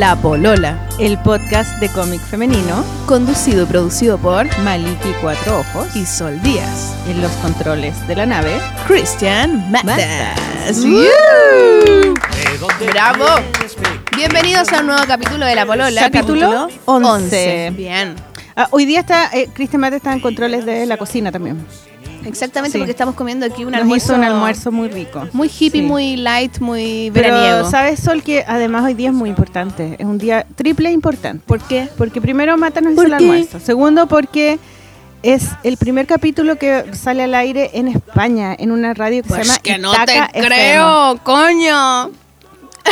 La Polola, el podcast de cómic femenino, conducido y producido por Maliki Cuatro Ojos y Sol Díaz. En los controles de la nave, Christian Matas. ¡Bravo! Bienvenidos a un nuevo capítulo de La Polola. Capítulo 11. Bien. Ah, hoy día está, eh, Christian Matas está en controles de la cocina también. Exactamente, Sí. porque estamos comiendo aquí un Nos almuerzo. hizo un almuerzo muy rico. Muy hippie, Sí. muy light, muy Pero veraniego. sabes, Sol, que además hoy día es muy importante. Es un día triple importante. ¿Por qué? Porque primero Mata nos hizo ¿Por el almuerzo. Segundo, porque es el primer capítulo que sale al aire en España, en una radio que se Pues llama que no Itaca te FM. creo, coño.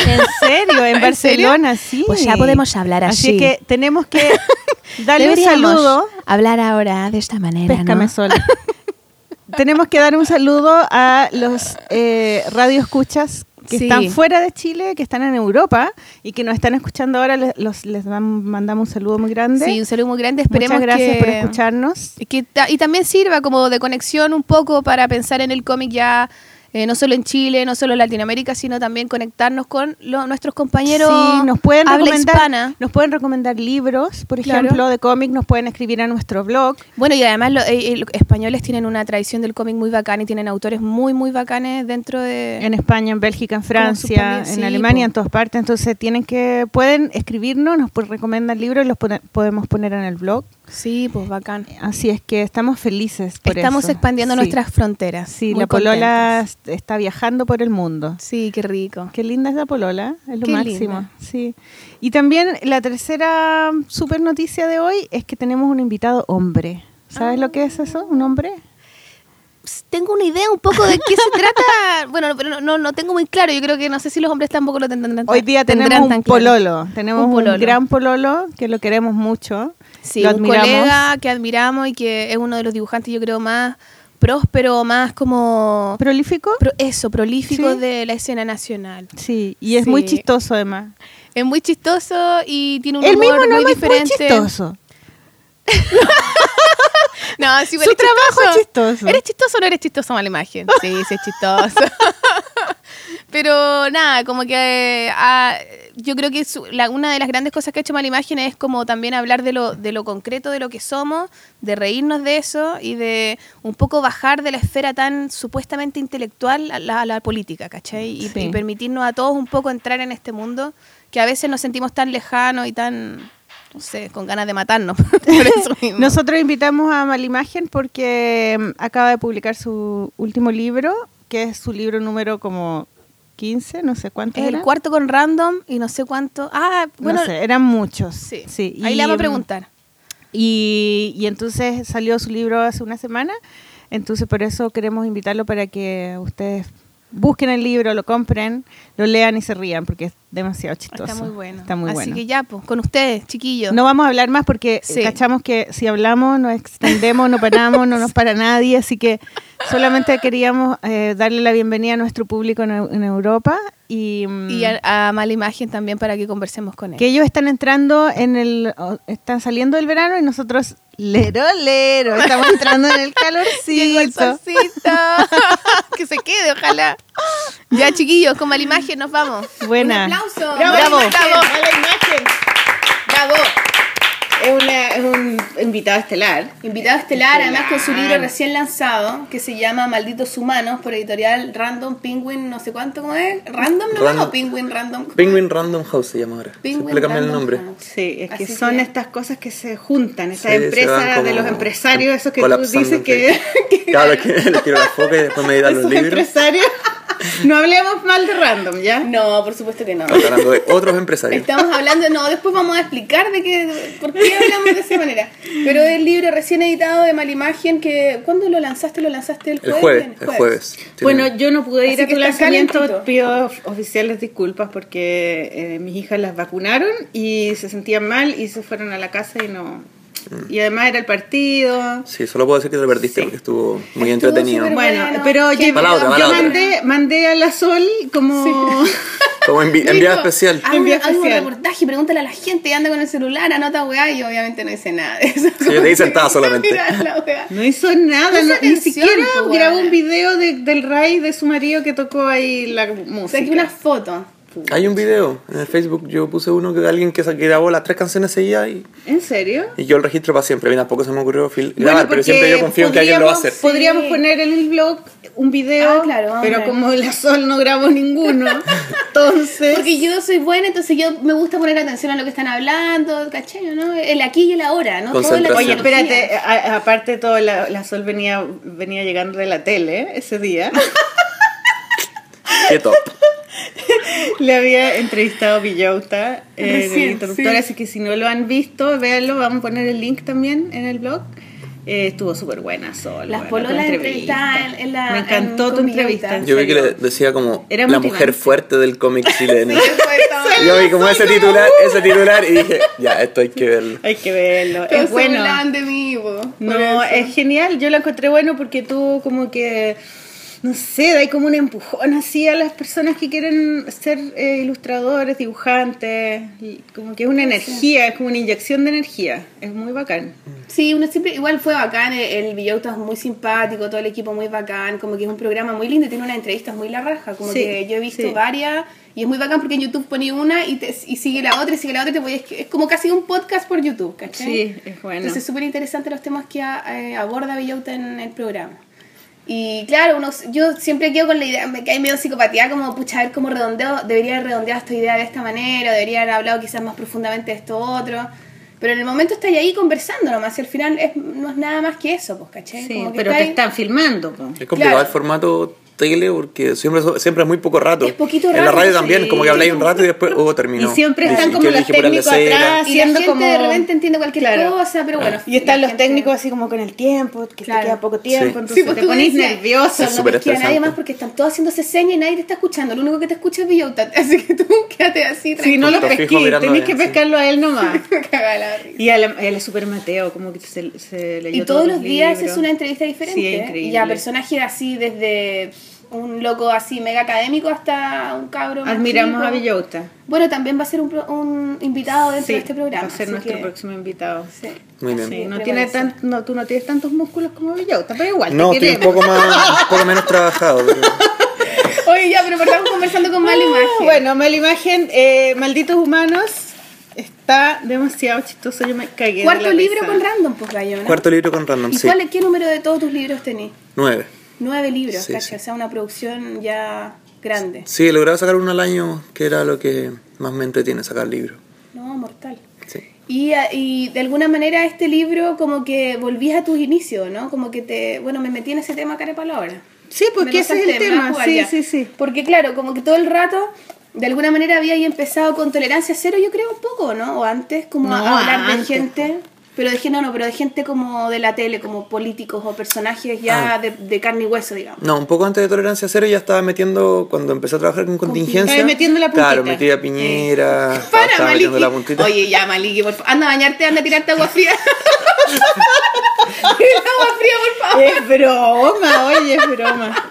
En serio, en, ¿En Barcelona, sí. Pues ya podemos hablar así. Así que tenemos que darle un saludo. hablar ahora de esta manera, Péscame ¿no? Sol. Tenemos que dar un saludo a los eh, radioescuchas que Sí. están fuera de Chile, que están en Europa y que nos están escuchando ahora. Les, los- les dam- mandamos un saludo muy grande. Sí, un saludo muy grande. Esperemos Muchas gracias que, por escucharnos. que ta- y también sirva como de conexión un poco para pensar en el cómic ya eh, no solo en Chile, no solo en Latinoamérica, sino también conectarnos con lo- nuestros compañeros Sí, nos pueden habla recomendar, hispana. nos pueden recomendar libros, por Claro. ejemplo, de cómic, nos pueden escribir a nuestro blog. Bueno, y además los españoles tienen una tradición del cómic muy bacana y tienen autores muy, muy bacanes dentro de... en España, en Bélgica, en Francia, en sí, Alemania, po. en todas partes. Entonces tienen que, pueden escribirnos, nos pu- recomiendan libros y los pone- podemos poner en el blog. Sí, pues bacán. Así es que estamos felices por Estamos eso. expandiendo Sí. nuestras fronteras. Sí, muy la polola contentas. está viajando por el mundo. Sí, qué rico. Qué linda es la polola, es lo Qué máximo. linda. Sí. Y también la tercera super noticia de hoy es que tenemos un invitado hombre. ¿Sabes lo que es eso? ¿Un hombre? Tengo una idea un poco de qué se trata. Bueno, pero no, no, no tengo muy claro. Yo creo que no sé si los hombres tampoco lo tendrán. Hoy día tenemos un claro. pololo. Tenemos Un un, gran pololo que lo queremos mucho. Sí, lo un colega que admiramos y que es uno de los dibujantes, yo creo, más próspero, más como... ¿Prolífico? pro- eso, prolífico Sí. de la escena nacional. Sí, y es muy chistoso además. Es muy chistoso y tiene un Él humor mismo muy es muy diferente. chistoso. No, sí, Su trabajo es chistoso. ¿Eres chistoso o no eres chistoso mala imagen? Sí, sí es chistoso. Pero nada, como que eh, ah, yo creo que su- la- una de las grandes cosas que ha hecho Mala Imagen es como también hablar de lo, de lo concreto, de lo que somos, de reírnos de eso y de un poco bajar de la esfera tan supuestamente intelectual a la, a la política, ¿cachai? Y, Sí. y permitirnos a todos un poco entrar en este mundo que a veces nos sentimos tan lejanos y tan, no sé, con ganas de matarnos. Por eso mismo. Nosotros invitamos a Malimagen porque mm, acaba de publicar su último libro, que es su libro número como 15, no sé cuánto el cuarto con random y no sé cuánto. Ah, bueno, no sé, eran muchos. sí. sí. Ahí Y, le vamos a preguntar. Y, y entonces salió su libro hace una semana, entonces por eso queremos invitarlo para que ustedes busquen el libro, lo compren, lo lean y se rían, porque es demasiado chistoso. Está muy bueno. Está muy Así bueno. que ya, pues, con ustedes, chiquillos. No vamos a hablar más porque Sí. cachamos que si hablamos nos extendemos, no paramos, no nos para nadie, así que solamente queríamos eh, darle la bienvenida a nuestro público en Europa y, mm, Y a, a Mala Imagen también para que conversemos con él. que ellos están entrando en el, están saliendo del verano y nosotros lero lero, estamos entrando en el el calorcito. solcito. que se quede, ojalá. Ya, chiquillos, con Mala Imagen nos vamos. Buena. Un aplauso. Bravo. Bravo. Mala imagen. Bravo. Es, una- es un invitado estelar. Invitado estelar, además con su libro Estelar. recién lanzado, que se llama Malditos Humanos, por editorial Random Penguin, no sé cuánto, ¿cómo es? ¿Random no? Random. ¿O Penguin Random? Penguin Random House se llama ahora. Penguin le cambian el nombre. House. Sí, es que Así son que- estas cosas que se juntan, estas Sí, empresas de los empresarios, esos que tú dices que, que Claro, que le quiero la foca y después me editan los libros. empresarios. No hablemos mal de random, ¿ya? No, por supuesto que no. Estamos hablando de otros empresarios. Estamos hablando, no, después vamos a explicar de qué, por qué hablamos de esa manera. Pero el libro recién editado de Malimagen, que ¿cuándo lo lanzaste? ¿Lo lanzaste el El jueves? el jueves. Sí, Bueno, yo no pude ir Así a que tu lanzamiento, calentito. pido of- oficiales disculpas porque eh, mis hijas las vacunaron y se sentían mal y se fueron a la casa y no... Y además era el partido. Sí, solo puedo decir que te lo perdiste Sí. porque estuvo muy Estuvo entretenido. Bueno, bueno. pero ¿Qué? yo, mandé, mandé a la Sol como... Como envi- enviado especial. Haz un, reportaje, pregúntale a la gente, anda con el celular, anota weá, y obviamente no dice nada de eso. yo te hice sentada solamente. La. No hizo nada, no- ni siquiera grabó un video de- del Ray de su marido que tocó ahí la música. Saqué una foto. Hay un video en el Facebook, yo puse uno que alguien que, grabó las tres canciones seguidas y, ¿En serio? y yo el registro para siempre. A mí tampoco se me ocurrió fil- Bueno, grabar, pero siempre yo confío en que alguien lo va a hacer. podríamos- Sí. poner en el blog un video, Ah, claro, pero como la Sol no grabó ninguno, entonces... Porque yo soy buena, entonces yo me gusta poner atención a lo que están hablando, ¿cachai? ¿no? El aquí y el ahora, ¿no? Todo la. Oye, espérate, a- aparte de todo, la, la Sol venía, venía llegando de la tele ese día. Qué top. Le había entrevistado a Villota en el Recién, interruptor, sí. así que si no lo han visto, véanlo, vamos a poner el link también en el blog. Eh, estuvo súper buena Sol. Las bueno, pololas entrevista. entrevistadas en- en la- Me encantó en- tu entrevista. Yo vi que le decía como Era la motivante. mujer fuerte del cómic chileno. Yo vi como ese titular, ese titular y dije, ya, esto hay que verlo. Hay que verlo. Es bueno. de mí, No, eso. es genial. Yo lo encontré bueno porque tú como que, no sé, da como un empujón así a las personas que quieren ser eh, ilustradores, dibujantes. y Como que es una energía, es como una inyección de energía. Es muy bacán. Sí, uno siempre, igual fue bacán, el, el Villauta es muy simpático, todo el equipo muy bacán, como que es un programa muy lindo tiene unas entrevistas muy la raja, como Sí, que yo he visto sí. varias y es muy bacán porque en YouTube ponía una y, te- y sigue la otra y sigue la otra y te voy, es como casi un podcast por YouTube, ¿cachai? Sí, es bueno. Entonces es súper interesante los temas que eh, aborda Villauta en el programa. Y claro, uno, yo siempre quedo con la idea, me cae medio psicopatía, como, pucha, a ver cómo redondeo, debería haber redondeado esta idea de esta manera, debería haber hablado quizás más profundamente de esto otro. Pero en el momento estáis ahí conversando nomás, y al final es, no es nada más que eso, pues, ¿cachai? Sí, Como que pero te están filmando. po. Es complicado Claro. el formato tele porque siempre, siempre es muy poco rato. Es poquito En la rato, radio sí. también, como que habláis un rato y después, oh, terminó. Y siempre están como ¿qué los la técnicos atrás. Y la haciendo gente como- de repente entiende cualquier Claro. cosa, pero bueno. Y están la los gente- técnicos así como con el tiempo, que Claro. te queda poco tiempo, Sí. entonces Sí, pues te pones nervioso. Es No me queda nadie más porque están todos haciéndose señas y nadie te está escuchando. Lo único que te escucha es Villauta. Así que tú quédate así, Si no lo pesquís, tenés que pescarlo a él nomás. La. Y a la- él es súper Mateo, como que se, se leyó Y todos los días es una entrevista diferente. Sí, increíble. Y a personajes así, desde un loco así mega académico hasta un cabro Admiramos a Villota. Bueno, también va a ser un, pro- un invitado dentro Sí, de este programa. va a ser nuestro que- próximo invitado. Sí. Muy bien. Sí, no tiene tan, no, tú no tienes tantos músculos como Villota, pero igual No, te estoy un poco, más, un poco menos trabajado. pero- Oye, ya, pero estamos conversando con mala Ah, imagen. Bueno, mala imagen, eh, Malditos Humanos, está demasiado chistoso, yo me cagué de Cuarto la libro risa. con random, pues gallo, ¿no? Cuarto libro con random, ¿Y sí. cuál, qué número de todos tus libros tenés? Nueve. Nueve libros, Sí, sí. O sea, una producción ya grande. Sí, he logrado sacar uno al año, que era lo que más me entretiene, sacar libros. No, mortal. Sí. Y, ah, y de alguna manera este libro como que volvías a tus inicios, ¿no? Como que te, bueno, me metí en ese tema cara palabra. Sí, pues Me que lo ese es el tema, sí, ya. sí, sí. Porque claro, como que todo el rato, de alguna manera había ahí empezado con tolerancia cero, yo creo un poco, ¿no? O antes, como No, a hablar de gente, pero de gente, no, no, pero de gente como de la tele, como políticos o personajes ya Ah. de, de carne y hueso, digamos. No, un poco antes de Tolerancia Cero ya estaba metiendo, cuando empecé a trabajar con contingencia. Estaba metiendo la puntita. Claro, metí a Piñera, estaba, Para, Maliki. metiendo la puntita. Oye, ya, Maliki, por favor. Anda a bañarte, anda a tirarte agua fría. agua fría, por favor. Es broma, oye, es broma.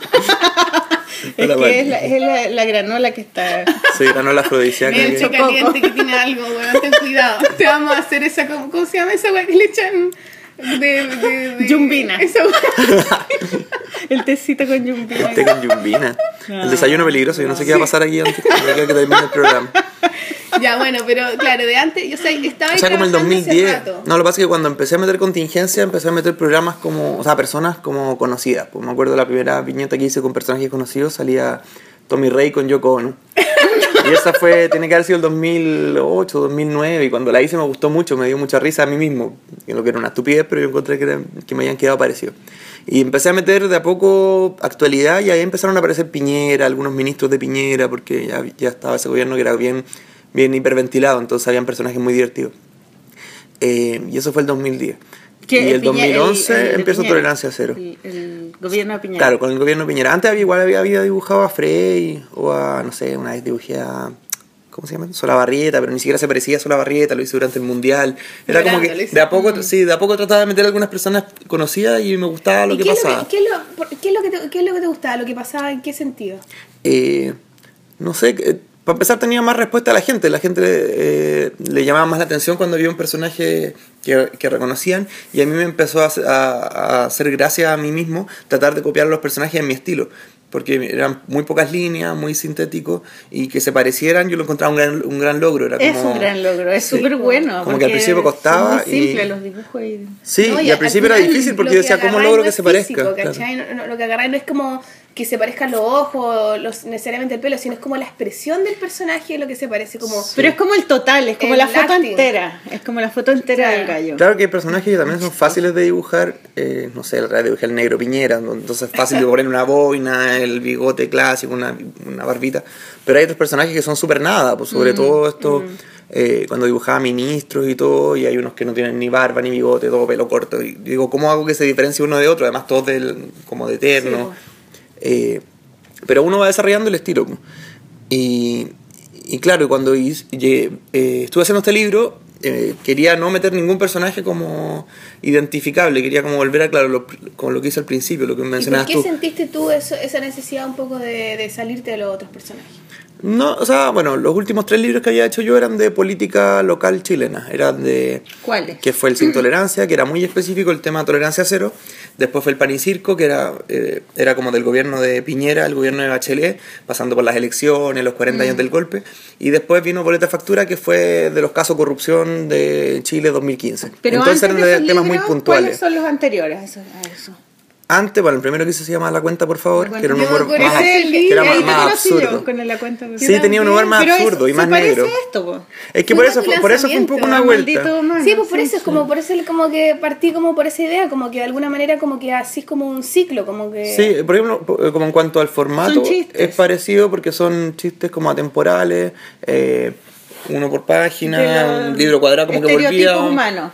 es Hola, que es, la, es la, la granola que está... Sí, ganó la afrodisíaca. Choque caliente que tiene algo, weón. Ten cuidado. Te vamos a hacer esa, ¿cómo, cómo se llama esa weá que le echan? De, de, de- Yumbina. Esa weá. El tecito con yumbina. Té con yumbina. El desayuno peligroso, yo no sé qué va a pasar aquí antes que termine el programa. Ya, bueno, pero claro, de antes, yo sé, estaba ahí O sea, como el trabajando hace 2010. rato. No, lo que pasa es que cuando empecé a meter contingencia, empecé a meter programas como, o sea, personas como conocidas. Pues me acuerdo la primera viñeta que hice con personajes conocidos, salía Tommy Rey con Yoko Ono. Y esa fue, tiene que haber sido el 2008, 2009, y cuando la hice me gustó mucho, me dio mucha risa a mí mismo, lo que era una estupidez, pero yo encontré que, era- que me habían quedado parecidos. Y empecé a meter de a poco actualidad y ahí empezaron a aparecer Piñera, algunos ministros de Piñera, porque ya, ya estaba ese gobierno que era bien, bien hiperventilado, entonces habían personajes muy divertidos. Eh, y eso fue el 2010. Que y el Piñe- 2011 el- el Piñera. Tolerancia Cero. El, gobierno de Piñera. Claro, con el gobierno de Piñera. Antes había, igual había, había dibujado a Frey o a, no sé, una vez dibujé a, ¿cómo se llama? Solabarrieta, pero ni siquiera se parecía a Solabarrieta, lo hice durante el Mundial. Era como que de a poco, sí, de a poco trataba de meter algunas personas conocidas y me gustaba lo ¿Y que qué es lo pasaba. que- qué es lo- por- qué es lo que te- qué es lo que te gustaba? ¿Lo que pasaba? ¿En qué sentido? Eh, no sé, eh, para empezar tenía más respuesta a la gente, la gente eh, le llamaba más la atención cuando había un personaje que, que reconocían y a mí me empezó a, hacer- a- a hacer gracia a mí mismo tratar de copiar los personajes en mi estilo. porque eran muy pocas líneas, muy sintéticos, y que se parecieran, yo lo encontraba un gran, un gran logro. Era Es como- un gran logro, es Sí. súper bueno. Como que al principio costaba son muy y- simples los dibujos. Y... Sí, No, y, al principio era difícil porque yo decía, ¿cómo logro no que es se parezca? físico, Claro. ¿cachai? No, no, lo que agarráis no es como que se parezcan los ojos, los, necesariamente el pelo, sino es como la expresión del personaje lo que se parece, como... Pero es como el total, es como El la foto acting. entera. Es como la foto entera Claro. del gallo. Claro que hay personajes que también son fáciles de dibujar, eh, no sé, el de dibujé el negro Piñera, entonces es fácil de poner una boina, el bigote clásico, una, una barbita, pero hay otros personajes que son súper nada, pues sobre todo esto, eh, cuando dibujaba ministros y todo, y hay unos que no tienen ni barba ni bigote, todo pelo corto, y digo, ¿cómo hago que se diferencie uno de otro? Además todos del, como de eterno, Eh, pero uno va desarrollando el estilo. Y, y claro, cuando eh, estuve haciendo este libro, eh, quería no meter ningún personaje como identificable, quería como volver a, claro, lo, como lo que hice al principio, lo que ¿Y por mencionabas qué tú. sentiste tú eso, esa necesidad un poco de, de salirte de los otros personajes? No, o sea, bueno, los últimos tres libros que había hecho yo eran de política local chilena, eran de... ¿Cuáles? Que fue el Sin Tolerancia, que era muy específico el tema tolerancia cero. Después fue el Pan y Circo, que era, eh, era como del gobierno de Piñera, el gobierno de Bachelet, pasando por las elecciones, los 40 años del golpe. Y después vino Boleta Factura, que fue de los casos de corrupción de Chile 2015. Pero Entonces antes eran de temas muy puntuales. ¿Cuáles son los anteriores a eso? Antes, bueno, el primero que hice se llama La Cuenta, por favor, que era un humor más, que era absurdo. con la cuenta. Sí, tenía un humor más Pero es- absurdo y más negro. esto, po. Es que por eso, por eso fue un poco una Maldito vuelta. humano, sí, pues por sí, eso es como por eso como que partí como por esa idea, como que de alguna manera como que así es como un ciclo, como que Sí, por ejemplo, eh, como en cuanto al formato, es parecido porque son chistes como atemporales, eh, uno por página, un libro cuadrado como que estereotipos volvía... humanos.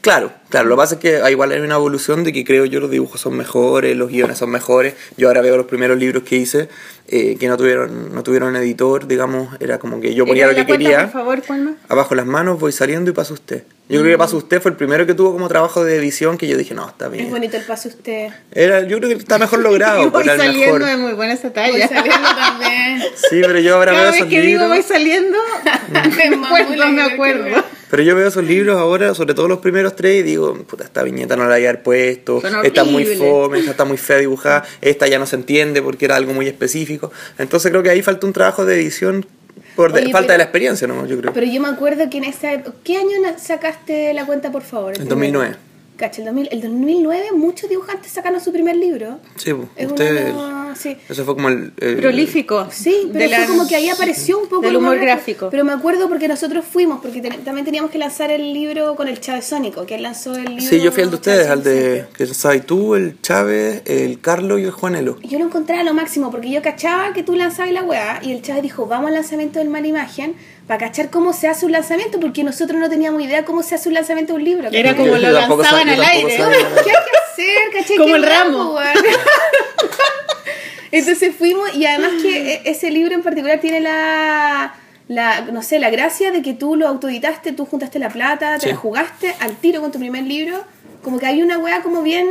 Claro, claro, lo que pasa es que ah, igual hay una evolución de que creo yo los dibujos son mejores, los guiones son mejores. Yo ahora veo los primeros libros que hice eh, que no tuvieron no tuvieron editor, digamos, era como que yo ponía lo que cuenta, quería. por favor, ¿cuál más? Abajo las manos, voy saliendo y pasa usted. Yo creo que pasa usted fue el primero que tuvo como trabajo de edición que yo dije, no, está es bien. bonito el pase usted. Era, yo creo que está mejor logrado, voy era saliendo, mejor. es muy buena esa Voy talla. saliendo también. Sí, pero yo ahora Cada veo vez esos que digo libros. voy saliendo, me acuerdo, me acuerdo. Pero yo veo esos libros ahora, sobre todo los primeros tres, y digo, puta, esta viñeta no la voy a haber puesto, Son está muy fome, esta está muy fea dibujada, esta ya no se entiende porque era algo muy específico. Entonces creo que ahí falta un trabajo de edición por de- falta pero- de la experiencia, ¿no? Yo creo. Pero yo me acuerdo que en esa ¿Qué año sacaste la cuenta, por favor? El 2009. Cacha, el, 2000, el 2009 muchos dibujantes sacaron su primer libro. Sí, pues, Es usted, una- sí. eso fue como el... el- Prolífico. Sí, pero fue la- como que ahí apareció un poco del el humor gráfico. Pero me acuerdo porque nosotros fuimos, porque ten- también teníamos que lanzar el libro con el Chavesónico, que él lanzó el libro. Sí, yo fui al de ustedes, al de... Chávez que sabes tú, el Chávez, el Carlos y el Juanelo. Yo lo encontraba lo máximo, porque yo cachaba que tú lanzabas la weá, y el Chávez dijo, vamos al lanzamiento del Mala Imagen, para cachar cómo se hace un lanzamiento, porque nosotros no teníamos idea cómo se hace un lanzamiento de un libro. Era como Yo lo lanzaban al aire. sabía. ¿Qué hay que hacer? ¿Cachai? Como Qué el ramo. weón. Entonces fuimos y además que e- ese libro en particular tiene la, la, no sé, la gracia de que tú lo autoeditaste, tú juntaste la plata, te Sí. la jugaste al tiro con tu primer libro. Como que hay una weá como bien,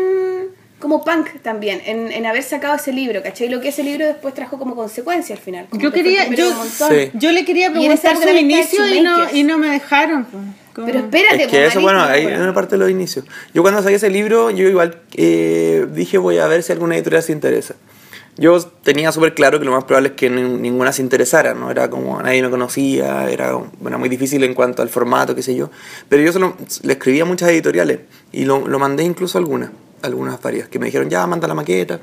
como punk también, en, en haber sacado ese libro, ¿cachai? Lo que ese libro después trajo como consecuencia al final. Yo quería, yo. Sí. yo le quería preguntar inicio y no, y no me dejaron. Como- Pero espérate, Es que eso, bueno, hay una parte de los inicios. Yo cuando saqué ese libro, yo igual eh, dije voy a ver si alguna editorial se interesa. Yo tenía súper claro que lo más probable es que ni- ninguna se interesara, ¿no? Era como nadie me conocía, era bueno, muy difícil en cuanto al formato, qué sé yo. Pero yo solo, le escribía a muchas editoriales y lo, lo mandé incluso a algunas, algunas varias, que me dijeron ya, manda la maqueta.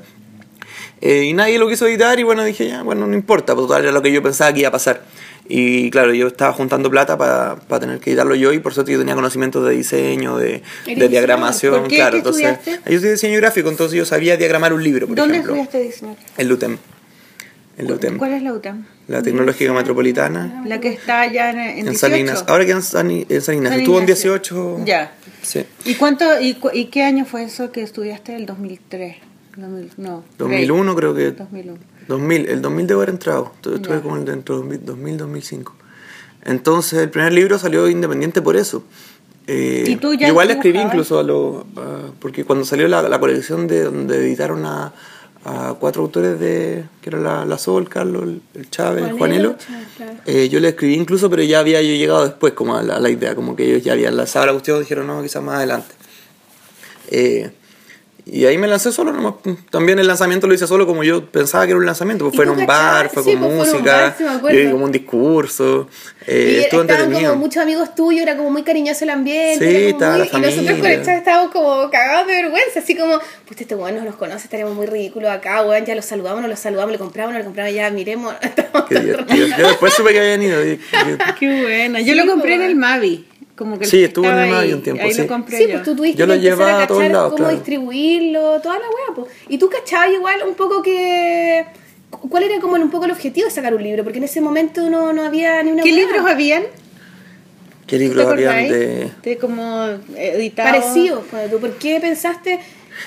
Eh, y nadie lo quiso editar y bueno, dije ya, bueno, no importa, pues total era lo que yo pensaba que iba a pasar. Y claro, yo estaba juntando plata para tener que editarlo yo y por suerte yo tenía conocimientos de diseño, de, ¿Eres de diagramación, ¿Por qué? claro. ¿Qué entonces, estudiaste? yo soy diseño gráfico, entonces yo sabía diagramar un libro, por ¿Dónde ejemplo. estudiaste diseño? En LUTEM. En LUTEM. ¿Cuál es la UTAM? La Tecnológica Metropolitana. La que está allá en, en, En 18. San Ignacio. Ahora que en Ignacio. San Estuvo en Ignacio. 18. Ya. Sí. ¿Y cuánto y, y qué año fue eso que estudiaste? El 2003. 2000, no. 2001 creo que. 2001. 2000, el 2000 debo haber entrado. Estuve Ya. como dentro de 2000, 2005. Entonces, el primer libro salió independiente por eso. Eh, ¿Y tú ya igual escribí incluso a los. a- porque cuando salió la, la colección de donde editaron a, a cuatro autores de. que era la, la Sol, Carlos, el, el Chávez, Juanelo, Juanelo. Chávez, claro. eh, yo le escribí incluso, pero ya había yo llegado después como a la, a la idea, como que ellos ya habían lanzado la cuestión, dijeron no, quizás más adelante. Eh, Y ahí me lancé solo nomás. También el lanzamiento lo hice solo como yo pensaba que era un lanzamiento. Pues ¿Y fue en un bar, fue Sí, con pues en un música, bar, sí como un discurso. Eh, y estuvo estaban entretenido. como muchos amigos tuyos, era como muy cariñoso el ambiente. Sí, era como estaba muy- la y nosotros con el chat estábamos como cagados de vergüenza, así como, pues este weón no nos conoce, estaríamos muy ridículos acá, weón, ya los saludamos, no los saludamos, le compramos, no le compramos, ya miremos. estamos Qué divertido. Yo después supe que habían ido. y- y- Qué buena. Yo Sí, lo compré en pues. el Mavi. Como que Sí, estuvo en el ahí, un tiempo, Ahí sí. lo compré Sí, yo. pues tú tuviste Yo lo llevaba a a todos cachar lados, cómo claro. distribuirlo, toda la weá, pues. Y tú cachabas igual un poco que... ¿Cuál era como un poco el objetivo de sacar un libro? Porque en ese momento no, no había ni una ¿Qué libros habían? ¿Qué ¿Te libros habían de.? De como editados. Parecidos, pues, tú. ¿Por qué pensaste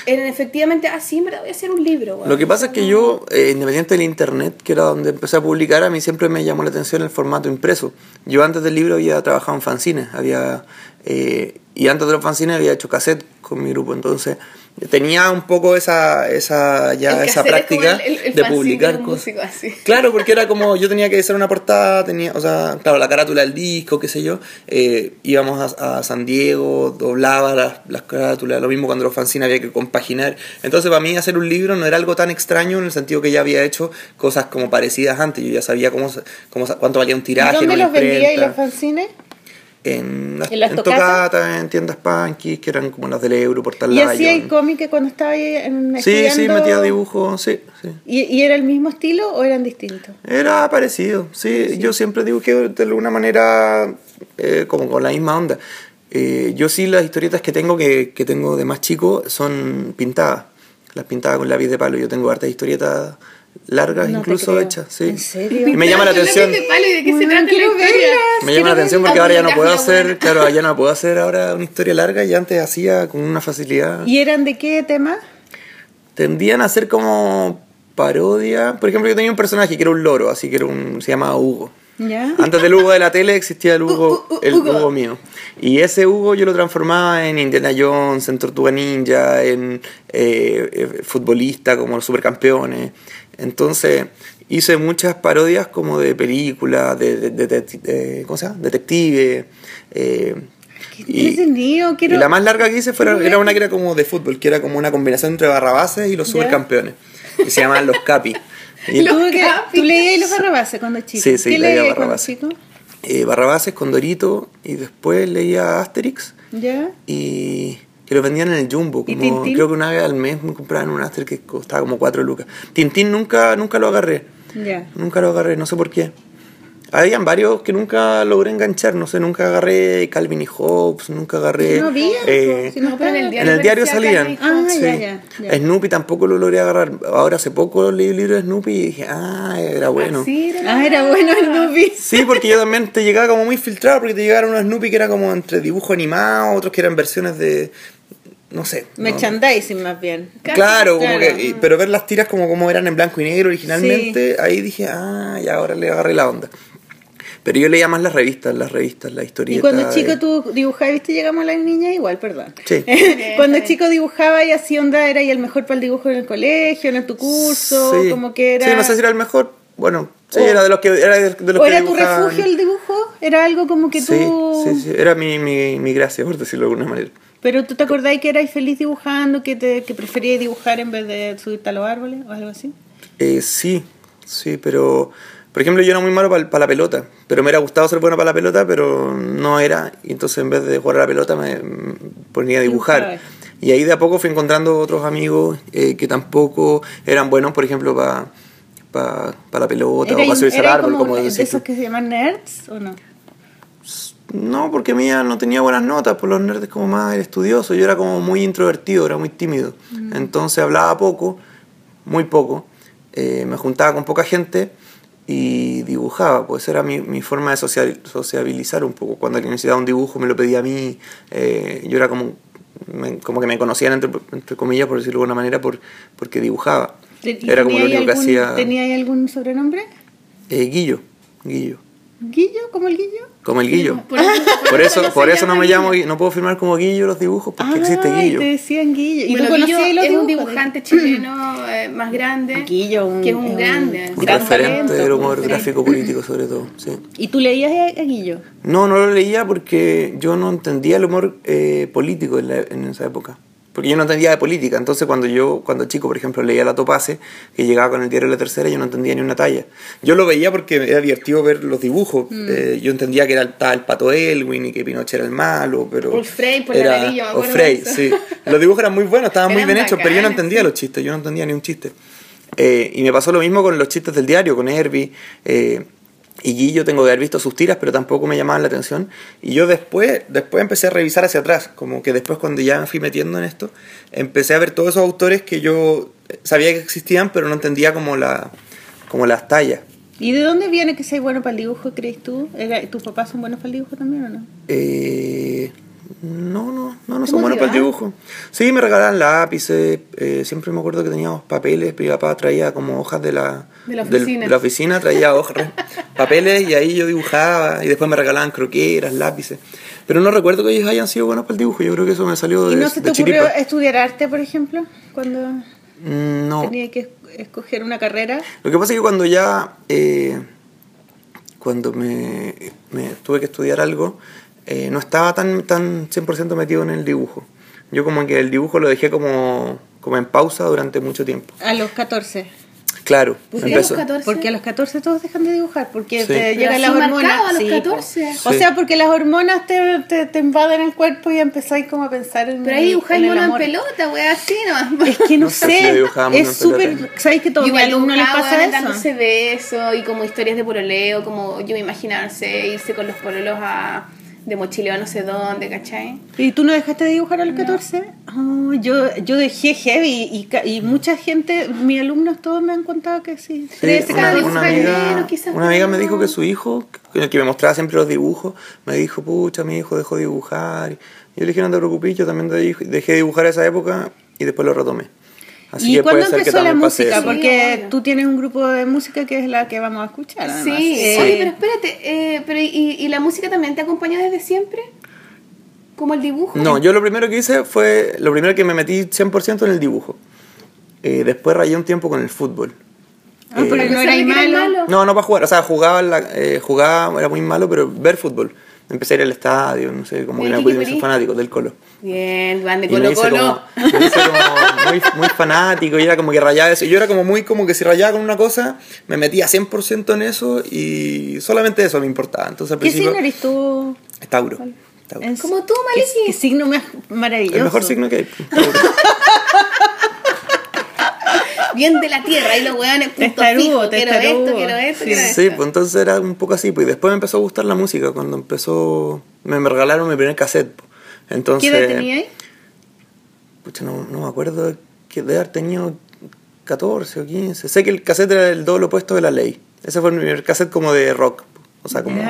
en efectivamente, ah, verdad voy a hacer un libro? weón? Lo que pasa es que yo, eh, independiente del internet, que era donde empecé a publicar, a mí siempre me llamó la atención el formato impreso. Yo antes del libro había trabajado en fanzines, había, eh, y antes de los fanzines había hecho cassette con mi grupo, entonces tenía un poco esa, esa, ya esa práctica el- el- el de publicar cosas. Claro, porque era como, yo tenía que hacer una portada, tenía, o sea, claro, la carátula del disco, qué sé yo, eh, íbamos a, a San Diego, doblaba las, las carátulas, lo mismo cuando los fanzines había que compaginar. Entonces para mí hacer un libro no era algo tan extraño en el sentido que ya había hecho cosas como parecidas antes, yo ya sabía cómo, cómo, cuánto valía un ¿Y tiraje. en ¿Dónde los vendía y imprenta. los fanzines? En, ¿En en tocatas, en tiendas punky, que eran como las del Euro, Portal ¿Y hacía el Lion. cómic cuando estaba ahí en, Sí, sí, estudiando? metía dibujos, sí, sí. ¿Y, ¿Y era el mismo estilo o eran distintos? Era parecido, sí, yo siempre dibujé de alguna manera eh, como con la misma onda. Eh, yo sí las historietas que tengo, que, que tengo de más chico, son pintadas, las pintaba con lápiz de palo. Yo tengo hartas historietas largas No incluso hechas, sí. ¿En serio? Y me llama la atención. de palo, ¿y de qué se Bueno, trata la quiero historia? verlas. Me llama la atención porque Ah, ahora ya no puedo hacer, buena. claro, ya no puedo hacer ahora una historia larga y antes hacía con una facilidad. ¿Y eran de qué tema? Tendían a ser como parodia. Por ejemplo, yo tenía un personaje que era un loro, así que era un, se llamaba Hugo. ¿Ya? Antes del Hugo de la tele existía el Hugo, Uh, uh, uh, el Hugo. Hugo mío. Y ese Hugo yo lo transformaba en Indiana Jones, en Tortuga Ninja, en eh, eh, futbolista como los supercampeones. Entonces hice muchas parodias como de películas, de, de- de- de- de- ¿cómo se llama? detective. eh, Qué entretenido, quiero- y la más larga que hice fue, era una que era como de fútbol, que era como una combinación entre barrabases y los Ya. supercampeones. Que se llamaban los Capi. Y- ¿Tú, que- Capi. ¿Tú leías los barrabases cuando chico? Sí, sí, ¿Qué leía cuando Barrabases. chico? eh, Barrabases con Dorito y después leía Asterix ¿Ya? y que lo vendían en el Jumbo. ¿Y Como, Tintín? creo que una vez al mes me compraban un Asterix que costaba como 4 lucas. Tintín nunca, nunca lo agarré. Nunca lo agarré, no sé por qué. Habían varios que nunca logré enganchar, no sé, nunca agarré Calvin y Hobbes, nunca agarré... No había, eh, si no en el diario. en el diario salían. Ah, Sí. ya, ya, ya. Snoopy tampoco lo logré agarrar. Ahora hace poco leí el libro de Snoopy y dije, ah, era bueno. Sí, era Ah, era bueno el Snoopy. Sí, porque yo también te llegaba como muy filtrado, porque te llegaron unos Snoopy que era como entre dibujo animado, otros que eran versiones de. No sé. ¿no? Merchandising más bien. Casi, Claro, como claro. que. y- Pero ver las tiras como, como eran en blanco y negro originalmente, ahí dije, ah, ya ahora le agarré la onda. Pero yo leía más las revistas, las revistas, la Y historieta. cuando chico de- tú dibujabas, viste, llegamos a la niña igual, perdón. Sí. cuando chico dibujaba y así onda, era y el mejor para el dibujo en el colegio, en tu curso, Sí. como que era... Sí, no sé si era el mejor. Bueno, sí, O- era de los que. Era de, de los ¿O que era tu refugio el dibujo? ¿Era algo como que Sí, tú... sí, sí, era mi, mi, mi gracia, por decirlo de alguna manera. Pero tú te acordáis que erais feliz dibujando, que, te, que preferías dibujar en vez de subirte a los árboles o algo así? Eh, sí, sí, pero por ejemplo yo era muy malo para la pelota, pero me hubiera gustado ser bueno para la pelota, pero no era, y entonces en vez de jugar a la pelota me me ponía a dibujar. Y ahí de a poco fui encontrando otros amigos eh, que tampoco eran buenos, por ejemplo, para la pelota o ¿Erais- para subirse al árbol, como como de esos que se llaman nerds o no? No, porque mía no tenía buenas notas, por los nerds como más era estudioso, yo era como muy introvertido, era muy tímido. Entonces hablaba poco, muy poco, eh, me juntaba con poca gente y dibujaba, pues era mi, mi forma de social- sociabilizar un poco. Cuando alguien necesitaba un dibujo me lo pedía a mí, eh, yo era como, me- como que me conocían entre, entre comillas, por decirlo de alguna manera, por, porque dibujaba. ¿Y Era como lo teníais único que algún- hacía ¿Teníais algún sobrenombre? eh, Guillo, Guillo. ¿Guillo? ¿Como el Guillo? Como el Guillo. Por eso, Por eso, se por eso no me llamo, Guillo. No puedo firmar como Guillo los dibujos porque existe Ay, Guillo. te decían Guillo. ¿Y Bueno, tú Guillo los es un dibujante chileno eh, más grande. Guillo, un- que es un un grande. Un gran referente talento, del humor gráfico político sobre todo, sí. ¿Y tú leías a, a Guillo? No, no lo leía porque yo no entendía el humor eh, político en, la- en esa época. Porque yo no entendía de política. Entonces, cuando yo, cuando chico, por ejemplo, leía La Topase, que llegaba con el diario La Tercera, yo no entendía ni una talla. Yo lo veía porque era divertido ver los dibujos. Mm. Eh, yo entendía que era el, estaba el pato Elwin y que Pinochet era el malo, pero. O Frey por la era, me O Frey, sí. Los dibujos eran muy buenos, estaban muy bien hechos, pero yo no entendía sí. los chistes, yo no entendía ni un chiste. Eh, y me pasó lo mismo con los chistes del diario, con Herbie. eh, y Guillo tengo que haber visto sus tiras, pero tampoco me llamaban la atención. Y yo después, después empecé a revisar hacia atrás, como que después cuando ya me fui metiendo en esto, empecé a ver todos esos autores que yo sabía que existían, pero no entendía como, la, como las tallas. ¿Y de dónde viene que seas bueno para el dibujo, crees tú? ¿Era- ¿Tus papás son buenos para el dibujo también o no? Eh, no, no, no, no ¿Te son buenos para el dibujo. Sí, me regalaban lápices, eh, siempre me acuerdo que teníamos papeles, mi papá traía como hojas de la, De la oficina. de la oficina, traía hojas, papeles y ahí yo dibujaba y después me regalaban croqueras, lápices. Pero no recuerdo que ellos hayan sido buenos para el dibujo, yo creo que eso me salió de, ¿Y no se te ocurrió chiripa. estudiar arte, por ejemplo, cuando Mm, No. tenías que es- escoger una carrera? Lo que pasa es que cuando ya, eh, cuando me, me tuve que estudiar algo, eh, no estaba tan, tan 100% metido en el dibujo. Yo como que el dibujo lo dejé como, como en pausa durante mucho tiempo. A los 14. Claro, ¿Por qué a los 14? Porque a los 14 todos dejan de dibujar, porque Sí. te Pero llegan las hormonas. a los sí, 14. po. O Sí. sea, porque las hormonas te, te, te invaden el cuerpo y empezáis como a pensar en Pero ahí el- dibujáis mono en pelota, wea, así nomás. Es que no, No sé si es súper... ¿Sabéis que todos mis Igual alumnos les pasa eso? dándose besos y como historias de pololeo, como yo me imaginarse irse con los pololos a, de mochileo a no sé dónde, ¿cachai? ¿Y tú no dejaste de dibujar a los 14? Oh, yo, yo dejé heavy y, y mucha gente, mis alumnos todos me han contado que sí. Sí, 13, una, 14. una dibujar amiga, quizás una amiga me no. dijo que su hijo, que el que me mostraba siempre los dibujos, me dijo, pucha, mi hijo dejó de dibujar. Y yo le dije, no te preocupes, yo también de- dejé de dibujar a esa época y después lo retomé. Así ¿Y que cuándo empezó la música? Porque obvio. tú tienes un grupo de música que es la que vamos a escuchar. además. Sí, Eh, oye, pero espérate, eh, pero y, ¿y la música también te acompañó desde siempre? ¿Como el dibujo? No, yo lo primero que hice fue, lo primero que me metí 100% en el dibujo. Eh, después rayé un tiempo con el fútbol. Ah, pero Eh, no era malo. No, no para jugar, o sea, jugaba, en la- eh, jugaba, era muy malo, pero ver fútbol. Empecé a ir al estadio, no sé, como que ¿qué puse querís? fanático del colo. Bien, van de Y me Colo Colo. como, me hice como muy, muy fanático y era como que rayaba eso. Yo era como muy como que si rayaba con una cosa, me metía 100% en eso y solamente eso me importaba. Entonces al ¿Qué signo eres tú? Tauro. Tauro. Como tú, ¿Qué, Maliki. qué signo más maravilloso? El mejor signo que hay. Bien de la tierra, ahí los weones, punto Testarudo, fijo, quiero esto, quiero esto, Sí. quiero Sí, pues entonces era un poco así. Pues y después me empezó a gustar la música cuando empezó... Me, me regalaron mi primer cassette. pues. Entonces... ¿Qué edad tenías? Pucha, no, no me acuerdo que de haber tenido 14 o 15. Sé que el cassette era el doble opuesto de la ley. Ese fue mi primer cassette como de rock. O sea, como...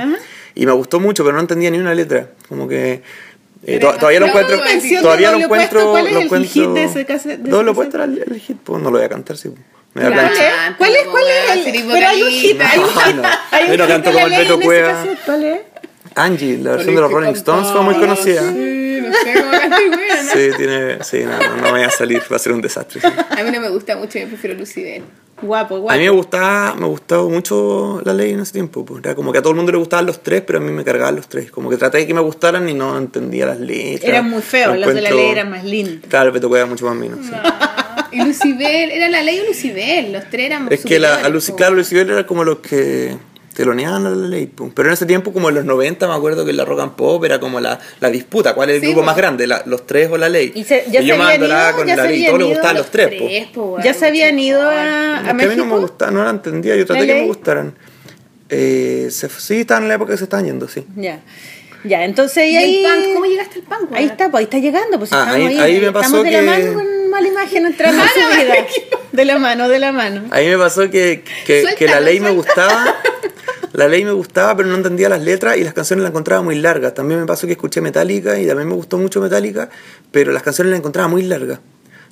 Y me gustó mucho, pero no entendía ni una letra. Como que... eh, to- todavía lo encuentro... Todavía lo encuentro... ¿cuál es lo el encuentro hit de ese cassette- de opuesto era el, el hit. Pues no lo voy a cantar, sí. Me da. ¿Cuál es? ¿Cuál es? Sería el- Pero hay un hit, hay un hit. No, no. Hay un Yo no hit canto como el Beto Cueva. ¿Cuál es? Angie, la versión de los Rolling Stones fue muy conocida. Sí, no sé cómo cantar, weón. Sí, tiene... Sí, no, no, no me voy a salir. Va a ser un desastre. sí. A mí no me gusta mucho, yo prefiero Lucibel. Guapo, guapo. A mí me gustaba, me gustaba mucho la ley en ese tiempo. pues. Era como que a todo el mundo le gustaban los tres, pero a mí me cargaban los tres. Como que traté de que me gustaran y no entendía las letras. Eran muy feos, Lo los de la ley eran más lindos. Claro, me tocaba mucho más menos. sí. Y Lucibel, era la ley o Lucibel, los tres eran Es que la, a Lucy, claro, Lucibel era como los que teloneaban a la ley. pues. Pero en ese tiempo, como en los 90, me acuerdo que en la rock and pop era como la, la disputa. ¿Cuál es el Sí, grupo po. más grande? La- los tres o la ley. Y se- ya yo se me andaba con la ley todos les gustaban los tres. Tres, po, ¿Ya se habían ido a, Es a que a mí no me México? gustaba, no la entendía. Yo traté ¿La que me gustaran. Eh, se- sí, estaban en la época que se estaban yendo, sí. Ya. Ya, entonces ¿Y y ahí... punk? ¿Cómo llegaste al punk? Ahí está, pues ahí está llegando. Pues Ah, estamos ahí- ahí me pasó estamos de la que- mano con mala imagen entrando en su vida. De la mano, de la mano. A mí me pasó que, que, Suéltalo, que la ley me gustaba. La ley me gustaba, pero no entendía las letras y las canciones las encontraba muy largas. También me pasó que escuché Metallica y también me gustó mucho Metallica, pero las canciones las encontraba muy largas.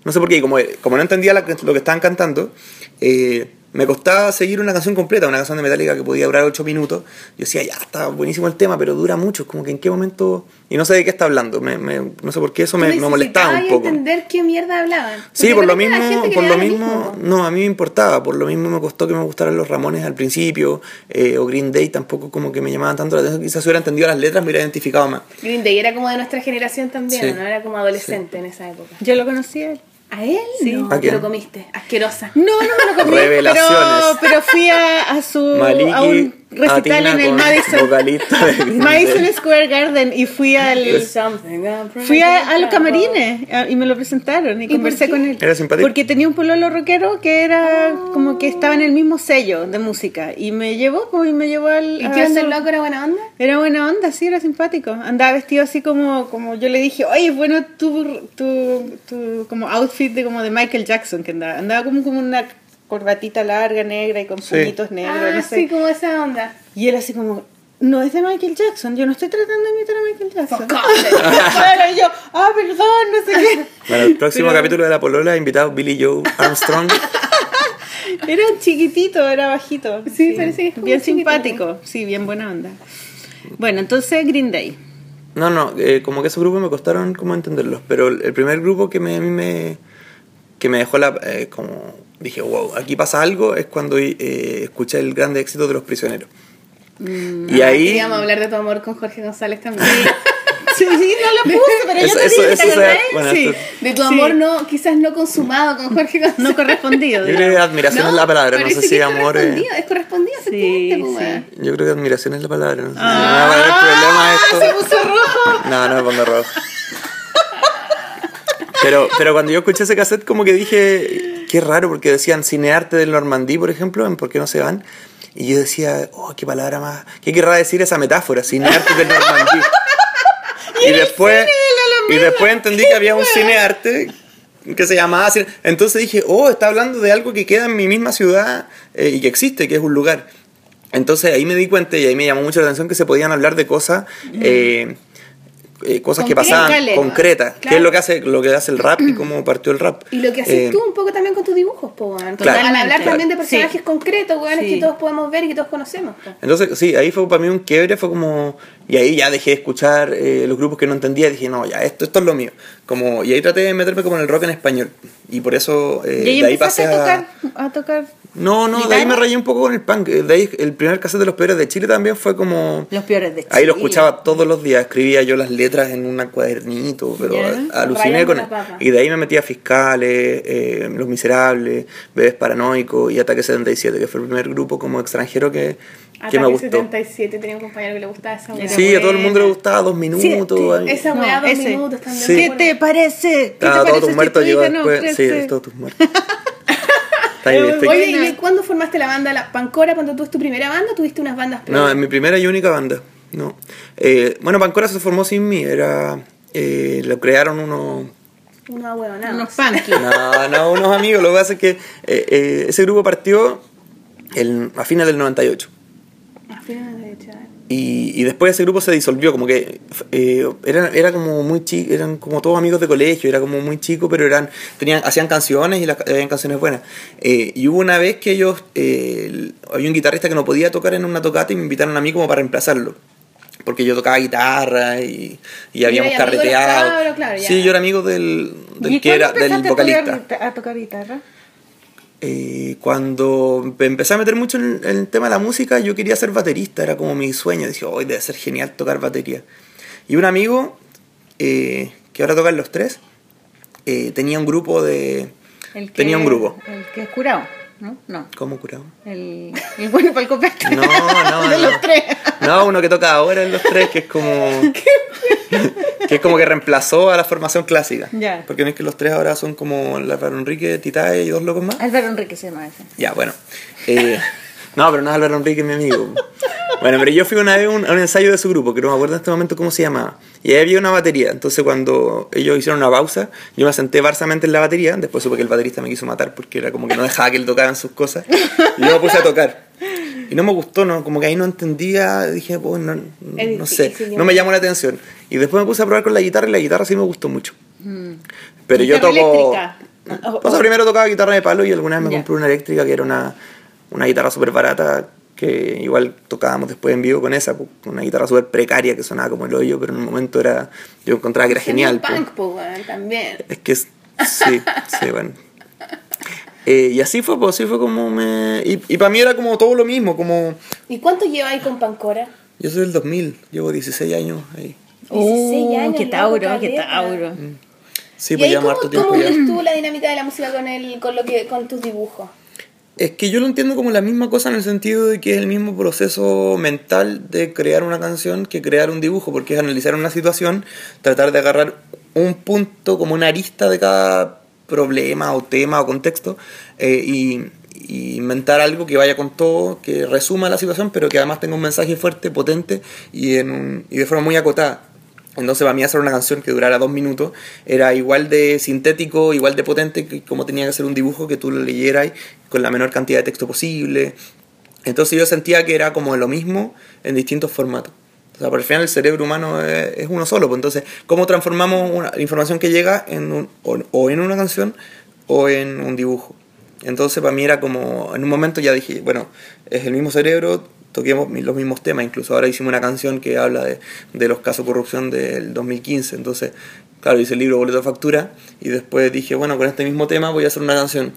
No sé por qué, y como, no entendía lo que estaban cantando, eh, me costaba seguir una canción completa, una canción de Metallica que podía durar 8 minutos. Yo decía, ya, está buenísimo el tema, pero dura mucho. Como que en qué momento. Y no sé de qué está hablando. Me, me- no sé por qué eso me, me molestaba un poco. entender qué mierda hablaban. Sí, por lo mismo, por lo mismo, no, a mí me importaba, por lo mismo me costó que me gustaran los Ramones al principio, eh, o Green Day tampoco como que me llamaban tanto la atención, quizás si hubiera entendido las letras me hubiera identificado más. Green Day era como de nuestra generación también, Sí. ¿no? Era como adolescente en esa época. Yo lo conocí a él. ¿A él? Sí. No, ¿A te lo comiste. Asquerosa. No, no me lo comí. Revelaciones. Pero, pero fui a, a su a Maliki, un recital en el Madison, Madison. Square Garden y fui al fui a, a los camarines y me lo presentaron y, conversé con él. ¿Era simpático? Porque tenía un pololo rockero que era como que estaba en el mismo sello de música y me llevó pues, y me llevó al ¿Y qué onda el su- loco? ¿Era buena onda? Era buena onda, sí, era simpático. Andaba vestido así como, como yo le dije, oye, es bueno tu, tu, tu como outfit de como de Michael Jackson que andaba. Andaba como, como una corbatita larga, negra y con Sí. puñitos negros, Ah, no sé. sí, como esa onda. Y él así como, no es de Michael Jackson, yo no estoy tratando de imitar a Michael Jackson. Claro, y yo, ah, perdón, no sé qué. Bueno, el próximo Pero- capítulo de La Polola invitado Billy Joe Armstrong. Era chiquitito, era bajito. Sí, parece que es Bien chiquitito. simpático, sí, bien buena onda. Bueno, entonces Green Day. No, no, eh, como que esos grupos me costaron como entenderlos, pero el el primer grupo que me, a mí me, que me dejó la, eh, como dije, wow, aquí pasa algo, es cuando eh, escuché el grande éxito de Los Prisioneros. y ahí... Queríamos hablar de tu amor con Jorge González también. Sí, sí, no lo puse, pero yo Eso- te eso- dije, eso ¿te acordás? bueno, sí. De tu Sí. amor no, quizás no consumado con Jorge González. No correspondido. Yo creo que admiración es la palabra, no sé si es amor es... correspondido, Es correspondido, pues, sí. weón. Yo creo que admiración es la palabra, no sé Ah, a poner problema esto. se puso rojo. No, no me pongo rojo. Pero, pero cuando yo escuché ese cassette como que dije, qué raro, porque decían cinearte del Normandí, por ejemplo, en ¿Por qué no se van? Y yo decía, oh, qué palabra más... ¿Qué querrá decir esa metáfora? Cinearte del Normandí. y después, y después entendí que había un cinearte que se llamaba cine- Entonces dije, oh, está hablando de algo que queda en mi misma ciudad eh, y que existe, que es un lugar. Entonces ahí me di cuenta y ahí me llamó mucho la atención que se podían hablar de cosas, eh, eh, cosas que pasaban concretas, que Claro. es lo que hace lo que hace el rap y cómo partió el rap. Y lo que haces Eh, tú un poco también con tus dibujos, po. Claro. Al hablar también de Sí. personajes concretos, weón, Sí. que todos podemos ver y que todos conocemos. po. Entonces, sí, ahí fue para mí un quiebre, fue como... Y ahí ya dejé de escuchar eh, los grupos que no entendía, dije, no, ya, esto, esto es lo mío. Como, y ahí traté de meterme como en el rock en español. Y por eso, eh, Y ahí de ahí pasé a a... tocar, a tocar No, no, de ahí me rayé un poco con el punk. De ahí el primer cassette de Los Peores de Chile también fue como... los peores de Chile. Ahí lo escuchaba todos los días, escribía yo las letras en un cuadernito, pero aluciné con él. Y de ahí me metí a Fiscales, eh, Los Miserables, Bebés Paranoicos y Ataque 77, que fue el primer grupo como extranjero que, que me Ataque gustó. 77 tenía un compañero que le gustaba esa weá. Sí, a todo el mundo le gustaba dos minutos. Siete. ahí. Esa No, weá, dos ese. minutos también. Sí. ¿Qué te parece? ¿Qué te parece todos tus muertos no después. Sí, todos tus muertos. Está ahí, está ahí. Oye, ¿y cuándo formaste la banda La Pancora? ¿Cuando tú tu primera banda o tuviste unas bandas No, previas? en mi primera y única banda. No. Eh, bueno, Pancora se formó sin mí. Era, eh, lo crearon unos. Unos punky. No, no, unos amigos. Lo que pasa es que eh, eh, ese grupo partió el- a fines del 98. A fines de hecho, eh. Y, y después ese grupo se disolvió, como que eh, era, era como muy chico, eran como todos amigos de colegio, era como muy chico, pero eran tenían hacían canciones y las, habían canciones buenas. Eh, y hubo una vez que ellos, eh, había un guitarrista que no podía tocar en una tocata y me invitaron a mí como para reemplazarlo. Porque yo tocaba guitarra y, y habíamos carreteado. cabros, claro, ya. sí, yo era amigo del, del ¿Y que era del vocalista. A tocar guitarra. Eh, cuando empecé a meter mucho en, en el tema de la música, yo quería ser baterista, era como mi sueño. Dije, hoy debe ser genial tocar batería. Y un amigo, eh, que ahora tocan los tres, eh, tenía un grupo de... El que- tenía un grupo. El que es curado, ¿no? No. ¿Cómo curado? El, el bueno para el copete. No, no, De no. los tres. No, uno que toca ahora en los tres, que es como... que es como que reemplazó a la formación clásica. Ya. Porque no es que los tres ahora son como Álvaro Enrique, Titae y dos locos más. Álvaro Enrique se llama ese. Ya, bueno. Eh, no, pero no es Álvaro Enrique, mi amigo. Bueno, pero yo fui una vez a un, a un ensayo de su grupo, que no me acuerdo en este momento cómo se llamaba. Y ahí había una batería. Entonces, cuando ellos hicieron una pausa, yo me senté barsamente en la batería. Después supe que el baterista me quiso matar porque era como que no dejaba que él tocara sus cosas. Y yo me puse a tocar. Y no me gustó, ¿no? Como que ahí no entendía. Dije, pues, no, sé. No me llamó la atención. Y después me puse a probar con la guitarra y la guitarra sí me gustó mucho. Pero yo ¿Guitarra toco. O- sea, primero tocaba guitarra de palo y alguna vez me compré una eléctrica que era una, una guitarra súper barata que igual tocábamos después en vivo con esa, pues, una guitarra súper precaria que sonaba como el hoyo, pero en un momento era yo encontraba que era genial. pues. Punk, po, weón, también. Es que es- sí, sí, bueno. Eh, y así fue, pues así fue como me... Y, y para mí era como todo lo mismo, como... ¿Y cuánto lleváis con Pancora? Yo soy del 2000, llevo 16 años ahí. 16 años, qué tauro, qué caleta. tauro. Sí, ¿Y pues cómo, harto tiempo cómo ya. ves tú la dinámica de la música con, el, con, lo que, con tus dibujos? Es que yo lo entiendo como la misma cosa en el sentido de que es el mismo proceso mental de crear una canción que crear un dibujo, porque es analizar una situación, tratar de agarrar un punto como una arista de cada problema o tema o contexto eh, y, y inventar algo que vaya con todo, que resuma la situación, pero que además tenga un mensaje fuerte, potente y, en un- y de forma muy acotada. Entonces para mí hacer una canción que durara dos minutos era igual de sintético, igual de potente que como tenía que ser un dibujo que tú leyeras con la menor cantidad de texto posible. Entonces yo sentía que era como lo mismo en distintos formatos. O sea, por el final el cerebro humano es, uno solo. Pues entonces, ¿cómo transformamos una, información que llega en un- o, o en una canción o en un dibujo? Entonces para mí era como, en un momento ya dije, bueno, es el mismo cerebro, toquemos los mismos temas. Incluso ahora hicimos una canción que habla de, de los casos de corrupción del 2015. Entonces, claro, hice el libro Boleto de Factura y después dije, bueno, con este mismo tema voy a hacer una canción.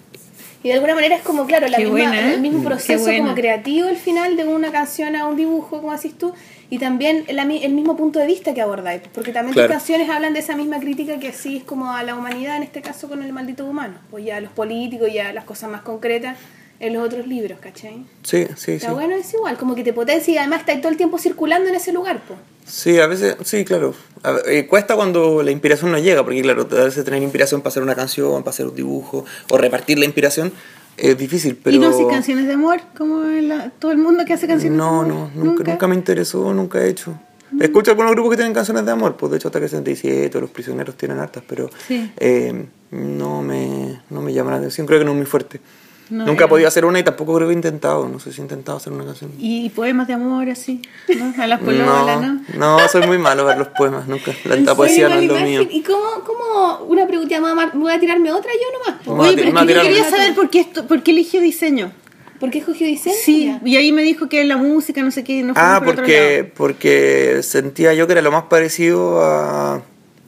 Y de alguna manera es como, claro, la Qué misma, buena, ¿eh? el mismo Qué proceso como creativo el final de una canción a un dibujo, como decís tú, y también el mismo punto de vista que abordáis, porque también Claro. tus canciones hablan de esa misma crítica que sí es como a la humanidad, en este caso con el maldito humano, pues ya a los políticos, ya a las cosas más concretas en los otros libros, ¿cachai? Sí, sí, sí. Está bueno, es igual, como que te potencia y además estás todo el tiempo circulando en ese lugar, pues. Sí, a veces, sí, claro. A eh, cuesta cuando la inspiración no llega, porque claro, a veces tener inspiración para hacer una canción, para hacer un dibujo, o repartir la inspiración, es difícil, pero... ¿Y no haces canciones de amor como la- todo el mundo que hace canciones No, de no, amor? nunca, nunca me interesó, nunca he hecho. Escucho algunos grupos que tienen canciones de amor, pues de hecho hasta que 67, Los Prisioneros tienen hartas, pero Sí. eh, no, me, no me llama la atención, creo que no es muy fuerte. No, nunca he ya. podido hacer una y tampoco creo que he intentado, no sé si he intentado hacer una canción. Y poemas de amor así, ¿no? A las pololas, ¿no? no, soy muy malo para los poemas, nunca. La, ¿En la poesía no es lo mío. ¿Y cómo, cómo una pregunta, me voy a- tirarme otra yo nomás? Oye, pero me es que yo quería saber por qué, esto, por qué eligió diseño. ¿Por qué escogió diseño? Sí, y ahí me dijo que la música, no sé qué, no fue Ah, por otro porque, lado. porque sentía yo que era lo más parecido a,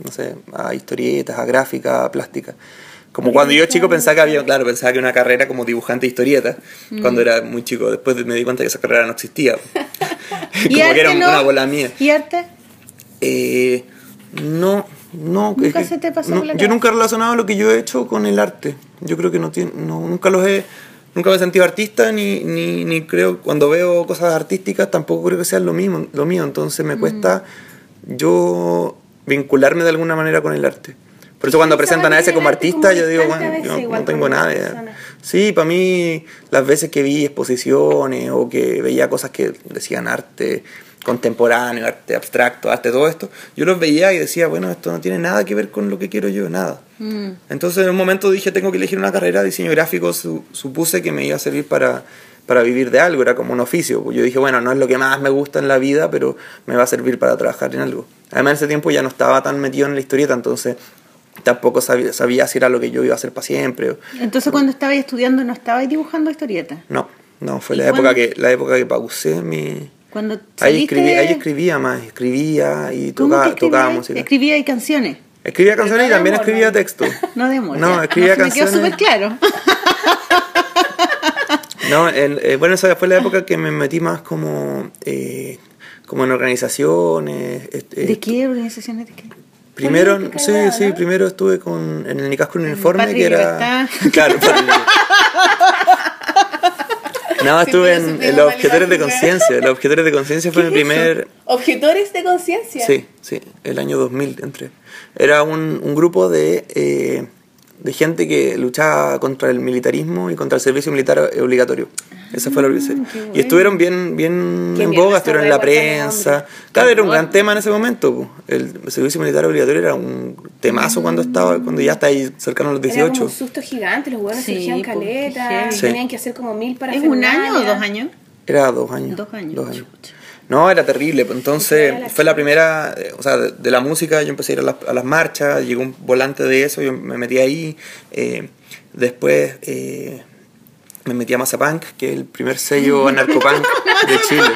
no sé, a historietas, a gráfica, a plástica. Como cuando yo chico pensaba que había, claro, pensaba que una carrera como dibujante de historietas, Mm. cuando era muy chico. Después me di cuenta que esa carrera no existía. ¿Y como que era no? una bola mía. ¿Y arte? Eh, no, no. ¿Nunca es que- se te pasó no, por la Yo cabeza? nunca he relacionado lo que yo he hecho con el arte. Yo creo que no tiene, no, nunca los he, nunca me he sentido artista ni, ni, ni creo, cuando veo cosas artísticas tampoco creo que sean lo mismo, lo mío. Entonces Mm. me cuesta yo vincularme de alguna manera con el arte. Por eso cuando presentan a ese como artista, como yo digo, bueno, yo no tengo nada. Sí, para mí las veces que vi exposiciones o que veía cosas que decían arte contemporáneo, arte abstracto, arte todo esto, yo los veía y decía, bueno, esto no tiene nada que ver con lo que quiero yo, nada. Mm. Entonces en un momento dije, tengo que elegir una carrera de diseño gráfico, su- supuse que me iba a servir para, para vivir de algo, era como un oficio. Pues Yo dije, bueno, no es lo que más me gusta en la vida, pero me va a servir para trabajar en algo. Además en ese tiempo ya no estaba tan metido en la historieta, entonces tampoco sabía, sabía si era lo que yo iba a hacer para siempre. Entonces cuando estabas estudiando no estabas dibujando historietas. No, no, fue ¿Y la época, que, la época que pausé mi... Cuando Ahí, escribí, ahí escribía más, escribía y ¿Cómo tocaba, música. Escribía y canciones. Escribía canciones y no también escribía texto. No de amor. No, escribía se Me quedó canciones. súper claro. No, el- eh, bueno, esa fue la época que me metí más como, eh, como en organizaciones. este, ¿De qué organizaciones? ¿De qué? Primero, Política, sí, ¿verdad, sí, primero estuve con, en el Nicasco Uniforme, Patria que era... Libertad. Claro, Libertad. No, estuve en, los objetores de ¿eh? conciencia. Los objetores de conciencia fue mi primer... Objetores de conciencia. Sí, sí, el año 2000 entré. Era un, un grupo de, eh, de gente que luchaba contra el militarismo y contra el servicio militar obligatorio. Ese fue lo que hice. Ah, bueno. Y estuvieron bien, bien Qué en boga, estuvieron en la que prensa. Claro, era un gran tema en ese momento. po. El servicio militar obligatorio era un temazo cuando estaba, cuando ya está ahí cercano a los Era como 18. un susto gigante, los huevos Sí, po, caleta. Sí. tenían que hacer como mil para ¿Es un año o dos años? Era dos años. Dos años. Chucha. No, era terrible. pues, Entonces Era la fue la primera, eh, o sea, de, de la música yo empecé a ir a las, a las marchas, llegó un volante de eso, yo me metí ahí. eh, después, eh, me metí a Mazapunk, que es el primer sello anarcopunk de Chile.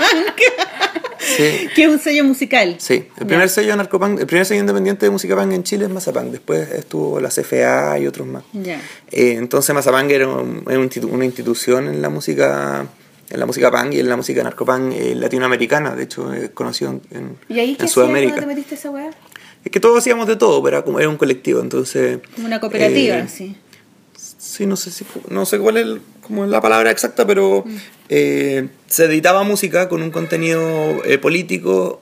Sí, Que es un sello musical. sí. El primer sello anarcopunk, el primer sello independiente de música punk en Chile es Mazapunk. Después estuvo la CFA y otros más. Ya. Eh, entonces Mazapunk era un- una institución en la música en la música punk y en la música narcopunk eh, latinoamericana, de hecho es conocido en, en- ¿Y ahí en Sudamérica. te metiste esa weá? Es que todos hacíamos de todo, pero era, un colectivo, entonces... Como una cooperativa, eh, sí. Sí, no sé si no sé cuál es el- como la palabra exacta, pero Mm. eh, se editaba música con un contenido eh, político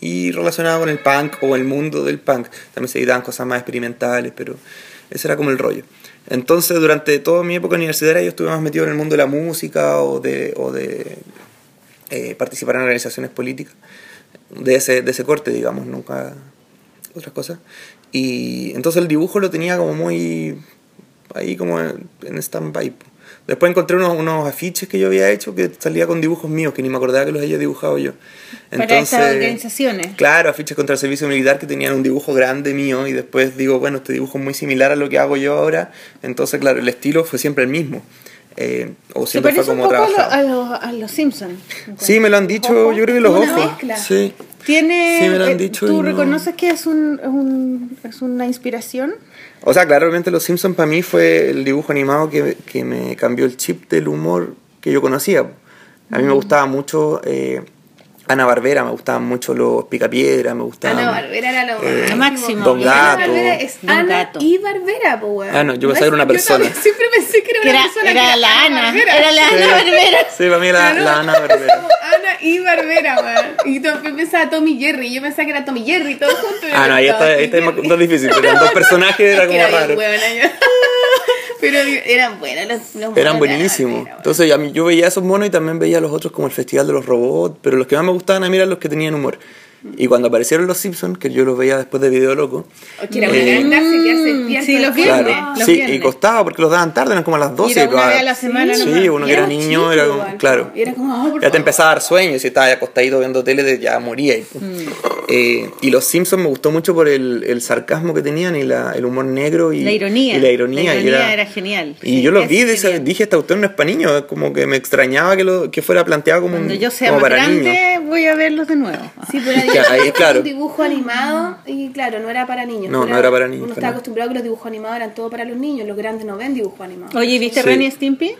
y relacionado con el punk o el mundo del punk. También se editaban cosas más experimentales, pero ese era como el rollo. Entonces, durante toda mi época universitaria yo estuve más metido en el mundo de la música o de, o de eh, participar en organizaciones políticas de ese, de ese corte, digamos, nunca otras cosas. Y entonces el dibujo lo tenía como muy ahí como en, stand-by. Después encontré unos, unos afiches que yo había hecho que salía con dibujos míos, que ni me acordaba que los había dibujado yo. Para estas organizaciones. Claro, afiches contra el servicio militar que tenían un dibujo grande mío y después digo, bueno, este dibujo es muy similar a lo que hago yo ahora. Entonces, claro, el estilo fue siempre el mismo. Eh, o siempre fue un como poco a, lo- a los, a los Simpsons. Sí, me lo han dicho, Ojos, yo creo que los una ojos. mezcla. Sí. Tiene, Sí, me lo han eh, dicho ¿Tú no- reconoces que es, un, un- es una inspiración? O sea, claro, obviamente Los Simpsons para mí fue el dibujo animado que, que me cambió el chip del humor que yo conocía. A mí me gustaba mucho eh, Ana Barbera, me gustaban mucho los Picapiedra, me gustaban... Ana Barbera era lo eh, máximo. Don Y Ana Gato. Barbera es Don Ana Gato. y Barbera, po, weón. Ah, no, yo pensaba que era una persona. siempre pensé que era Que una era, persona. era que la Ana. Barbera. Era la Ana Barbera. Sí, para mí la, no. la Ana Barbera. Ana y Barbera, weón. Y yo pensaba Tommy Jerry. Yo pensaba que era Tommy Jerry todo junto. Ah, no, ahí está, ahí está más, más difícil, porque eran dos personajes era como era raro. Pero eran buenos los, los monos Eran buenísimos. Entonces a mí, yo veía esos monos y también veía los otros como el Festival de los Robots, pero los que más me gustaban a mí eran los que tenían humor. Y cuando aparecieron los Simpsons, que yo los veía después de Video Loco, O que era una Eh, que hace sí, los viernes. Claro, los sí, viernes. y costaba porque los daban tarde, eran como a las 12. Y era una vez a la semana Sí, nomás. uno que era niño chicos era como, igual, claro. Y era como, oh, por Ya te empezaba a dar sueño, y si estabas acostadito viendo tele ya moría. Y, Mm. eh, y los Simpsons me gustó mucho por el, el sarcasmo que tenían y la, el humor negro y La ironía. Y la ironía. La y ironía era genial. Y Sí, yo los vi, dije, dije, esta cuestión no es para niños, como que me extrañaba que, lo, que fuera planteado como, Cuando un, yo sea como más para niños. grande, voy a verlos de nuevo. Sí, pero era Que ahí, dibujo- claro. un dibujo animado y claro, no era para niños. No, no era para niños, Uno nada. acostumbrado a que los dibujos animados eran todo para los niños, los grandes no ven dibujos animados. Oye, ¿viste Sí. Ren y Stimpy?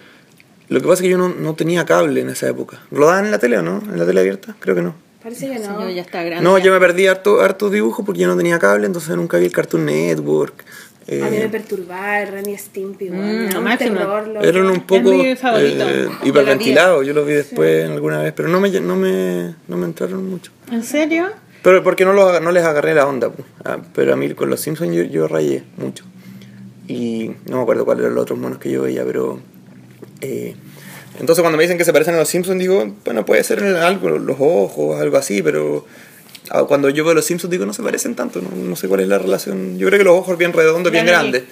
Lo que pasa es que yo no, no tenía cable en esa época. ¿Lo daban en la tele o no? ¿En la tele abierta? Creo que no. Parece que no. Ya está grande. No, yo me perdí harto, hartos dibujos porque yo no tenía cable, entonces nunca vi el Cartoon Network. Eh, A mí me perturbaba el Ren y Stimpy. Mm, lo un terror, eran un poco eh, hiperventilados, yo los vi después alguna vez, pero no me, no me, no me entraron mucho. ¿En serio? Pero porque no, los, no les agarré la onda, pues. Ah, pero a mí con los Simpsons yo, yo rayé mucho. Y no me acuerdo cuáles eran los otros monos que yo veía, pero... eh, entonces cuando me dicen que se parecen a los Simpsons, digo, bueno, puede ser algo, los ojos, algo así, pero... ah, Cuando yo veo los Simpsons digo, no se parecen tanto, no, no sé cuál es la relación. Yo creo que los ojos bien redondos, bien nariz. grandes.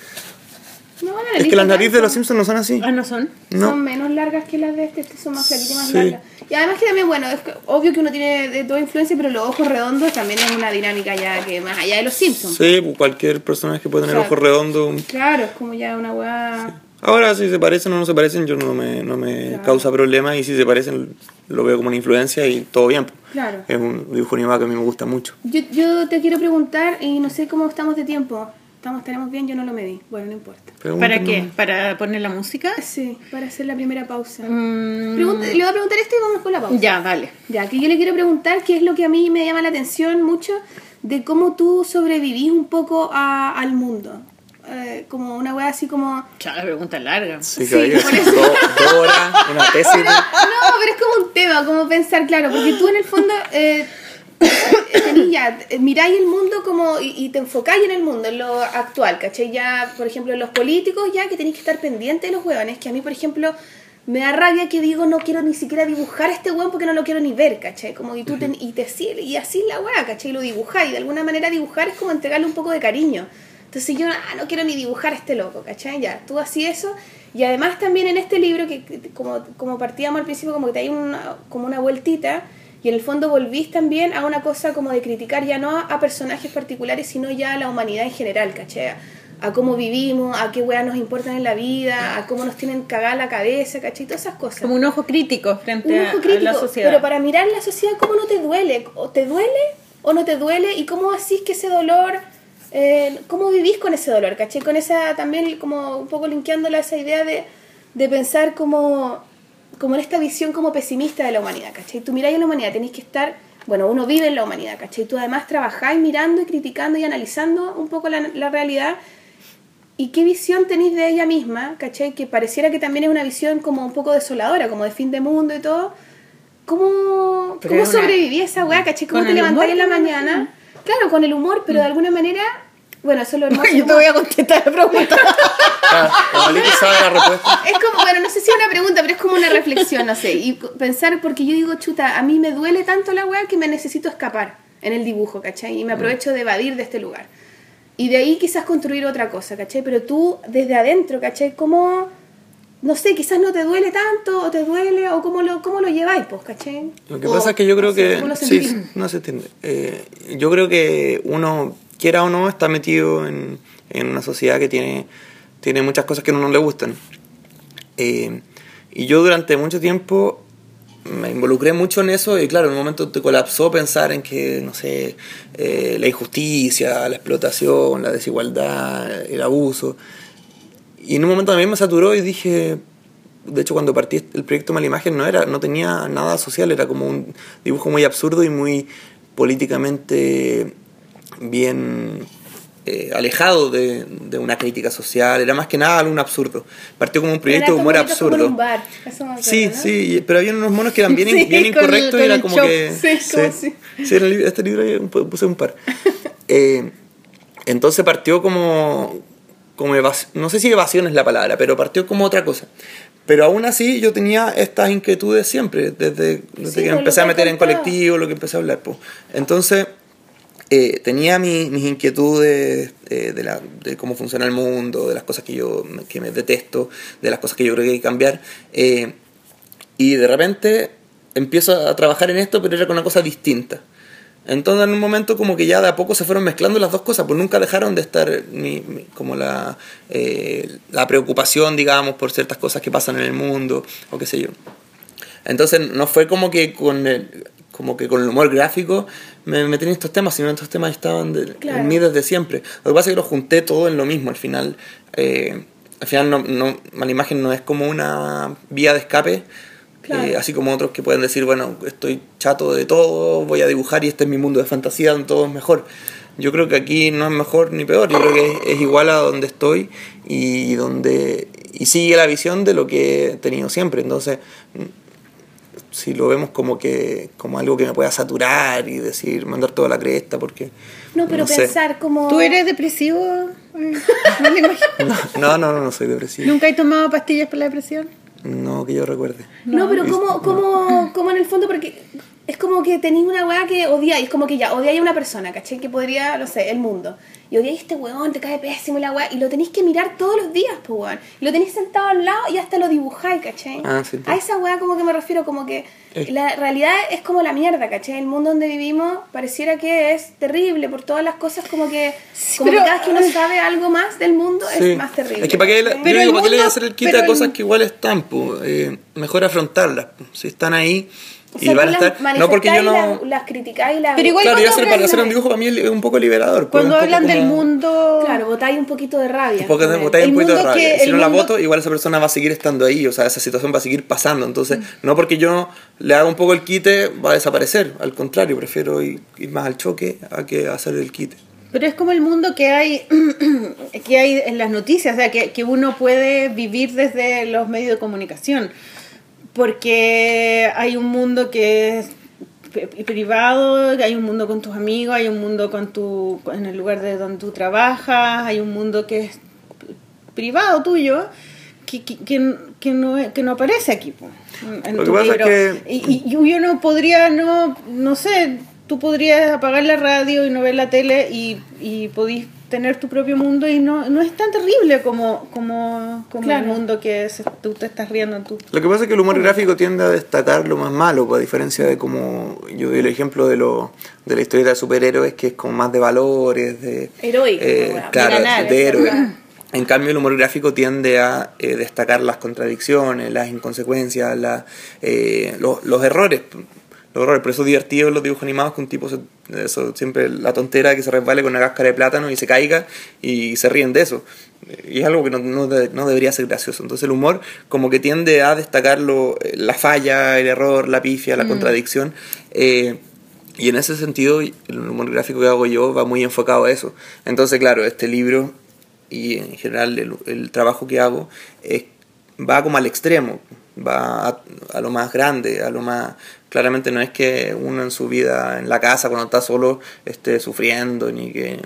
No, la Es nariz que las narices de los Simpsons no son así. Ah, no son. No. Son menos largas que las de este, este son más flaquitas y más Sí. largas. Y además que también, bueno, es que obvio que uno tiene de toda influencia, pero los ojos redondos también es una dinámica ya que más allá de los Simpsons. Sí, cualquier personaje puede tener ojos redondos. Claro, es como ya una weá. Ahora, si se parecen o no se parecen, yo no me, no me Claro. causa problema. Y si se parecen, lo veo como una influencia y todo bien. pues. Claro. Es un dibujo animado que a mí me gusta mucho. Yo, yo te quiero preguntar, y no sé cómo estamos de tiempo. ¿Estamos, ¿Tenemos bien? Yo no lo medí. Bueno, no importa. ¿Para qué? ¿Para poner la música? Sí, para hacer la primera pausa. Mm, Pregunta- le voy a preguntar esto y vamos con la pausa. ya, vale. Ya, que yo le quiero preguntar qué es lo que a mí me llama la atención mucho de cómo tú sobrevivís un poco a- al mundo. Eh, como una wea así como... Chao, la pregunta es larga. Sí, Sí, por eso. dos, dos horas, una tesis. de- No, pero es como un tema, como pensar, claro, porque tú en el fondo eh, eh, ya, eh, miráis el mundo como y, y te enfocáis en el mundo, en lo actual, ¿cachai? Ya, por ejemplo, en los políticos ya que tenéis que estar pendientes de los hueones, que a mí, por ejemplo, me da rabia que digo no quiero ni siquiera dibujar a este hueón porque no lo quiero ni ver, ¿cachai? Como y tú te, y te y así la hueá, ¿cachai? Lo dibujáis, de alguna manera dibujar es como entregarle un poco de cariño. Entonces yo ah, no quiero ni dibujar a este loco, ¿cachai? Ya, tú así eso. Y además también en este libro, que como, como partíamos al principio, como que te hay una, como una vueltita, y en el fondo volvís también a una cosa como de criticar ya no a, a personajes particulares, sino ya a la humanidad en general, ¿cachai? a cómo vivimos, a qué weas nos importan en la vida, a cómo nos tienen cagada la cabeza, ¿cachai? Todas esas cosas. Como un ojo crítico frente Un a- ojo a, crítico, la sociedad. pero para mirar la sociedad, ¿cómo no te duele? ¿O te duele o no te duele? ¿Y cómo así que ese dolor, eh, cómo vivís con ese dolor? ¿Cachai? Con esa, también como un poco linkeándola a esa idea de, de pensar como, como en esta visión como pesimista de la humanidad, ¿cachai? Tú miráis a la humanidad, tenéis que estar, bueno, uno vive en la humanidad, ¿cachai? Tú además trabajáis mirando y criticando y analizando un poco la, la realidad ¿Y qué visión tenéis de ella misma? ¿Cachai? Que pareciera que también es una visión como un poco desoladora, como de fin de mundo y todo. ¿Cómo, cómo sobreviví a esa weá? ¿Cachai? ¿Cómo te levantáis en la mañana? Claro, con el humor, pero de alguna manera, bueno, eso es lo hermoso. Yo te voy a contestar la pregunta. Ah, la Maliki sabe la respuesta. Es como, bueno, no sé si es una pregunta, pero es como una reflexión, no sé. Y pensar, porque yo digo, chuta, a mí me duele tanto la weá que me necesito escapar en el dibujo, ¿cachai? Y me aprovecho de evadir de este lugar. Y de ahí quizás construir otra cosa, ¿cachai? Pero tú, desde adentro, ¿cachai? ¿Cómo, no sé, quizás no te duele tanto, o te duele, o cómo lo, cómo lo lleváis, pues, ¿cachai? Lo que O, pasa es que yo creo no que... sí, no se entiende. Eh, yo creo que uno, quiera o no, está metido en, en una sociedad que tiene, tiene muchas cosas que a uno no le gustan. Eh, y yo durante mucho tiempo me involucré mucho en eso y claro, en un momento te colapsó pensar en que, no sé, eh, la injusticia, la explotación, la desigualdad, el abuso. Y en un momento también me saturó y dije, de hecho cuando partí el proyecto Malimagen no era no tenía nada social, era como un dibujo muy absurdo y muy políticamente bien eh, alejado de, de una crítica social, era más que nada algo absurdo. Partió como un proyecto de humor como como absurdo. un bar, eso me acuerdo, Sí, ¿no? sí, pero había unos monos que eran bien, Sí, bien el- incorrectos y era como que... Sí, como sí. Sí, en el libro- este libro un- puse un par. Eh, entonces partió como, como no sé si evasión es la palabra, pero partió como otra cosa. Pero aún así yo tenía estas inquietudes siempre, desde, desde Sí, que pues, me empecé a meter en colectivo, lo que empecé a hablar. pues. Entonces eh, tenía mi- mis inquietudes eh, de, la, de cómo funciona el mundo, de las cosas que yo me- que me detesto, de las cosas que yo creo que hay que cambiar. eh, y de repente empiezo a trabajar en esto, pero era con una cosa distinta. Entonces en un momento como que ya de a poco se fueron mezclando las dos cosas, pues nunca dejaron de estar mi- mi- como la, eh, la preocupación, digamos, por ciertas cosas que pasan en el mundo, o qué sé yo. Entonces no fue como que con el, como que con el humor gráfico me metí en estos temas, sino estos temas estaban de- Claro. en mí desde siempre. Lo que pasa es que los junté todo en lo mismo al final. eh, al final no, no, la imagen no es como una vía de escape, Claro. eh, así como otros que pueden decir, bueno, estoy chato de todo, voy a dibujar y este es mi mundo de fantasía, donde todo es mejor. Yo creo que aquí no es mejor ni peor, yo creo que es, es igual a donde estoy y donde y sigue la visión de lo que he tenido siempre. Entonces, si lo vemos como que como algo que me pueda saturar y decir mandar toda la cresta porque No, pero no sé. pensar como... ¿Tú eres depresivo? No me imagino. no no no no soy depresivo ¿Nunca he tomado pastillas para la depresión? No que yo recuerde. No, pero como, como, como en el fondo, porque es como que tenéis una weá que odiáis, es como que ya, odiáis a una persona, ¿cachai? Que podría, no sé, el mundo. Y odiáis a este weón, te cae pésimo la weá, y lo tenéis que mirar todos los días, pues weón. Y lo tenéis sentado al lado y hasta lo dibujáis, ¿cachai? Ah, sí, a esa weá como que me refiero, como que Es- la realidad es como la mierda, ¿cachai? El mundo donde vivimos pareciera que es terrible por todas las cosas, como que, como pero- que cada vez que uno sabe algo más del mundo Sí. es más terrible. Es que para qué, Pero digo, el ¿para qué le voy a hacer el pero a el- cosas que igual están? po? Eh, mejor afrontarlas. po. Si están ahí O y van a estar. No porque yo no. Las, las criticáis y las... Pero igual Claro, yo cuando hacer, para hacer un dibujo para mí es un poco liberador. pues, Cuando hablan del como- mundo... Claro, botáis un poquito de rabia. Un poco botáis un El poquito de mundo rabia. que- Si no la voto, igual esa persona va a seguir estando ahí. O sea, esa situación va a seguir pasando. Entonces, Mm. no porque yo le haga un poco el quite, va a desaparecer. Al contrario, prefiero ir, ir más al choque a que hacer el quite. Pero es como el mundo que hay, que hay en las noticias, o sea, que, que uno puede vivir desde los medios de comunicación. Porque hay un mundo que es pri- privado, hay un mundo con tus amigos, hay un mundo con tu, en el lugar de donde tú trabajas, hay un mundo que es privado tuyo, que, que, que, no, que no aparece aquí. en Lo que pasa es que- Y, y yo no podría, no, no sé, tú podrías apagar la radio y no ver la tele y, y podís tener tu propio mundo y no, no es tan terrible como, como, como Claro. el mundo que se- tú te estás riendo en tu... Lo que pasa es que el humor gráfico tiende a destacar lo más malo, pues, a diferencia de como yo doy el ejemplo de lo de la historia de superhéroes, que es como más de valores, de Heroico, eh, de ganar, héroes. En cambio, el humor gráfico tiende a eh, destacar las contradicciones, las inconsecuencias, la, eh, los, los errores. Los errores. Por eso es divertido en los dibujos animados que un tipo, se- eso, siempre la tontera que se resbale con una cáscara de plátano y se caiga y se ríen de eso. Y es algo que no, no, de- no debería ser gracioso. Entonces el humor como que tiende a destacar lo- eh, la falla, el error, la pifia, la contradicción. eh, y en ese sentido, el humor gráfico que hago yo va muy enfocado a eso. Entonces, claro, este libro y en general el, el trabajo que hago es- va como al extremo, va a, a lo más grande, a lo más... Claramente no es que uno en su vida, en la casa, cuando está solo, esté sufriendo, ni que...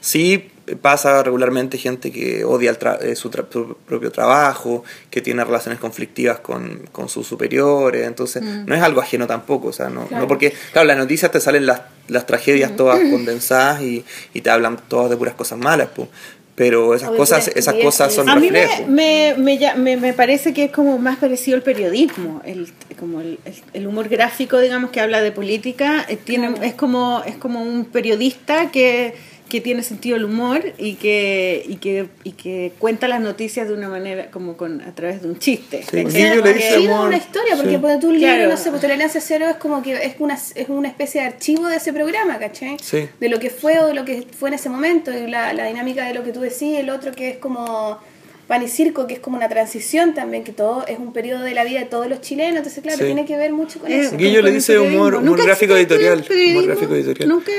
Sí pasa regularmente gente que odia el tra- eh, su, tra- su propio trabajo, que tiene relaciones conflictivas con, con sus superiores, entonces no es algo ajeno tampoco, o sea, no, Claro. no porque, claro, las noticias te salen las, las tragedias todas condensadas y, y te hablan todas de puras cosas malas, pues. Pero esas cosas, esas cosas son A mí me, me, me, me- me parece que es como más parecido al periodismo, el, como el, el- el humor gráfico, digamos, que habla de política, eh, tiene, es, como, es como un periodista que, que tiene sentido del humor y que, y, que, y que cuenta las noticias de una manera como con a través de un chiste. Sí. Guillo le Sí, humor, una historia, porque sí. tú un libro, Claro. no sé, pues Tolerancia Cero es como que es una, es una especie de archivo de ese programa, ¿cachai? Sí. De lo que fue o de lo que fue en ese momento, y la, la dinámica de lo que tú decís, el otro que es como pan y circo, que es como una transición también, que todo es un periodo de la vida de todos los chilenos, entonces claro, Sí. tiene que ver mucho con Eh, eso. Guillo le dice humor- periodismo. humor ¿Nunca gráfico editorial, humor gráfico. Nunca,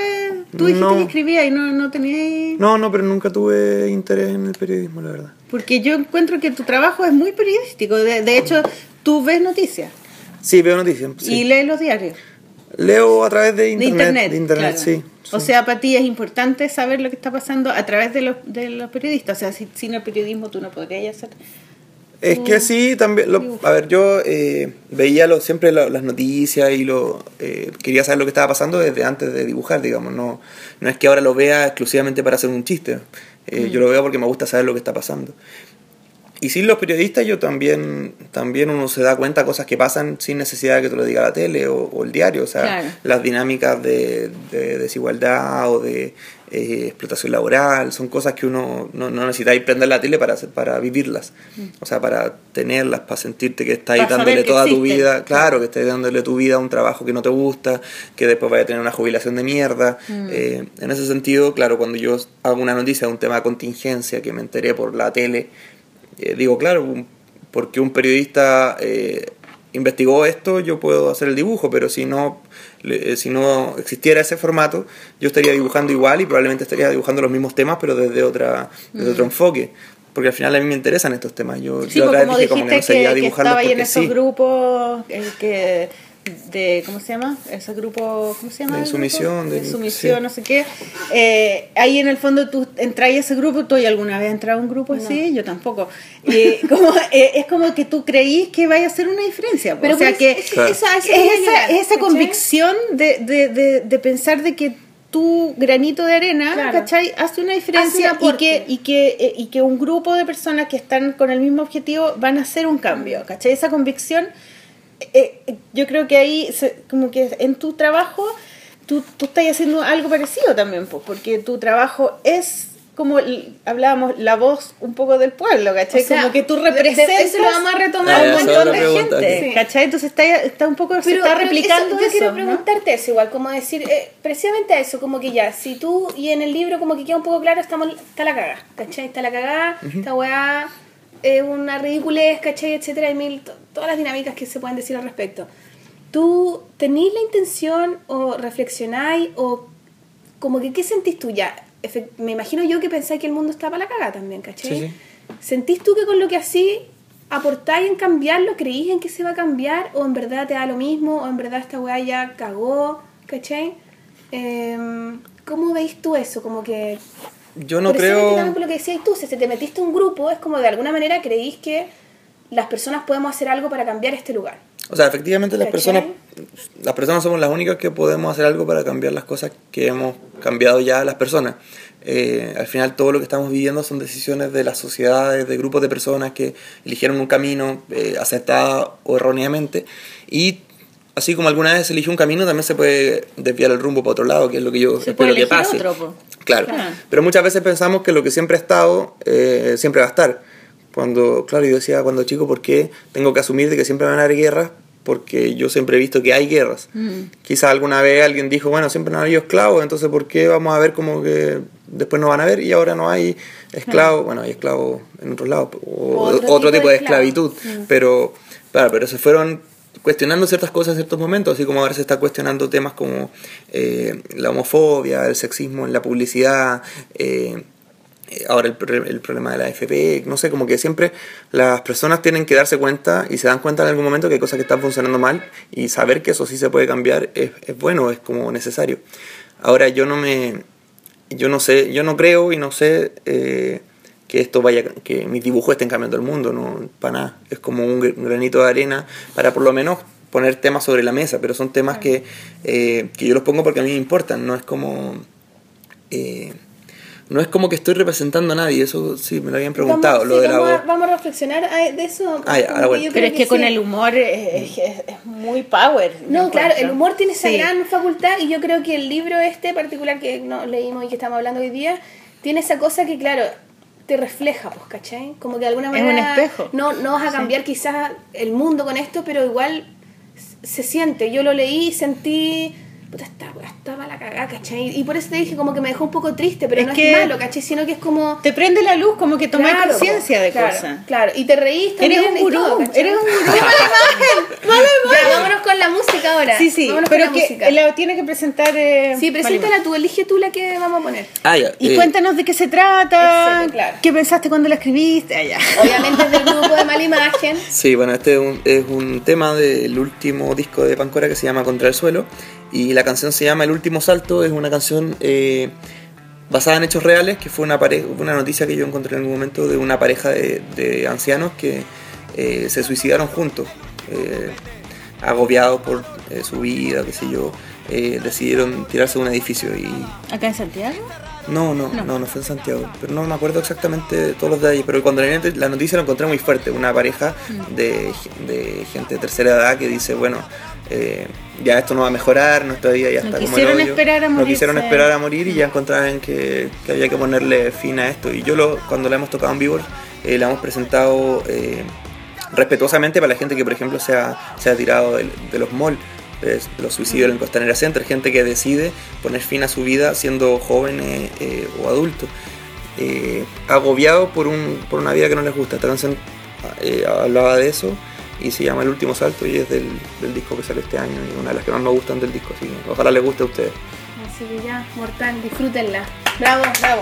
tú dijiste No. que escribías y no, no tenías... No, no, pero nunca tuve interés en el periodismo, la verdad. Porque yo encuentro que tu trabajo es muy periodístico. De, de hecho, tú ves noticias Sí, veo noticias. sí. y lees los diarios. Leo a través de De internet. de internet, claro. sí. O sea, para ti es importante saber lo que está pasando a través de los, de los periodistas. O sea, si, sin el periodismo tú no podrías hacer. Es que sí, también. lo- a ver, yo eh, veía lo, siempre lo- las noticias y lo eh, quería saber lo que estaba pasando desde antes de dibujar, digamos. No, no es que ahora lo vea exclusivamente para hacer un chiste. Eh, Yo lo veo porque me gusta saber lo que está pasando. Y sin los periodistas, yo también, también uno se da cuenta de cosas que pasan sin necesidad de que te lo diga la tele o, o el diario. O sea, Claro. las dinámicas de, de desigualdad o de eh, explotación laboral son cosas que uno no, no necesita ir prender la tele para, para vivirlas. O sea, para tenerlas, para sentirte que estás Para dándole toda tu vida. Claro, que estés dándole tu vida a un trabajo que no te gusta, que después vaya a tener una jubilación de mierda. Eh, en ese sentido, claro, cuando yo hago una noticia de un tema de contingencia que me enteré por la tele, eh, digo, claro, porque un periodista eh, investigó esto, yo puedo hacer el dibujo, pero si no, le- eh, si no existiera ese formato, yo estaría dibujando igual y probablemente estaría dibujando los mismos temas, pero desde, otra, desde otro enfoque. Porque al final a mí me interesan estos temas. Yo, Sí, yo pues, como dije como dijiste que no que, sería que dibujarlos estaba ahí en esos sí. grupos que de cómo se llama ese grupo cómo se llama De sumisión, de de- sumisión sí. no sé qué Eh, ahí en el fondo tú entras a ese grupo tú alguna vez has entrado a un grupo así yo tampoco Eh, como, eh, es como que tú creís que vaya a hacer una diferencia Pero o sea pues, que es- Claro. esa, esa es esa, esa convicción de, de, de, de pensar de que tu granito de arena, Claro. ¿cachai? Hace una diferencia Hace un y que, y, que, eh, y que un grupo de personas que están con el mismo objetivo van a hacer un cambio, ¿cachai? Esa convicción, eh, yo creo que ahí, se- como que en tu trabajo, tú, tú estás haciendo algo parecido también, pues, porque tu trabajo es como hablábamos, la voz un poco del pueblo, ¿cachai? O sea, como que tú representas eso lo vamos a retomar a Ah, un montón de gente, sí. ¿cachai? Entonces está, está un poco, se Pero- está pero replicando eso- yo eso, quiero ¿no? preguntarte eso igual, como decir, eh, precisamente eso, como que ya, si tú, y en el libro como que queda un poco claro, estamos, está la cagada, ¿cachai? Está la cagada, esta weá es una ridiculez, ¿cachai? Etcétera, hay mil, to- todas las dinámicas que se pueden decir al respecto. ¿Tú tenís la intención o reflexionáis o como que qué sentís tú ya? Me imagino yo que pensáis que el mundo está para la cagada también, ¿cachai? Sí, sí. ¿Sentís tú que con lo que así aportáis en cambiarlo? ¿Creís en que se va a cambiar? ¿O en verdad te da lo mismo? ¿O en verdad esta weá ya cagó? ¿Cachai? Em, ¿Cómo veis tú eso? Como que... Yo no creo... también por lo que decías tú, si te metiste un grupo, es como de alguna manera creís que las personas podemos hacer algo para cambiar este lugar. O sea, efectivamente las personas, las personas somos las únicas que podemos hacer algo para cambiar las cosas que hemos cambiado ya las personas. Eh, al final todo lo que estamos viviendo son decisiones de las sociedades, de grupos de personas que eligieron un camino eh, aceptado o erróneamente. Y así como alguna vez se eligió un camino, también se puede desviar el rumbo para otro lado, que es lo que yo Se espero puede que pase. otro, po. Claro. Claro. Pero muchas veces pensamos que lo que siempre ha estado, eh, siempre va a estar. Cuando, claro, yo decía cuando chico, ¿por qué tengo que asumir de que siempre van a haber guerras? Porque yo siempre he visto que hay guerras. Quizá alguna vez alguien dijo, bueno, siempre no ha habido esclavos, entonces ¿por qué vamos a ver como que después no van a haber y ahora no hay esclavos? Bueno, hay esclavos en otros lados, o Otro otro, tipo tipo de de esclavitud. esclavos. Pero, claro, pero se fueron cuestionando ciertas cosas en ciertos momentos, así como ahora se está cuestionando temas como eh, la homofobia, el sexismo en la publicidad, eh, ahora el, el problema de la FP, no sé, como que siempre las personas tienen que darse cuenta y se dan cuenta en algún momento que hay cosas que están funcionando mal y saber que eso sí se puede cambiar es, es bueno, es como necesario. Ahora yo no me, yo no sé, yo no creo y no sé eh, que esto vaya, que mis dibujos estén cambiando el mundo, no, para nada. Es como un gr- granito de arena para por lo menos poner temas sobre la mesa, pero son temas que, eh, que yo los pongo porque a mí me importan, no es como... eh, no es como que estoy representando a nadie, eso sí me lo habían preguntado, Vamos, lo sí, de la vamos, a, vamos a reflexionar ah, de eso. Ah, ya, ahora bueno. Pero creo es que con sí. el humor es, es- es muy power. No, claro, encuentro. el humor tiene esa Sí. gran facultad y yo creo que el libro este particular que no leímos y que estamos hablando hoy día tiene esa cosa que, claro, te refleja, pues, ¿cachai? Como que de alguna Es un manera espejo. No, no vas a cambiar quizás el mundo con esto, pero igual se siente. Yo lo leí y sentí... Puta, esta weá estaba la cagada, ¿cachai? Y por eso te dije como que me dejó un poco triste, pero Es no que- es malo, ¿cachai? Sino que es como... Te prende la luz, como que tomás Claro, conciencia de claro, cosas. Claro, y te reís también. Eres un gurú, todo, eres un gurú. ¡Qué mala imagen! ¡Mala imagen! Ya, vámonos con la música ahora. Sí, sí, Vámonos pero con la que música. la tiene que presentar. eh, Sí, preséntala tú, elige tú la que vamos a poner. Ah, ya, Y eh, cuéntanos de qué se trata, Excelente, claro. qué pensaste cuando la escribiste. Allá. Obviamente es del grupo de Mala Imagen. Sí, bueno, este es un, es un tema del último disco de Pancora que se llama Contra el Suelo y la canción se llama El Último Salto, es una canción eh, basada en hechos reales, que fue una, pare- una noticia que yo encontré en algún momento de una pareja de, de ancianos que eh, se suicidaron juntos, eh, agobiados por eh, su vida, qué sé yo, decidieron tirarse de un edificio y ¿Acá en Santiago? no, no, No. no, no, fue en Santiago. Pero no me acuerdo exactamente de todos los detalles. Pero cuando la noticia la encontré muy fuerte. Una pareja de, de gente de tercera edad que dice, bueno, eh, ya esto no va a mejorar, nuestra vida ya No está como el quisieron hoyo". esperar a No quisieron esperar a morir y ya encontraban que, que había que ponerle fin a esto. Y yo lo, cuando la hemos tocado en vivo, eh, la hemos presentado eh, respetuosamente para la gente que, por ejemplo, se ha, se ha tirado de, de los malls, los suicidios en Costanera Center, gente que decide poner fin a su vida siendo jóvenes eh, o adultos, eh, agobiados por, un, por una vida que no les gusta. Eh, hablaba de eso y se llama El Último Salto y es del, del disco que sale este año y una de las que más me gustan del disco, así que ojalá les guste a ustedes. Así que ya, mortal, disfrútenla. Bravo, bravo.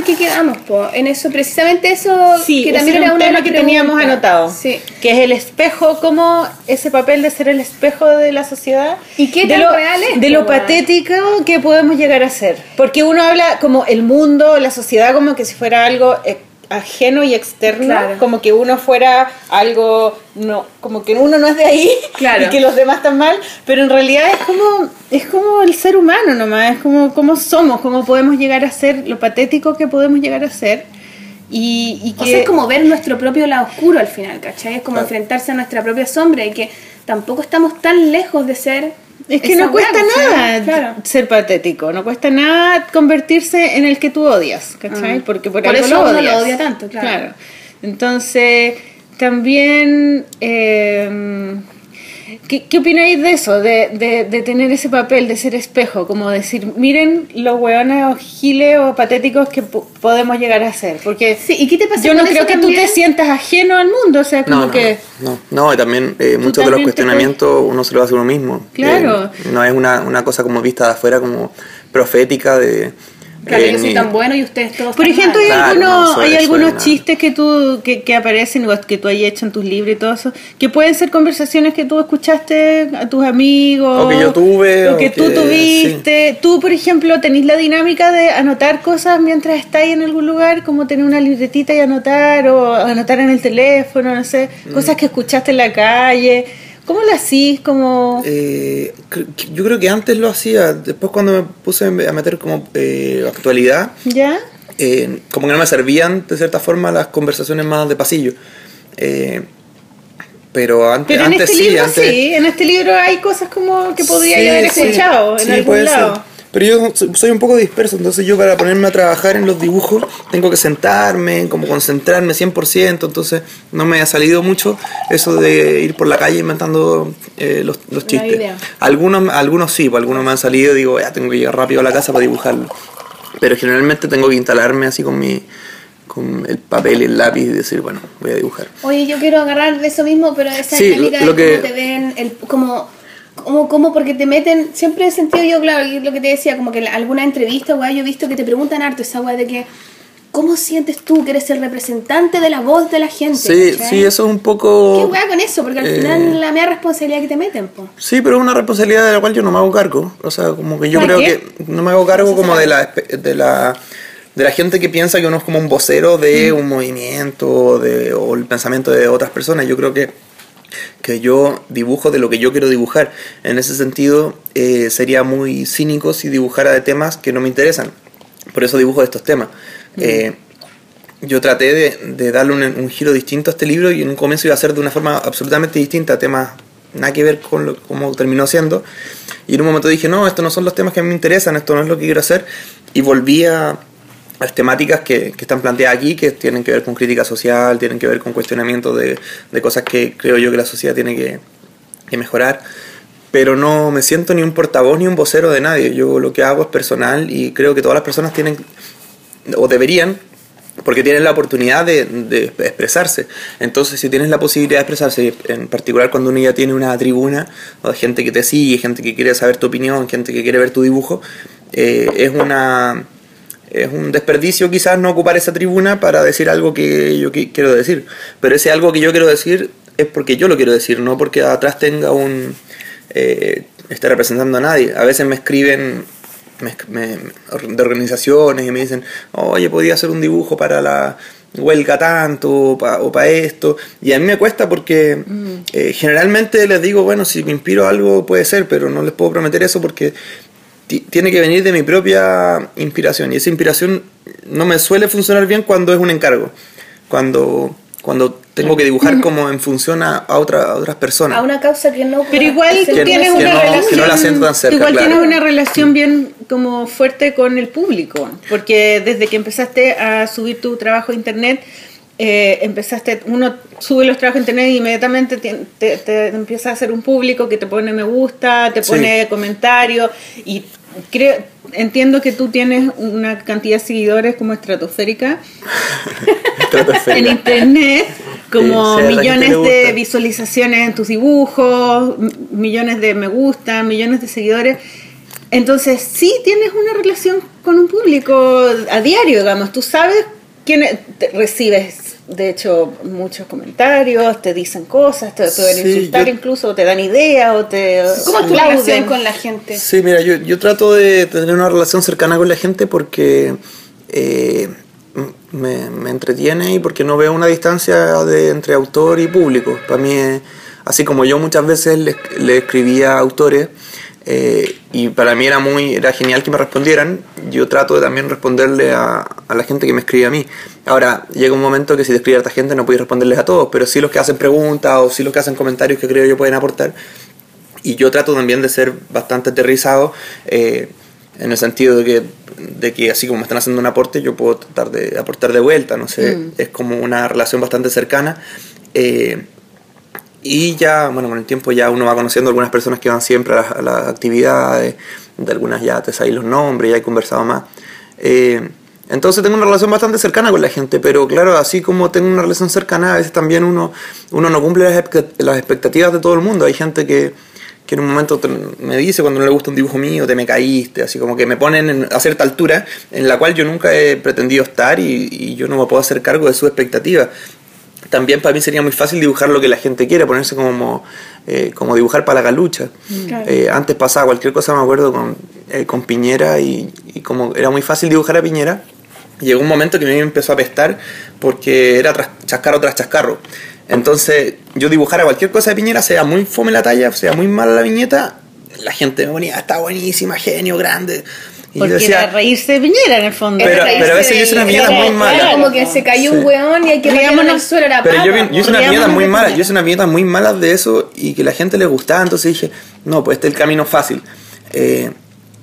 En que quedamos, po. en eso, precisamente eso, Sí, que también era un de tema que teníamos anotado. Sí. Que es el espejo, como ese papel de ser el espejo de la sociedad. ¿Y qué de tan lo, real es, De lo po, patético que podemos llegar a ser. Porque uno habla como el mundo, la sociedad, como que si fuera algo eh, ajeno y externo. Claro. Como que uno fuera algo, no, como que uno no es de ahí Claro. y que los demás están mal. Pero en realidad es como, es como el ser humano nomás, es como cómo somos, cómo podemos llegar a ser, lo patético que podemos llegar a ser. Y, y que O sea, es como ver nuestro propio lado oscuro al final, ¿cachai? Es como enfrentarse a nuestra propia sombra y que tampoco estamos tan lejos de ser. Es que no cuesta nada Claro. ser patético, no cuesta nada convertirse en el que tú odias, ¿cachai? Mm. Porque por, Por algo eso lo uno lo odias. odia tanto, claro. Entonces, también, eh, ¿qué, qué opináis de eso? De, de, de tener ese papel, de ser espejo, como decir, miren los hueones o giles o patéticos que po- podemos llegar a ser. Porque Sí, ¿y qué te pasa yo no creo que tú también? te sientas ajeno al mundo, o sea, como No, no, que... no, no, y también eh, muchos de los te cuestionamientos uno se lo hace uno mismo. Claro. Eh, no es una, una cosa como vista de afuera, como profética de... Claro, eh, yo soy tan bueno y ustedes todos Por ejemplo, hay algunos, hay algunos chistes que tú que, que aparecen o que tú hayas hecho en tus libros y todo eso, que pueden ser conversaciones que tú escuchaste a tus amigos O que yo tuve, o o que tú que- tuviste. Tú, por ejemplo, tenés la dinámica de anotar cosas mientras estáis en algún lugar, como tener una libretita y anotar o anotar en el teléfono, no sé, Mm. cosas que escuchaste en la calle. ¿Cómo lo hacís? Como Eh, yo creo que antes lo hacía, después cuando me puse a meter como eh, actualidad, ¿Ya? eh, como que no me servían de cierta forma las conversaciones más de pasillo. Eh, pero antes, Pero en antes este sí, libro antes, sí, en este libro hay cosas como que podría Sí, haber sí, escuchado en algún lado. ser. Pero yo so- soy un poco disperso, entonces yo para ponerme a trabajar en los dibujos tengo que sentarme, como concentrarme 100%, entonces no me ha salido mucho eso de ir por la calle inventando eh, los, los chistes. Algunos, algunos sí, pues algunos me han salido y digo, ya tengo que llegar rápido a la casa para dibujarlo. Pero generalmente tengo que instalarme así con mi con el papel y el lápiz y decir, bueno, voy a dibujar. Oye, yo quiero agarrar de eso mismo, pero esa Sí, lo de que- te ven, el, como, como, como porque te meten, siempre he sentido yo, claro, lo que te decía, como que en alguna entrevista, weá, yo he visto que te preguntan harto esa weá de que, ¿cómo sientes tú que eres el representante de la voz de la gente? Sí, ¿cachai? sí, eso es un poco... ¿Qué weá con eso? Porque al eh, final la mea responsabilidad que te meten, po. Sí, pero es una responsabilidad de la cual yo no me hago cargo. O sea, como que yo ¿Para creo qué? que no me hago cargo como de la, de la de la gente que piensa que uno es como un vocero de un movimiento de, o el pensamiento de otras personas. Yo creo que, que yo dibujo de lo que yo quiero dibujar. En ese sentido, eh, sería muy cínico si dibujara de temas que no me interesan. Por eso dibujo de estos temas. Eh, yo traté de, de darle un, un giro distinto a este libro y en un comienzo iba a ser de una forma absolutamente distinta, temas nada que ver con lo, cómo terminó siendo. Y en un momento dije, no, estos no son los temas que a mí me interesan, esto no es lo que quiero hacer. Y volví a, las temáticas que, que están planteadas aquí, que tienen que ver con crítica social, tienen que ver con cuestionamiento de, de cosas que creo yo que la sociedad tiene que, que mejorar pero no me siento ni un portavoz ni un vocero de nadie. Yo lo que hago es personal y creo que todas las personas tienen, o deberían, porque tienen la oportunidad de, de expresarse. Entonces, si tienes la posibilidad de expresarse, en particular cuando uno ya tiene una tribuna, o gente que te sigue, gente que quiere saber tu opinión, gente que quiere ver tu dibujo, eh, es una es un desperdicio quizás no ocupar esa tribuna para decir algo que yo qui- quiero decir. Pero ese algo que yo quiero decir es porque yo lo quiero decir, no porque atrás tenga un... Eh, esté representando a nadie. A veces me escriben me, me- de organizaciones y me dicen, oye, podía hacer un dibujo para la huelga tanto o para esto. Y a mí me cuesta porque eh, generalmente les digo, bueno, si me inspiro algo puede ser, pero no les puedo prometer eso porque tiene que venir de mi propia inspiración. Y esa inspiración no me suele funcionar bien cuando es un encargo. Cuando, cuando tengo que dibujar como en función a, a otra- a otras personas. A una causa que no. Pero igual que tienes que una no- que relación. no la siento tan cerca, igual claro. tienes una relación bien como fuerte con el público, porque desde que empezaste a subir tu trabajo a internet, eh, empezaste, uno sube los trabajos a internet y inmediatamente te, te- te empieza a hacer un público que te pone me gusta, te Sí. pone comentarios y creo, entiendo que tú tienes una cantidad de seguidores como estratosférica en internet como Sí, millones de visualizaciones en tus dibujos, millones de me gusta, millones de seguidores. Entonces, sí tienes una relación con un público a diario, digamos. Tú sabes quién te- recibes, de hecho, muchos comentarios, te dicen cosas, te pueden Sí, insultar yo- incluso, te dan ideas o te ¿Cómo es tu relación con la gente? Sí, mira, yo, yo trato de tener una relación cercana con la gente porque eh, me, me entretiene y porque no veo una distancia de, entre autor y público. Para mí, es- así como yo muchas veces le, le escribía a autores eh, y para mí era muy era genial que me respondieran, yo trato de también responderle a, a la gente que me escribe a mí. Ahora, llega un momento que si te escribe a esta gente no puedes responderles a todos, pero sí los que hacen preguntas o sí los que hacen comentarios que creo yo pueden aportar. Y yo trato también de ser bastante aterrizado eh, en el sentido de que, de que así como me están haciendo un aporte, yo puedo tratar de aportar de vuelta, no sé, es como una relación bastante cercana. eh, y ya, bueno, con el tiempo ya uno va conociendo algunas personas que van siempre a las, a actividades, de algunas ya te sabes los nombres, ya he conversado más. Eh, entonces tengo una relación bastante cercana con la gente, pero claro, así como tengo una relación cercana, a veces también uno, uno no cumple las, expect- las expectativas de todo el mundo. Hay gente que, que en un momento me dice cuando no le gusta un dibujo mío, te me caíste, así como que me ponen en- a cierta altura en la cual yo nunca he pretendido estar y, y yo no me puedo hacer cargo de sus expectativas también para mí sería muy fácil dibujar lo que la gente quiere, ponerse como, eh, como dibujar para la galucha. Claro. Eh, antes pasaba cualquier cosa, me acuerdo, con, eh, con Piñera y, y como era muy fácil dibujar a Piñera, llegó un momento que a mí me empezó a pestar porque era tras chascarro tras chascarro. Entonces yo dibujara cualquier cosa de Piñera, sea muy fome la talla, sea muy mala la viñeta, la gente me ponía, está buenísima, genio, grande. Porque decía, era reírse de Piñera en el fondo. Pero- pero a veces yo hice una era- muy mala. Era como que se cayó un Sí. weón y hay que ponerlo en el suelo la Pero yo, papa, yo hice una viñeta Riámonos muy mala, yo hice una viñeta muy mala de eso y que la gente le gustaba, entonces dije, no, pues este es el camino fácil. Eh,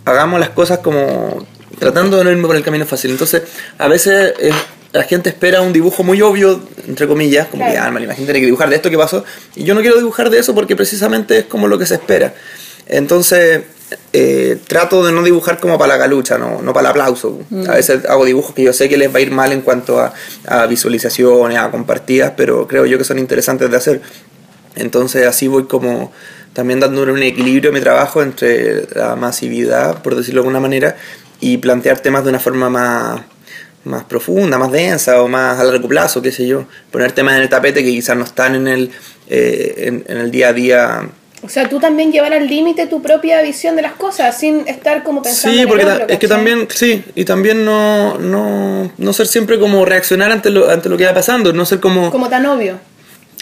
hagamos las cosas como tratando de no irme por el camino fácil. Entonces, a veces eh, la gente espera un dibujo muy obvio, entre comillas, como que, Claro. ah, me lo imagino, tiene que dibujar de esto que pasó. Y yo no quiero dibujar de eso porque precisamente es como lo que se espera. Entonces, eh, trato de no dibujar como para la galucha, no, no para el aplauso. A veces hago dibujos que yo sé que les va a ir mal en cuanto a, a visualizaciones, a compartidas, pero creo yo que son interesantes de hacer. Entonces así voy como también dando un equilibrio a mi trabajo entre la masividad, por decirlo de alguna manera, y plantear temas de una forma más, más profunda, más densa o más a largo plazo, qué sé yo. Poner temas en el tapete que quizás no están en el, eh, en, en el día a día. O sea, tú también llevar al límite tu propia visión de las cosas sin estar como pensando Sí, en porque el ta- otro, es que también, sí, y también no, no, no ser siempre como reaccionar ante lo, ante lo que va pasando, no ser como... Como tan obvio.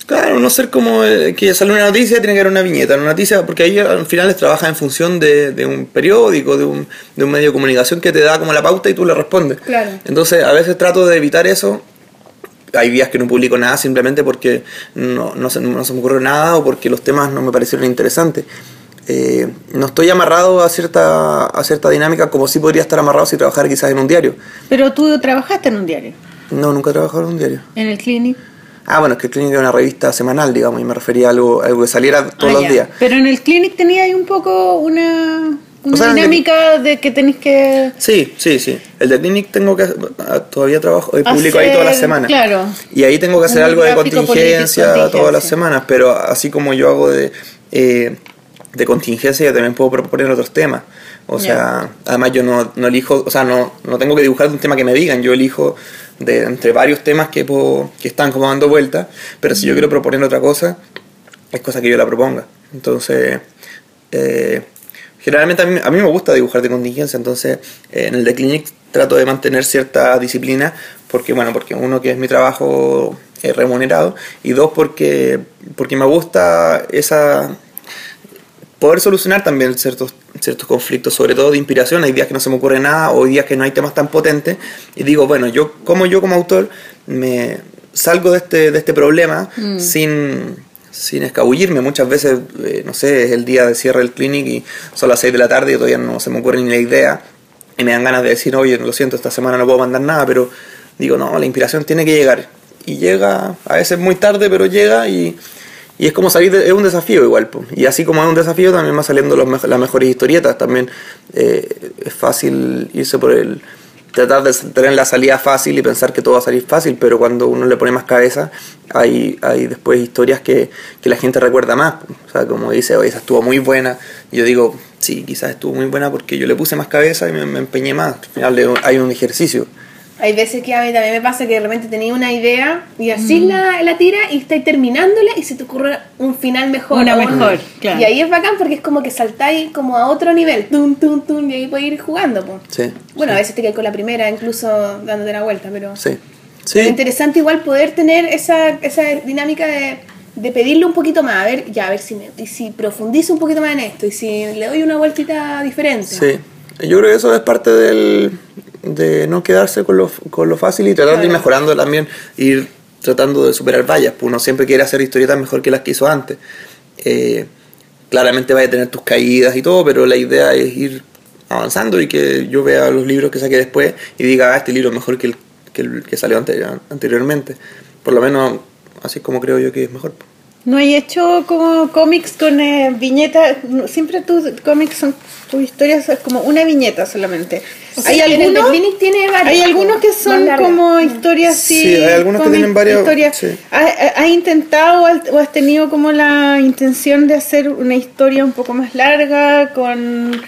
Claro, no ser como eh, que sale una noticia, tiene que haber una viñeta. Una noticia, porque ahí al final les trabaja en función de, de un periódico, de un, de un medio de comunicación que te da como la pauta y tú le respondes. Claro. Entonces, a veces trato de evitar eso. Hay días que no publico nada simplemente porque no, no, se, no se me ocurre nada o porque los temas no me parecieron interesantes. eh, no estoy amarrado a cierta, a cierta dinámica como sí podría estar amarrado si trabajara quizás en un diario. Pero tú trabajaste en un diario, No, nunca he trabajado en un diario. en el clinic. Ah, bueno, es que el Clinic era una revista semanal, digamos, y me refería a algo, algo que saliera todos Ah, los ya. días. Pero en el clinic tenía ahí un poco una, una O sea, en el- dinámica de que tenés que... Sí, sí, sí. El de Clinic tengo que ah, todavía trabajo, eh, publico ahí Hacer, todas las semanas. claro. Y ahí tengo que hacer algo de contingencia, todas las semanas, pero así como yo hago de, eh, de contingencia, yo también puedo proponer otros temas. O sea, además yo no, no elijo, o sea, no, no tengo que dibujar un tema que me digan, yo elijo de entre varios temas que, puedo- que están como dando vueltas, pero si yo quiero proponer otra cosa, es cosa que yo la proponga. Entonces, eh, generalmente a mí, a mí me gusta dibujar de contingencia, entonces eh, en el de Clinic trato de mantener cierta disciplina, porque bueno, porque uno que es mi trabajo eh, remunerado, y dos porque, porque me gusta esa poder solucionar también ciertos, ciertos conflictos, sobre todo de inspiración. Hay días que no se me ocurre nada o hay días que no hay temas tan potentes. Y digo, bueno, yo como yo como autor me salgo de este, de este problema sin, sin escabullirme. Muchas veces, eh, no sé, es el día de cierre del clinic y son las 6 de la tarde y todavía no se me ocurre ni la idea. Y me dan ganas de decir, oye, lo siento, esta semana no puedo mandar nada, pero digo, no, la inspiración tiene que llegar. Y llega, a veces muy tarde, pero llega y, y es como salir, de, es un desafío igual. Y así como es un desafío, también va saliendo los las mejores historietas. También eh, es fácil irse por el. Tratar de tener la salida fácil y pensar que todo va a salir fácil, pero cuando uno le pone más cabeza, hay, hay después historias que, que la gente recuerda más. O sea, como dice, oye, esa estuvo muy buena. Yo digo, sí, quizás estuvo muy buena porque yo le puse más cabeza y me, me empeñé más. Al final hay un ejercicio. Hay veces que a mí también me pasa que de repente tenía una idea y así la, la tira y estáis terminándola y se te ocurre un final mejor. Una mejor, claro. Y ahí es bacán porque es como que saltáis como a otro nivel, tum, tum, tum, y ahí puedes ir jugando. po. Sí. Bueno, a veces te quedas con la primera, incluso dándote la vuelta, pero... Sí. Pero Sí. interesante igual poder tener esa, esa dinámica de, de pedirle un poquito más, a ver, ya, a ver si, me, y si profundizo un poquito más en esto y si le doy una vueltita diferente. Sí, yo creo que eso es parte del, de no quedarse con lo, con lo fácil y tratar de ir mejorando también, ir tratando de superar vallas. Pues uno siempre quiere hacer historietas mejor que las que hizo antes. Eh, claramente vaya a tener tus caídas y todo, pero la idea es ir avanzando y que yo vea los libros que saqué después y diga, ah, este libro es mejor que el que, el que salió anterior- anteriormente. Por lo menos así es como creo yo que es mejor. ¿No hay hecho como cómics con eh, viñetas? Siempre tus cómics son, tus historias es como una viñeta solamente. O sea, ¿Hay en el de algunos? Clinic tiene varios, Hay algunos que son como historias así. Sí, hay algunos que tienen varias- historias. sí. ¿Has, has intentado o has- o has tenido como la intención de hacer una historia un poco más larga, con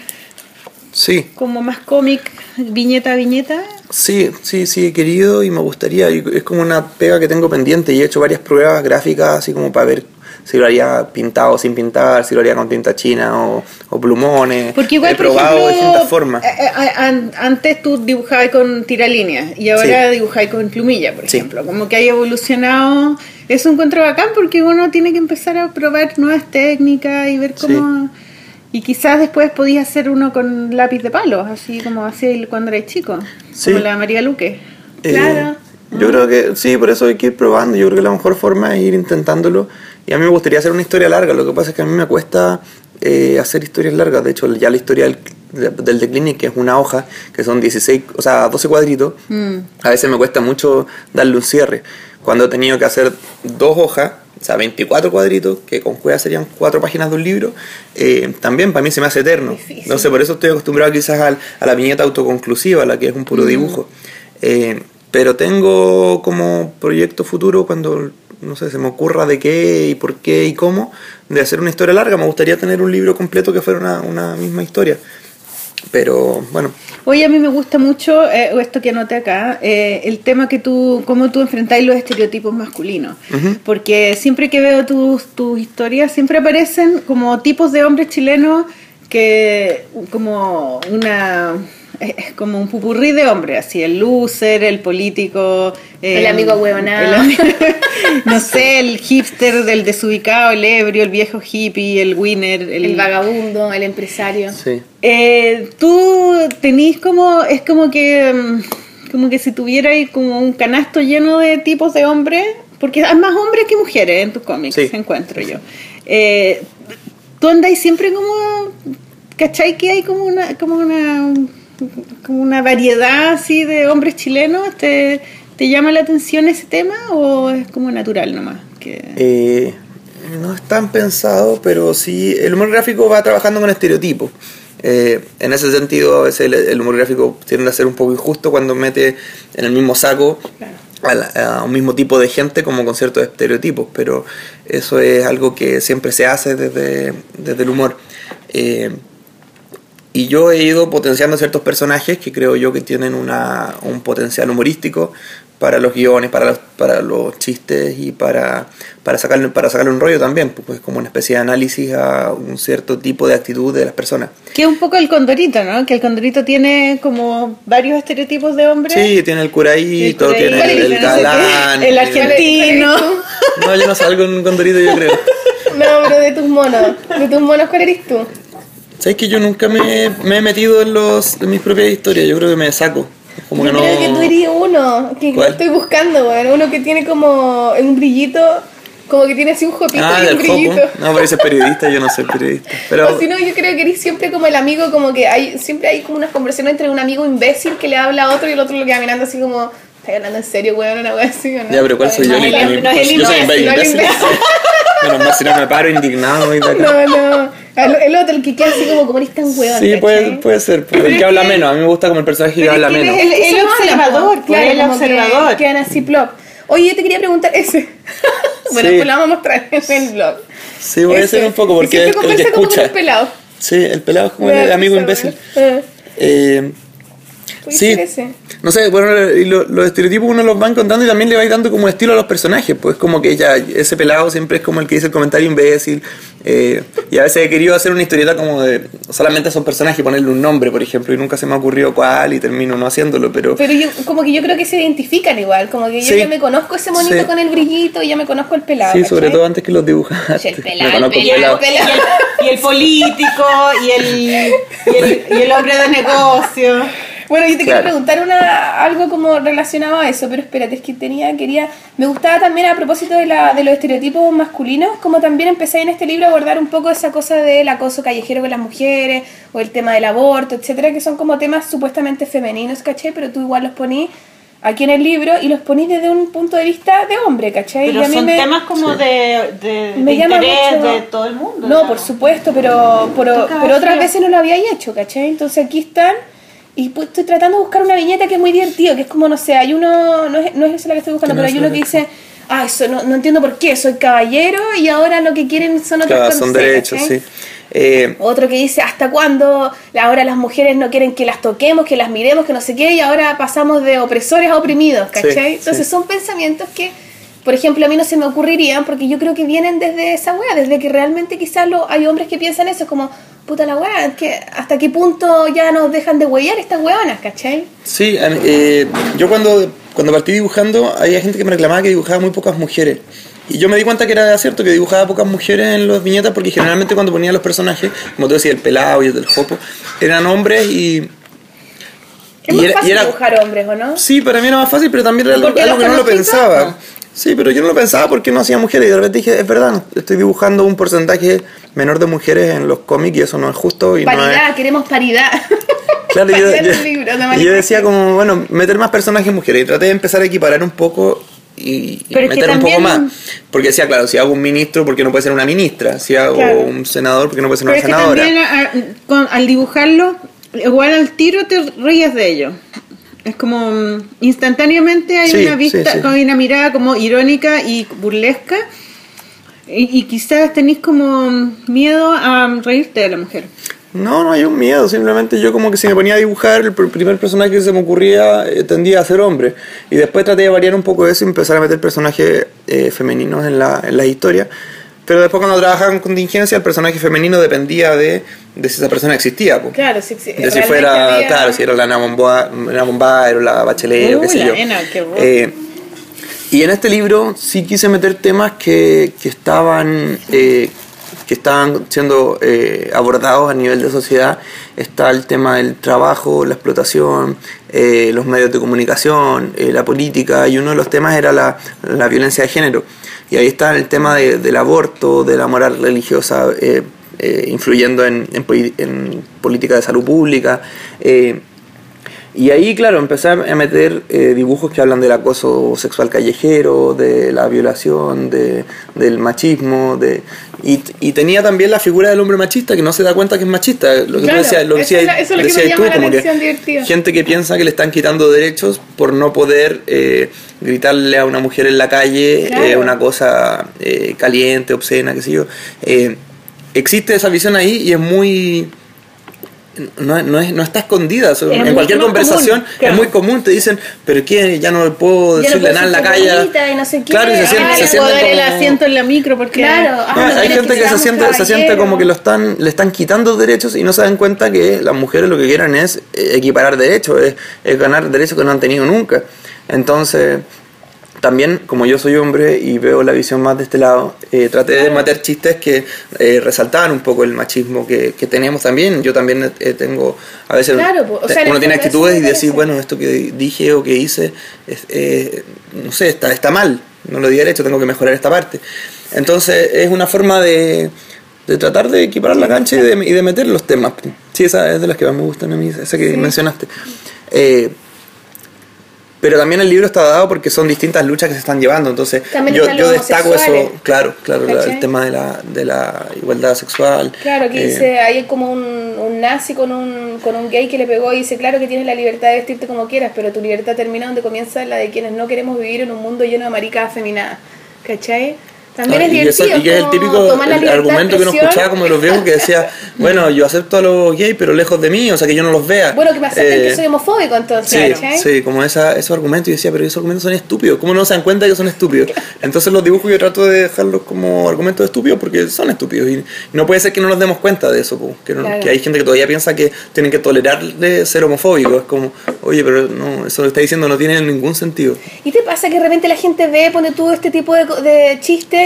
Sí, como más cómic, viñeta a viñeta? Sí, sí, sí, he querido y me gustaría. es como una pega que tengo pendiente y he hecho varias pruebas gráficas así como para ver si lo haría pintado o sin pintar, si lo haría con tinta china o, o plumones. Porque igual, he por probado ejemplo, distintas formas. eh, eh, an- antes tú dibujabas con tiralíneas y ahora Sí. dibujabas con plumilla, por Sí. ejemplo. Como que hay evolucionado. Es un encuentro bacán porque uno tiene que empezar a probar nuevas técnicas y ver cómo... Y quizás después podías hacer uno con lápiz de palos, así como hacía cuando eras chico, Sí. como la María Luque. Eh, claro. yo creo que sí, por eso hay que ir probando. Yo creo que la mejor forma es ir intentándolo. Y a mí me gustaría hacer una historia larga. Lo que pasa es que a mí me cuesta eh, hacer historias largas. De hecho, ya la historia del, del The Clinic, que es una hoja, que son 16, o sea, 12 cuadritos, a veces me cuesta mucho darle un cierre. Cuando he tenido que hacer dos hojas, o sea, 24 cuadritos, que con cueva serían cuatro páginas de un libro, eh, también para mí se me hace eterno. Difícil. No sé, por eso estoy acostumbrado quizás al- a la viñeta autoconclusiva, la que es un puro dibujo. Eh, pero tengo como proyecto futuro cuando, no sé, se me ocurra de qué y por qué y cómo, de hacer una historia larga. Me gustaría tener un libro completo que fuera una, una misma historia. Pero bueno, Oye, a mí me gusta mucho eh, esto que anoté acá, eh, el tema que tú, cómo tú enfrentáis los estereotipos masculinos. Porque siempre que veo tus, tus historias, siempre aparecen como tipos de hombres chilenos que, como una. Es como un pupurrí de hombres, así, el loser, el político. El amigo huevonao. el ami- no sé, el hipster del desubicado, el ebrio, el viejo hippie, el winner, El vagabundo, el empresario. sí. eh, tú tenís como, es como que, mm, como que si tuvierais como un canasto lleno de tipos de hombres, porque hay más hombres que mujeres en tus cómics, Sí. encuentro yo. Eh, tú andáis siempre como, ¿cachai? Que hay como una, como una, como una variedad así de hombres chilenos. ¿Te, te llama la atención ese tema o es como natural nomás? Que... Eh, no es tan pensado, pero sí, el humor gráfico va trabajando con estereotipos. Eh, en ese sentido, a veces el, el humor gráfico tiende a ser un poco injusto cuando mete en el mismo saco a, la- a un mismo tipo de gente como con ciertos estereotipos, pero eso es algo que siempre se hace desde, desde el humor. Eh, y yo he ido potenciando ciertos personajes que creo yo que tienen una, un potencial humorístico para los guiones, para los, para los chistes y para, para, sacarle, para sacarle un rollo también, pues como una especie de análisis a un cierto tipo de actitud de las personas. Que es un poco el condorito, ¿no? Que el condorito tiene como varios estereotipos de hombres. Sí, tiene el curadito, El tiene el, el qué, galán. el argentino. No, yo no salgo en un condorito, yo creo. No, pero de tus monos. De tus monos, ¿cuál eres tú? ¿Sabes que yo nunca me, me he metido en, los, en mis propias historias? Yo creo que me saco. Como Yo que no... creo que tú eres uno, que ¿Cuál? estoy buscando, weón. Uno que tiene como un brillito, como que tiene así un jopito Ah, y un brillito. Jopo. No, parece periodista, yo no soy periodista. Pero O si no, yo creo que eres siempre como el amigo, como que hay siempre hay como unas conversaciones entre un amigo imbécil que le habla a otro y el otro lo queda mirando así como, ¿estás hablando en serio, weón? Una wea así, ¿o no? Ya, pero ¿cuál soy yo? No, El- no, el- no, el yo soy imbécil, no. Menos mal si no me paro indignado y. No, no. El, el otro, el que queda así como, como eres tan weón. Sí, puede, puede ser. pues, El que habla menos. A mí me gusta como el personaje que habla menos. El- el observador, malos, claro, el observador. Que quedan así plop. Oye, yo te quería preguntar ese. bueno, Sí. pues lo vamos a mostrar en el blog. Sí, voy a Ese. ser un poco Y porque siempre el que como con un pelado. Sí, el pelado es como el amigo imbécil. Eh, Eh, Sí. ese. No sé, bueno, y lo- los estereotipos uno los va encontrando y también le va dando como estilo a los personajes, pues como que ya ese pelado siempre es como el que dice el comentario imbécil, eh, y a veces he querido hacer una historieta como de solamente a esos personajes y ponerle un nombre, por ejemplo, y nunca se me ha ocurrido cuál y termino no haciéndolo, pero Pero yo, como que yo creo que se identifican igual, como que yo Sí. ya me conozco ese monito Sí. con el brillito y ya me conozco el pelado. sí, sobre todo antes que los. El pelado, el pelado, el pelado. Y el político, y el, y el, y el hombre de negocio. Bueno, yo te Claro. quería preguntar una, algo como relacionado a eso, pero espérate, es que tenía, quería, me gustaba también a propósito de, la, de los estereotipos masculinos, como también empecé en este libro a abordar un poco esa cosa del acoso callejero con las mujeres, o el tema del aborto, etcétera, que son como temas supuestamente femeninos, ¿cachai? Pero tú igual los poní aquí en el libro y los poní desde un punto de vista de hombre, ¿cachai? y Pero a mí son me, temas como de, de, me de llama interés mucho- de todo el mundo. No, digamos. por supuesto, pero, pero, pero otras veces no lo había hecho, ¿cachai? Entonces aquí están y pues estoy tratando de buscar una viñeta que es muy divertido, que es como, no sé, hay uno, no es, no es esa la que estoy buscando, Que no pero hay uno que dice, ah, eso no, no entiendo por qué, soy caballero y ahora lo que quieren son otras Claro, son derechos, sí. Eh, Otro que dice, ¿hasta cuándo ahora las mujeres no quieren que las toquemos, que las miremos, que no sé qué, y ahora pasamos de opresores a oprimidos, ¿cachai? Sí, Entonces sí. son pensamientos que, por ejemplo, a mí no se me ocurrirían porque yo creo que vienen desde esa wea, desde que realmente quizás lo, hay hombres que piensan eso, como, puta la wea, es que hasta qué punto ya nos dejan de huellar estas weonas, ¿cachai? Sí, eh, yo cuando, cuando partí dibujando, había gente que me reclamaba que dibujaba muy pocas mujeres. Y yo me di cuenta que era cierto que dibujaba pocas mujeres en las viñetas porque generalmente cuando ponía los personajes, como tú decías, el pelado y el del jopo, eran hombres y... Es y más era- fácil y era- dibujar hombres, ¿o no? Sí, para mí era más fácil, pero también era algo, que no lo pensaba. ¿no? Sí, pero yo no lo pensaba porque no hacía mujeres y de repente dije, es verdad, estoy dibujando un porcentaje menor de mujeres en los cómics y eso no es justo y no es... Paridad, queremos paridad. Claro, Paridad yo- libro, y yo decía como, bueno, meter más personajes mujeres y traté de empezar a equiparar un poco y, que meter un poco más. Porque decía, claro, si hago un ministro, ¿por qué no puede ser una ministra? Si hago Claro. un senador, ¿por qué no puede ser Pero una es que senadora? también a- con- al dibujarlo, igual al tiro te ríes de ello. Es como mm, instantáneamente hay Sí, una vista, sí, sí. hay una mirada como irónica y burlesca. Y, y quizás tenéis como mm, miedo a reírte de la mujer. No, no hay un miedo, simplemente yo como que si me ponía a dibujar, el pr- primer personaje que se me ocurría eh, tendía a ser hombre. Y después traté de variar un poco eso y empezar a meter personajes eh, femeninos en la, en la historia. Pero después cuando trabajaba en contingencia, el personaje femenino dependía de, de si esa persona existía. po. Claro, sí, sí, De si fuera, había- claro, si era la Bombay o la Bachelet o qué sé yo. Qué. Eh, y en este libro sí quise meter temas que, que estaban eh, que estaban siendo eh, abordados a nivel de sociedad. Está el tema del trabajo, la explotación, eh, los medios de comunicación, eh, la política, y uno de los temas era la, la violencia de género. Y ahí está el tema de- del aborto, de la moral religiosa. eh, eh, influyendo en, en, política de salud pública. eh, y ahí, claro, empecé a meter eh, dibujos que hablan del acoso sexual callejero, de la violación, de, del machismo, de y, y tenía también la figura del hombre machista que no se da cuenta que es machista. Lo que Claro, tú decías, lo eso decías, es la- eso es lo que me tú, la como que gente que piensa que le están quitando derechos por no poder eh, gritarle a una mujer en la calle Claro. eh, una cosa eh, caliente, obscena, qué sé yo. Existe esa visión ahí y es muy no, no, es, no está escondida. Es en cualquier conversación común, claro. es muy común. Te dicen, pero ¿qué? Ya no puedo decirle nada en la calle. y no sé qué. Claro, y se sienten, ya se sienten dar el como- asiento en la micro porque Claro, ah, no, hay gente que, se siente, se siente como que lo están, le están quitando derechos y no se dan cuenta que las mujeres lo que quieren es eh, equiparar derechos, es, es ganar derechos que no han tenido nunca. Entonces, también, como yo soy hombre y veo la visión más de este lado, eh, traté de meter chistes que eh, resaltaban un poco el machismo que, que tenemos también. Yo también eh, tengo, a veces Claro, pues, o te- sea, en uno tiene actitudes y decir, bueno, esto que dije o que hice, es, eh, no sé, está, está mal, no lo di derecho, tengo que mejorar esta parte. Entonces, es una forma de, de tratar de equiparar la cancha y de, y de meter los temas. Sí, esa es de las que más me gustan a mí, esa que mencionaste. Pero también el libro está dado porque son distintas luchas que se están llevando. Entonces, También yo, yo destaco eso, claro, claro, el tema de la, de la igualdad sexual. Claro, que eh, dice, hay como un, un nazi con un, con un gay que le pegó y dice, claro que tienes la libertad de vestirte como quieras, pero tu libertad termina donde comienza la de quienes no queremos vivir en un mundo lleno de maricas afeminadas. ¿Cachai? También es divertido. y que es el típico el argumento que uno escuchaba como de los viejos que decía, bueno, yo acepto a los gays, pero lejos de mí, o sea, que yo no los vea. Bueno, que me acepten Eh, que soy homofóbico entonces, Sí, ¿cachai? sí, como esa, esos argumentos. Y decía, pero esos argumentos son estúpidos. ¿Cómo no se dan cuenta que son estúpidos? Entonces los dibujos yo trato de dejarlos como argumentos estúpidos porque son estúpidos. Y no puede ser que no nos demos cuenta de eso. Que, no- Claro. que hay gente que todavía piensa que tienen que tolerarle ser homofóbico. Es como, oye, pero no, eso lo está diciendo no tiene ningún sentido. ¿Y te pasa que de repente la gente ve, pone tú este tipo de, de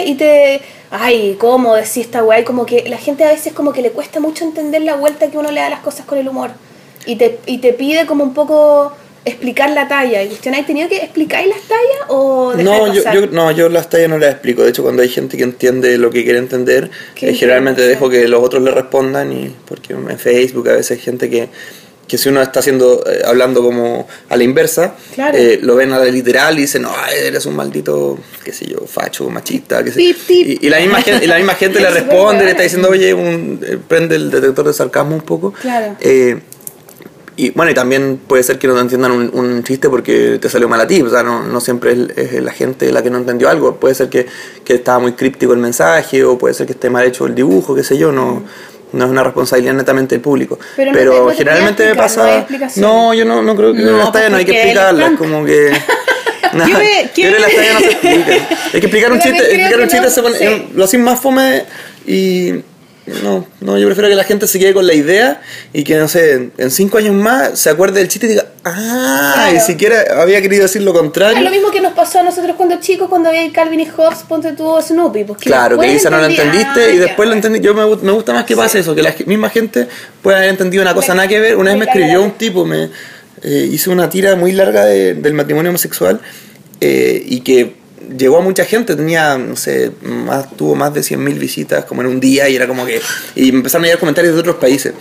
y te... Ay, ¿cómo decís esta weá? Y como que la gente a veces como que le cuesta mucho entender la vuelta que uno le da a las cosas con el humor. Y te, y te pide como un poco explicar la talla. Y cuestión, ¿hay tenido que explicar las tallas o No de yo, pasar? yo, no, yo las tallas no las explico. De hecho, cuando hay gente que entiende lo que quiere entender, ¿Qué eh, generalmente dejo que los otros le respondan. y Porque en Facebook a veces hay gente que, que si uno está haciendo eh, hablando como a la inversa, Claro. eh, lo ven a la literal y dicen, no, eres un maldito, qué sé yo, facho, machista, qué sé Pip, pip. Y, y la misma gente, y la misma gente le responde, le está diciendo, oye, un, eh, prende el detector de sarcasmo un poco. Claro. Eh, y bueno, y también puede ser que no te entiendan un, un chiste porque te salió mal a ti. O sea, no, no siempre es, es la gente la que no entendió algo. Puede ser que, que estaba muy críptico el mensaje o puede ser que esté mal hecho el dibujo, qué sé yo. No, no es una responsabilidad netamente del público. Pero Pero, no te- no te generalmente me no pasa. explicación. No, yo no, no creo que No, las tallas no hay que explicarlas. es Como que. No, Yo me- yo creo que las tallas no se explican. Hay que explicar un chiste, explicar un chiste no, se pone- sí. lo hacen más fome y no, no, yo prefiero que la gente se quede con la idea y que, no sé, en cinco años más se acuerde del chiste y diga, ah, Claro. y siquiera había querido decir lo Es contrario. lo mismo que nos pasó a nosotros cuando chicos, cuando veía Calvin y Hobbes, ponte tú Snoopy. Pues, Claro, que quizá no lo entendiste ah, y ya. después lo entendí. Yo me, me gusta más que pase eso, que la misma gente pueda haber entendido una cosa Me- nada que ver. Una vez me escribió un tipo, me eh, hizo una tira muy larga de- del matrimonio homosexual eh, y que llegó a mucha gente, tenía, no sé, más, tuvo más de 100.000 visitas como en un día y era como que... Y empezaron a llegar comentarios de otros países.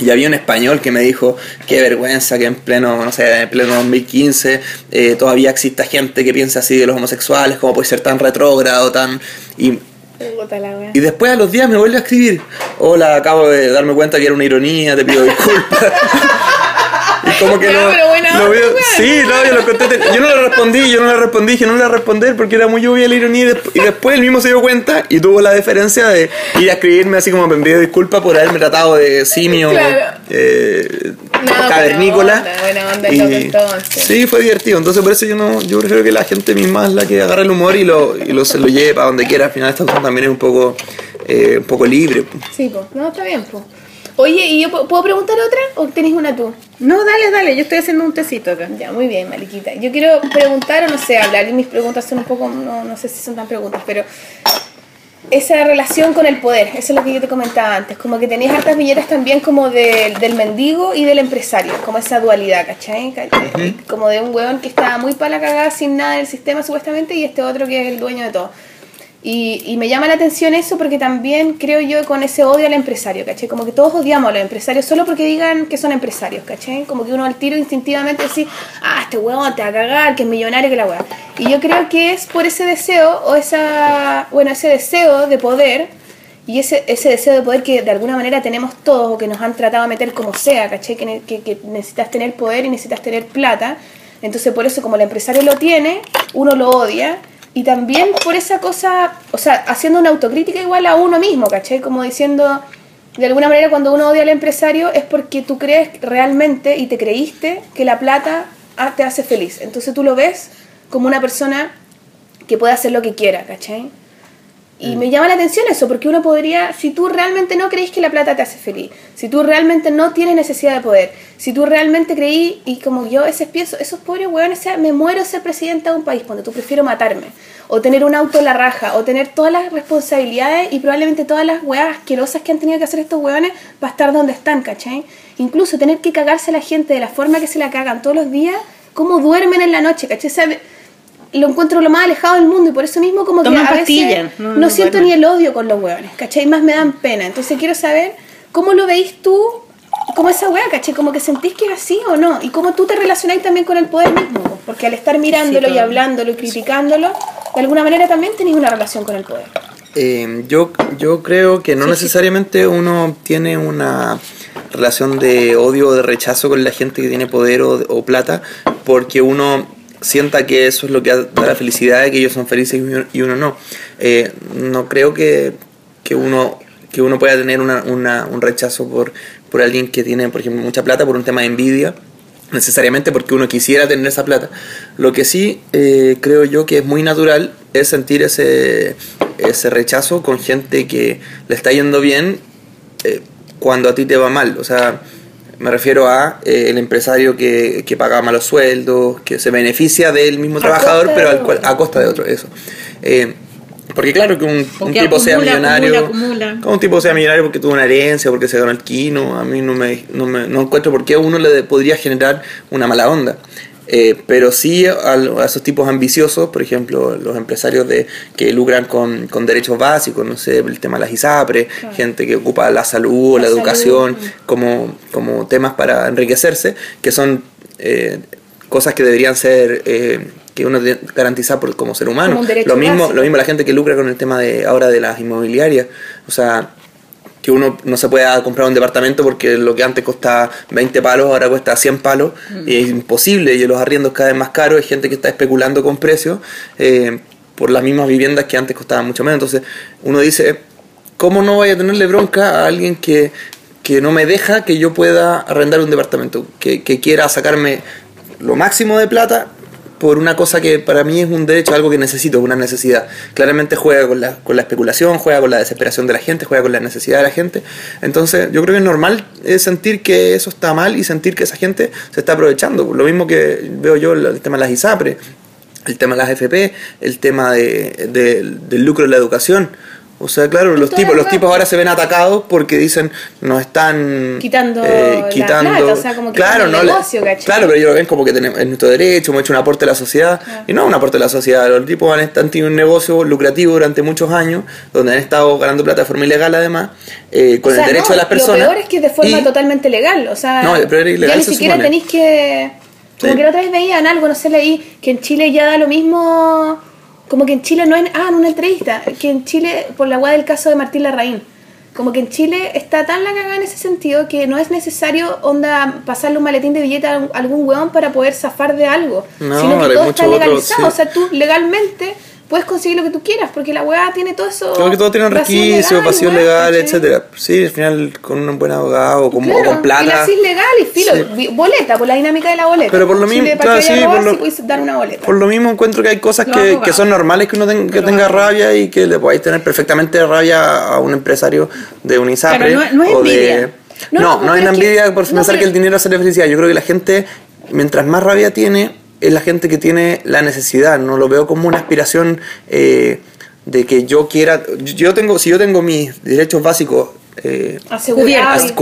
Y había un español que me dijo, qué vergüenza que en pleno, no sé, en pleno 2015 eh, todavía exista gente que piensa así de los homosexuales, cómo puede ser tan retrógrado, tan... Y, y después a los días me vuelve a escribir, hola, acabo de darme cuenta que era una ironía, te pido disculpas. como que lo, pero lo veo- weón. Sí, no, yo lo conté, yo no le respondí, yo no le respondí, dije no le voy a responder porque era muy obvia la ironía y, desp- y después él mismo se dio cuenta y tuvo la deferencia de ir a escribirme así como me pidió disculpas por haberme tratado de simio Claro. eh, No, cavernícola. buena onda, buena onda Y- entonces. Sí, fue divertido. Entonces por eso yo no, yo prefiero que la gente misma es la que agarre el humor y lo, y lo se lo lleve para donde quiera. Al final esta cosa también es un poco, eh, un poco libre. Sí, pues, no, está bien, pues. Oye, ¿y yo pu- puedo preguntar otra o tenés una tú? No, dale, dale, yo estoy haciendo un tecito acá. Ya, muy bien, Mariquita. Yo quiero preguntar, o no sé, hablar, y mis preguntas son un poco, no, no sé si son tan preguntas, pero esa relación con el poder, eso es lo que yo te comentaba antes, como que tenías hartas viñetas también como del- del mendigo y del empresario, como esa dualidad, ¿cachai? Ca- Como de un hueón que estaba muy para la cagada sin nada del sistema supuestamente y este otro que es el dueño de todo. Y, y me llama la atención eso porque también creo yo con ese odio al empresario, ¿cachai? Como que todos odiamos a los empresarios solo porque digan que son empresarios, ¿cachai? Como que uno al tiro instintivamente dice, ah, este huevón te va a cagar, que es millonario, que la hueá. Y yo creo que es por ese deseo o esa, bueno, ese deseo de poder y ese, ese deseo de poder que de alguna manera tenemos todos o que nos han tratado de meter como sea, ¿cachai? Que, que necesitas tener poder y necesitas tener plata. Entonces por eso como el empresario lo tiene, uno lo odia. Y también por esa cosa, o sea, haciendo una autocrítica igual a uno mismo, ¿cachai? Como diciendo, de alguna manera cuando uno odia al empresario es porque tú crees realmente y te creíste que la plata ah, te hace feliz. Entonces tú lo ves como una persona que puede hacer lo que quiera, ¿cachai? Y me llama la atención eso, porque uno podría, si tú realmente no creís que la plata te hace feliz, si tú realmente no tienes necesidad de poder, si tú realmente creí, y como yo a veces pienso, esos pobres hueones, o sea, me muero ser presidenta de un país, cuando tú prefiero matarme, o tener un auto en la raja, o tener todas las responsabilidades y probablemente todas las hueas asquerosas que han tenido que hacer estos hueones para estar donde están, ¿cachai? Incluso tener que cagarse a la gente de la forma que se la cagan todos los días, cómo duermen en la noche, ¿cachai? O sea, me- lo encuentro lo más alejado del mundo y por eso mismo como Toman que a veces no, no- no siento ni el odio con los hueones, ¿cachai? Más me dan pena. Entonces quiero saber cómo lo veis tú, como esa hueá, ¿cachai? Como que sentís que es así o no. Y cómo tú te relacionáis también con el poder mismo. Porque al estar mirándolo y hablándolo y criticándolo, de alguna manera también tenéis una relación con el poder. Eh, yo, yo creo que no necesariamente uno tiene una relación de odio o de rechazo con la gente que tiene poder o, o plata, porque uno sienta que eso es lo que da la felicidad, que ellos son felices y uno, no. Eh, no creo que, que uno que uno pueda tener una- un rechazo por, por alguien que tiene, por ejemplo, mucha plata por un tema de envidia, necesariamente porque uno quisiera tener esa plata. Lo que sí eh, creo yo que es muy natural es sentir ese, ese rechazo con gente que le está yendo bien eh, cuando a ti te va mal. O sea, me refiero a eh, el empresario que, que paga malos sueldos, que se beneficia del mismo A trabajador, pero al cual- a costa de otro. Eso. Eh, porque claro que un, un tipo sea acumula, millonario, acumula, acumula. un tipo sea millonario porque tuvo una herencia, porque se ganó el quino, a mí no me, no me no encuentro por qué a uno le podría generar una mala onda. Eh, pero sí a, a esos tipos ambiciosos, por ejemplo, los empresarios de que lucran con, con derechos básicos, no sé, el tema de las ISAPRES, gente que ocupa la salud o la, La educación salud. como, como temas para enriquecerse, que son eh, cosas que deberían ser eh, que uno garantizar por, como ser humano. Como lo mismo, básico. lo mismo la gente que lucra con el tema de ahora de las inmobiliarias, o sea, que uno no se pueda comprar un departamento porque lo que antes costaba 20 palos ahora cuesta 100 palos. Y es imposible y los arriendos cada vez más caros, hay gente que está especulando con precios eh, por las mismas viviendas que antes costaban mucho menos, entonces uno dice, ¿cómo no voy a tenerle bronca a alguien que, que no me deja que yo pueda arrendar un departamento, que, que quiera sacarme lo máximo de plata por una cosa que para mí es un derecho, algo que necesito, una necesidad. Claramente juega con la, con la especulación, juega con la desesperación de la gente, juega con la necesidad de la gente. Entonces yo creo que es normal eh, sentir que eso está mal y sentir que esa gente se está aprovechando. Lo mismo que veo yo el, tema de las ISAPRE, el tema de las FP, el tema de, de- del lucro de la educación. O sea, claro, los tipos, los tipos ahora se ven atacados porque dicen nos están Quitando la plata, o sea, como que claro, el no le- negocio, ¿cachai? claro, pero ellos lo ven como que tenemos, es nuestro derecho, hemos hecho un aporte a la sociedad. Y no es un aporte a la sociedad. Los tipos han, han tenido un negocio lucrativo durante muchos años, donde han estado ganando plata de forma ilegal además, eh, con O sea, el derecho no, de las personas. Lo peor es que es de forma y- totalmente legal. O sea, No, pero ilegal, ya ni siquiera supone. tenéis que. Como Sí. que la otra vez veían algo, no sé, leí que en Chile ya da lo mismo. Como que en Chile no es. Ah, en una entrevista. Que en Chile, por la guada del caso de Martín Larraín. Como que en Chile está tan la cagada en ese sentido que no es necesario onda pasarle un maletín de billete a algún hueón para poder zafar de algo. No, sino que hay todo está otro, legalizado. sí. O sea, tú legalmente puedes conseguir lo que tú quieras porque la hueá tiene todo eso. Creo que todo tiene un vacío requisito, legal, legal, etcétera. Sí, al final con un buen abogado o con, o Claro, con plata. Y la CIS legal y filo, Sí. boleta, por la dinámica de la boleta. Pero por lo Chile, mismo, claro, sí, por lo- puedes dar una boleta. Por lo mismo encuentro que hay cosas que, son normales que uno ten- que tenga rabia y que le podáis tener perfectamente rabia a un empresario de un ISAPRE no no es o de... No, No, no, no, pero es es que- envidia por pensar que el dinero hace la felicidad. Yo creo que la gente, mientras más rabia tiene, es la gente que tiene la necesidad. No lo veo como una aspiración eh, de que yo quiera... Yo tengo, si yo tengo mis derechos básicos... eh, Asegurado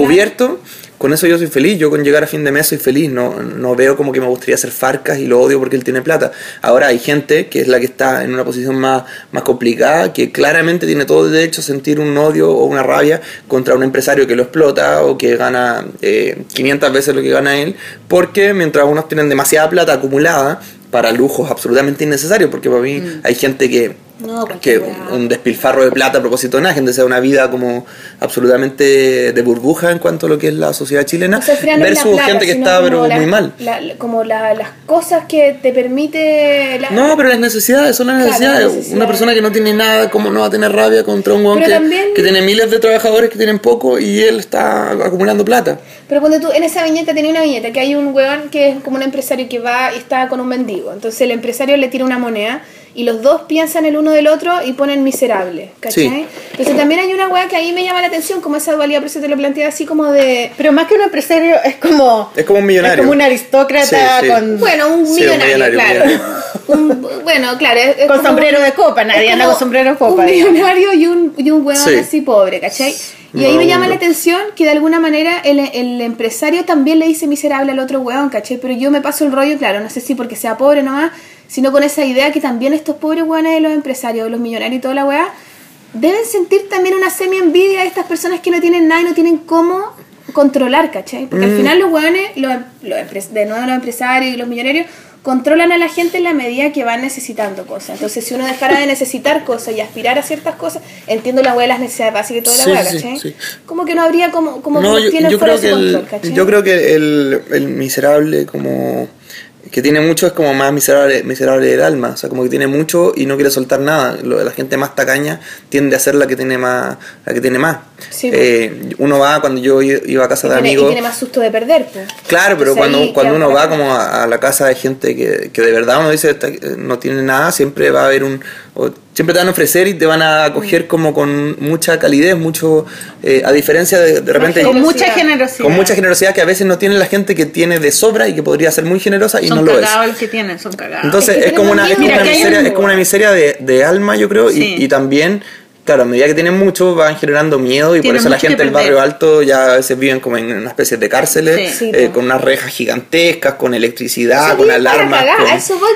con eso yo soy feliz, yo con llegar a fin de mes soy feliz, no, no veo como que me gustaría hacer farcas y lo odio porque él tiene plata. Ahora hay gente que es la que está en una posición más, más complicada, que claramente tiene todo el derecho a sentir un odio o una rabia contra un empresario que lo explota o que gana eh, 500 veces lo que gana él, porque mientras unos tienen demasiada plata acumulada, para lujos absolutamente innecesarios, porque para mí hay gente que No, que weá. un despilfarro de plata a propósito de nada, gente sea una vida como absolutamente de burbuja en cuanto a lo que es la sociedad chilena, O sea, versus plata, gente que está pero la- muy mal. la- como la- las cosas que te permite... la- No, pero las necesidades son las Claro, necesidades. necesidades. Una persona que no tiene nada, ¿cómo no va a tener rabia contra un Pero que, también- que tiene miles de trabajadores que tienen poco y él está acumulando plata? Pero cuando tú, en esa viñeta tenía una viñeta que hay un weón que es como un empresario que va y está con un mendigo. Entonces el empresario le tira una moneda y los dos piensan el uno del otro y ponen miserable, ¿cachai? Sí. Entonces también hay una weá que ahí me llama la atención, como esa dualidad, por eso te lo planteé así como de... Pero más que un empresario, es como. Es como un millonario. Es como un aristócrata Sí, sí. con, Bueno, un Sí, un millonario, claro. millonario. Un- bueno, claro. es- es con como sombrero un- de copa. Nadie anda con sombrero de copa. Un millonario y un, y un Sí. así pobre, ¿cachai? Y ahí me llama no. la atención que de alguna manera el, el empresario también le dice miserable al otro huevón, ¿cachai? Pero yo me paso el rollo, claro, no sé si porque sea pobre nomás, sino con esa idea que también estos pobres hueones de los empresarios, los millonarios y toda la hueá, deben sentir también una semi-envidia de estas personas que no tienen nada y no tienen cómo controlar, ¿cachai? Porque Mm. al final los hueones, los, los empres- de nuevo los empresarios y los millonarios, controlan a la gente en la medida que van necesitando cosas. Entonces, si uno dejara de necesitar cosas y aspirar a ciertas cosas, entiendo la hueá de las necesidades básicas y toda la Sí, hueá, ¿cachai? sí. Como que no habría como, como No, yo, yo creo que yo creo que el, el miserable como que tiene mucho es como más miserable, miserable del alma, o sea, como que tiene mucho y no quiere soltar nada. Lo- la gente más tacaña tiende a ser la que tiene más, la que tiene más. Sí, Eh, uno va cuando yo iba a casa y, de tiene, y amigos. tiene más susto de perder, pues. Claro, pero cuando, cuando uno va como a, a la casa de gente que, que de verdad uno dice "Esta- eh, no tiene nada, siempre va a haber un... o siempre te van a ofrecer y te van a acoger como con mucha calidez, mucho... eh, a diferencia de, de repente... Con mucha generosidad. Con mucha generosidad que a veces no tiene la gente que tiene de sobra y que podría ser muy generosa y Son no lo es. cagados los que tienen, son cagados. Entonces Es que es, como una, es, como una miseria, un- es como una miseria de, de alma, yo creo, y, también, claro, a medida que tienen mucho van generando miedo y por eso la gente del barrio alto ya a veces viven como en una especie de cárceles, Sí. Sí, eh, con unas rejas gigantescas, con electricidad, con alarmas, con-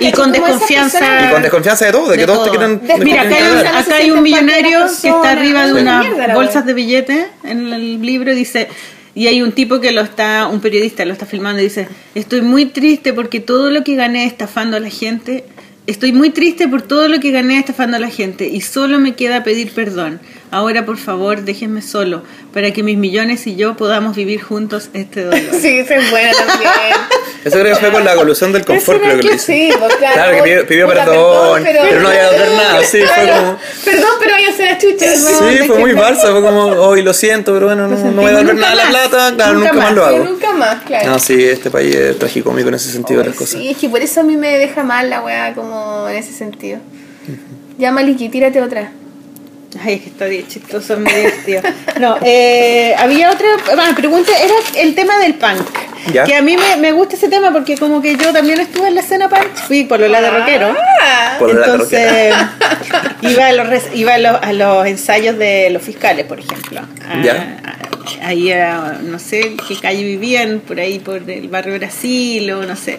Y con desconfianza. personas- y con desconfianza de todo, de, que De todos te quieren, De- Mira, acá hay, un, acá hay un millonario que está arriba de unas bolsas de billetes en el libro dice y hay un tipo que lo está, un periodista lo está filmando y dice, estoy muy triste porque todo lo que gané estafando a la gente, estoy muy triste por todo lo que gané estafando a la gente y solo me queda pedir perdón. Ahora por favor déjenme solo para que mis millones y yo podamos vivir juntos este dolor. Sí, esa es buena también. Eso creo que fue con la colusión del confort, creo que lo que sí, pues, claro. Claro, que pidió, pidió perdón, pero, pero- no había ver nada, sí, fue como... Perdón, pero vaya a ser a chucha. Sí, fue muy falsa, fue como, hoy lo siento, pero bueno, no, no voy a nunca nada de la más, plata, claro, nunca nunca, más, más, lo Sí, hago. nunca más, claro. No, sí, este país es tragicómico en ese sentido de las cosas. Sí, es que por eso a mí me deja mal la weá como en ese sentido. Ya, Maliki, tírate otra. Ay, es que está bien chistoso, es muy divertido. No, eh, había otra bueno, pregunta, era el tema del punk. Ya. Que a mí me, me gusta ese tema porque como que yo también estuve en la escena punk, fui por lo de rockero. Ah, Por la Entonces, iba, a los, iba a los, a los ensayos de los fiscales, por ejemplo. A- Ya. a- ahí era, no sé qué calle vivían, por ahí por el barrio Brasil o no sé.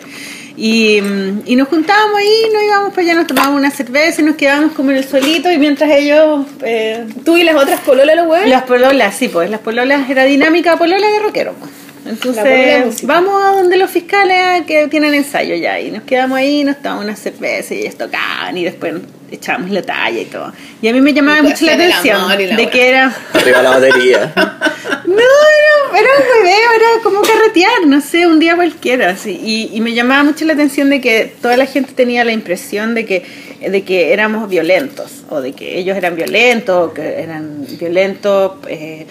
Y, y nos juntábamos ahí, nos íbamos para allá, nos tomábamos una cerveza y nos quedábamos como en el solito y mientras ellos... eh, ¿Tú y las otras pololas, los weones? las pololas, sí, pues las pololas era dinámica polola de rockero. pues. Entonces, vamos a donde los fiscales que tienen ensayo ya y nos quedamos ahí, nos tomamos una cerveza y ellos tocaban y después echábamos la talla y todo. Y a mí me llamaba mucho la atención la de que era Arriba la batería. no, era, era un hueveo, era como carretear, no sé, un día cualquiera. así. Y, y me llamaba mucho la atención de que toda la gente tenía la impresión de que, de que éramos violentos, o de que ellos eran violentos, o que eran violentos. eh,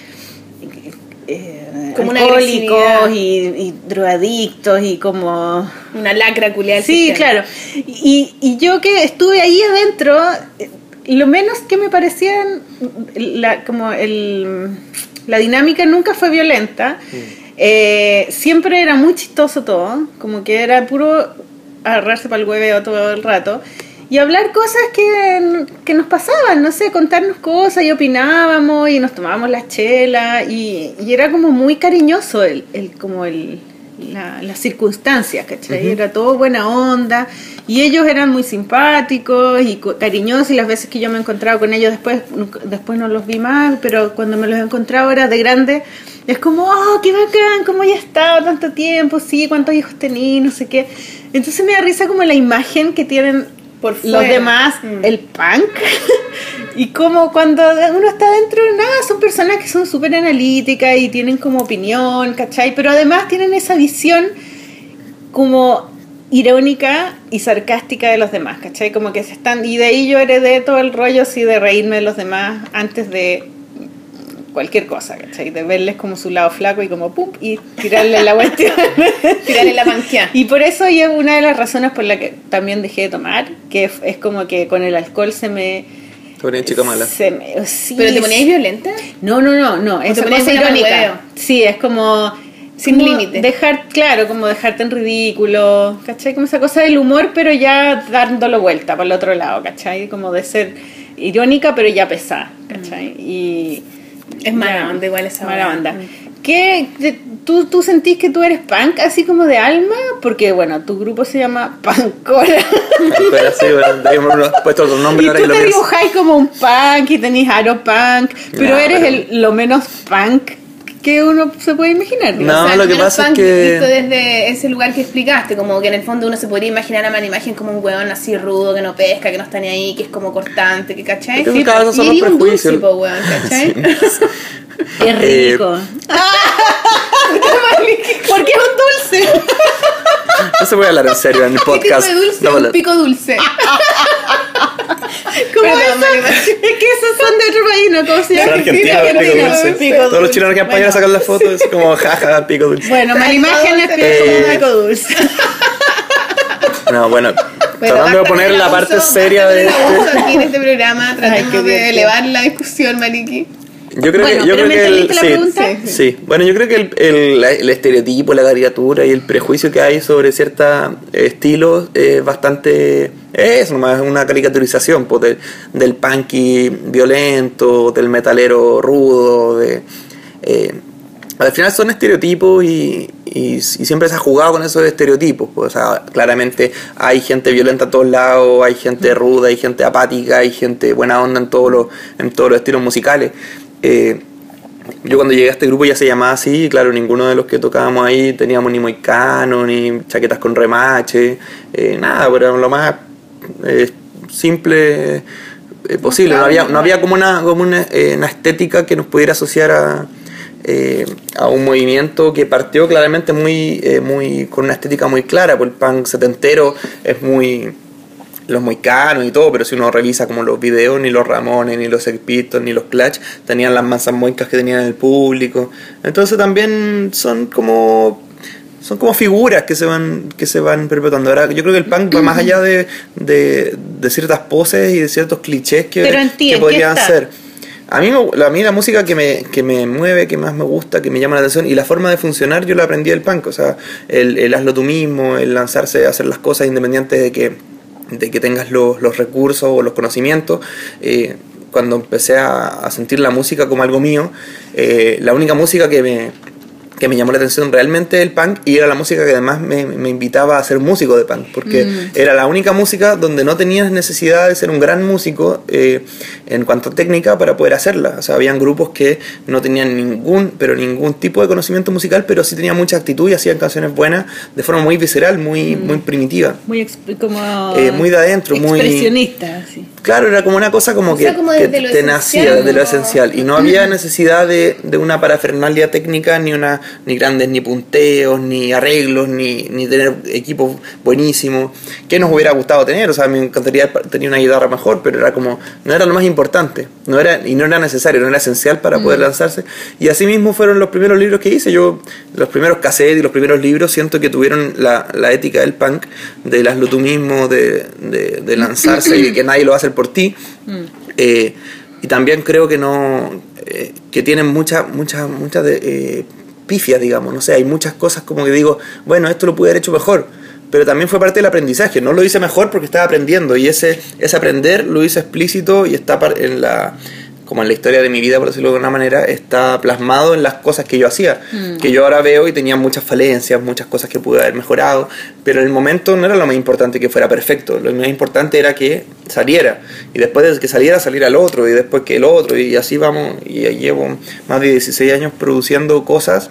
eh, Como alcohólicos y, y drogadictos y como Una lacra culiada. Sí, sistema. claro. Y, y yo que estuve ahí adentro, lo menos que me parecían, la, como el, la dinámica nunca fue violenta. Eh, siempre era muy chistoso todo, como que era puro agarrarse para el hueveo todo el rato. Y hablar cosas que, que nos pasaban, no sé, contarnos cosas y opinábamos y nos tomábamos la chela y, y era como muy cariñoso el, el como el, la- las circunstancias, ¿cachai? Era todo buena onda y ellos eran muy simpáticos y cariñosos y las veces que yo me he encontrado con ellos después, después no los vi más, pero cuando me los he encontrado ahora de grande, es como, oh, qué bacán, cómo ya estado tanto tiempo, sí, cuántos hijos tení, no sé qué. Entonces me da risa como la imagen que tienen Por los fuera. demás, Mm. el punk, y como cuando uno está dentro, nada, son personas que son súper analíticas y tienen como opinión, ¿cachai? Pero además tienen esa visión como irónica y sarcástica de los demás, ¿cachai? Como que se están, y de ahí yo heredé todo el rollo así de reírme de los demás antes de cualquier cosa, ¿cachai? De verles como su lado flaco y como pum, y tirarle la cuestión. Tirarle la manquea. Y por eso y es una de las razones por la que también dejé de tomar, que es, es como que con el alcohol se me... Te ponía chica mala. Se me sí, ¿Pero te ponías violenta? No, no, no, no, es te una ponías cosa irónica. Sí, es como... Sin límite. Dejar, claro, como dejarte en ridículo, ¿cachai? Como esa cosa del humor, pero ya dándolo vuelta para el otro lado, ¿cachai? Como de ser irónica, pero ya pesada, ¿cachai? Y... Es mala onda igual esa Mala onda. Mm. ¿Qué? te- ¿Tú, ¿Tú sentís que tú eres punk así como de alma? Porque, bueno, tu grupo se llama Pancora. Pero sí, bueno, puesto otro nombre y ahora tú te dibujáis como un punk y tenés aro punk, pero No, eres pero- el, lo menos punk que uno se puede imaginar. No. O sea, lo que pasa es que- Visto desde ese lugar que explicaste, como que en el fondo uno se podría imaginar a mala imagen como un hueón así rudo, que no pesca, que no está ni ahí, que es como cortante, que cachai. Cada vez son y un dulce, po, weón, ¿cachai? Es Eh, rico. Porque es un dulce. No se puede hablar en serio en el ¿Qué tipo podcast. de dulce? No, un pico dulce. ¿Cómo Perdón, eso? mala imagen. Es que esos son de otro país, ¿no? ¿Cómo se En llama? Argentina, Pico pico dulce. dulce. Pico Todos los chilenos que españoles sacan las fotos, es como jaja, pico dulce. Bueno, mala imagen es como pico dulce. No, bueno, Pero tratando de poner la parte seria de este. aquí en este programa, tratando de elevar la discusión, Maliki. Yo creo Bueno, que, yo creo ¿me que el, la sí, pregunta? sí, sí. Bueno, yo creo que el, el- la- el estereotipo, la caricatura y el prejuicio que hay sobre ciertos estilos es bastante es nomás una caricaturización pues, del, del punky violento, del metalero rudo, de eh, al final son estereotipos y, y- y siempre se ha jugado con esos estereotipos. pues, o sea, claramente hay gente violenta a todos lados, hay gente ruda, hay gente apática, hay gente buena onda en todos los, en todos los estilos musicales. Eh, yo cuando llegué a este grupo ya se llamaba así, y claro, ninguno de los que tocábamos ahí teníamos ni moicano, ni chaquetas con remache, eh, nada, pero lo más eh, simple posible. No había, no había como una, como una, una estética que nos pudiera asociar a, eh, a un movimiento que partió claramente muy, eh, muy con una estética muy clara, pues el punk setentero es muy los moicanos y todo, pero si uno revisa como los videos, ni los Ramones, ni los Sex Pistols, ni los Clash tenían las mansas moicas que tenían el público. Entonces también son como son como figuras que se van que se van perpetuando. Ahora, yo creo que el punk va más allá de, de, de ciertas poses y de ciertos clichés que, Pero en ti, que ¿en qué podrían ser. A mí, me- a mí la música que me, que me mueve, que más me gusta, que me llama la atención y la forma de funcionar yo la aprendí del punk. O sea, el, el hazlo tú mismo, el lanzarse a hacer las cosas independientes de que, de que tengas los, los recursos o los conocimientos. Eh, cuando empecé a, sentir la música como algo mío, eh, la única música que me, que me llamó la atención realmente el punk y era la música que además me, me invitaba a ser músico de punk, porque Mm. era la única música donde no tenías necesidad de ser un gran músico eh, en cuanto a técnica para poder hacerla. O sea, habían grupos que no tenían ningún, pero ningún tipo de conocimiento musical, pero sí tenían mucha actitud y hacían canciones buenas de forma muy visceral, muy, muy primitiva. Muy como Eh, muy de adentro, muy- expresionista, así. Claro, era como una cosa como O que, sea, como que desde lo te nacía desde lo como- esencial. Y no había necesidad de, de una parafernalia técnica ni una ni grandes ni punteos ni arreglos ni, ni tener equipos buenísimos que nos hubiera gustado tener. O sea me encantaría tener una guitarra mejor pero era como no era lo más importante. No era y no era necesario no era esencial para Mm. poder lanzarse. Y así mismo fueron los primeros libros que hice. Yo los primeros cassettes y los primeros libros siento que tuvieron la, la ética del punk del hazlo tú mismo de, de, de lanzarse y de que nadie lo a hacer por ti eh, y también creo que no eh, que tienen muchas muchas muchas eh, pifias digamos no sé hay muchas cosas como que digo bueno esto lo pude haber hecho mejor pero también fue parte del aprendizaje. No lo hice mejor porque estaba aprendiendo y ese, ese aprender lo hice explícito y está en la como en la historia de mi vida, por decirlo de alguna manera, está plasmado en las cosas que yo hacía, que yo ahora veo y tenía muchas falencias, muchas cosas que pude haber mejorado, pero en el momento no era lo más importante que fuera perfecto, lo más importante era que saliera, y después de que saliera, saliera el otro, y después que el otro, y así vamos, y llevo más de 16 años produciendo cosas,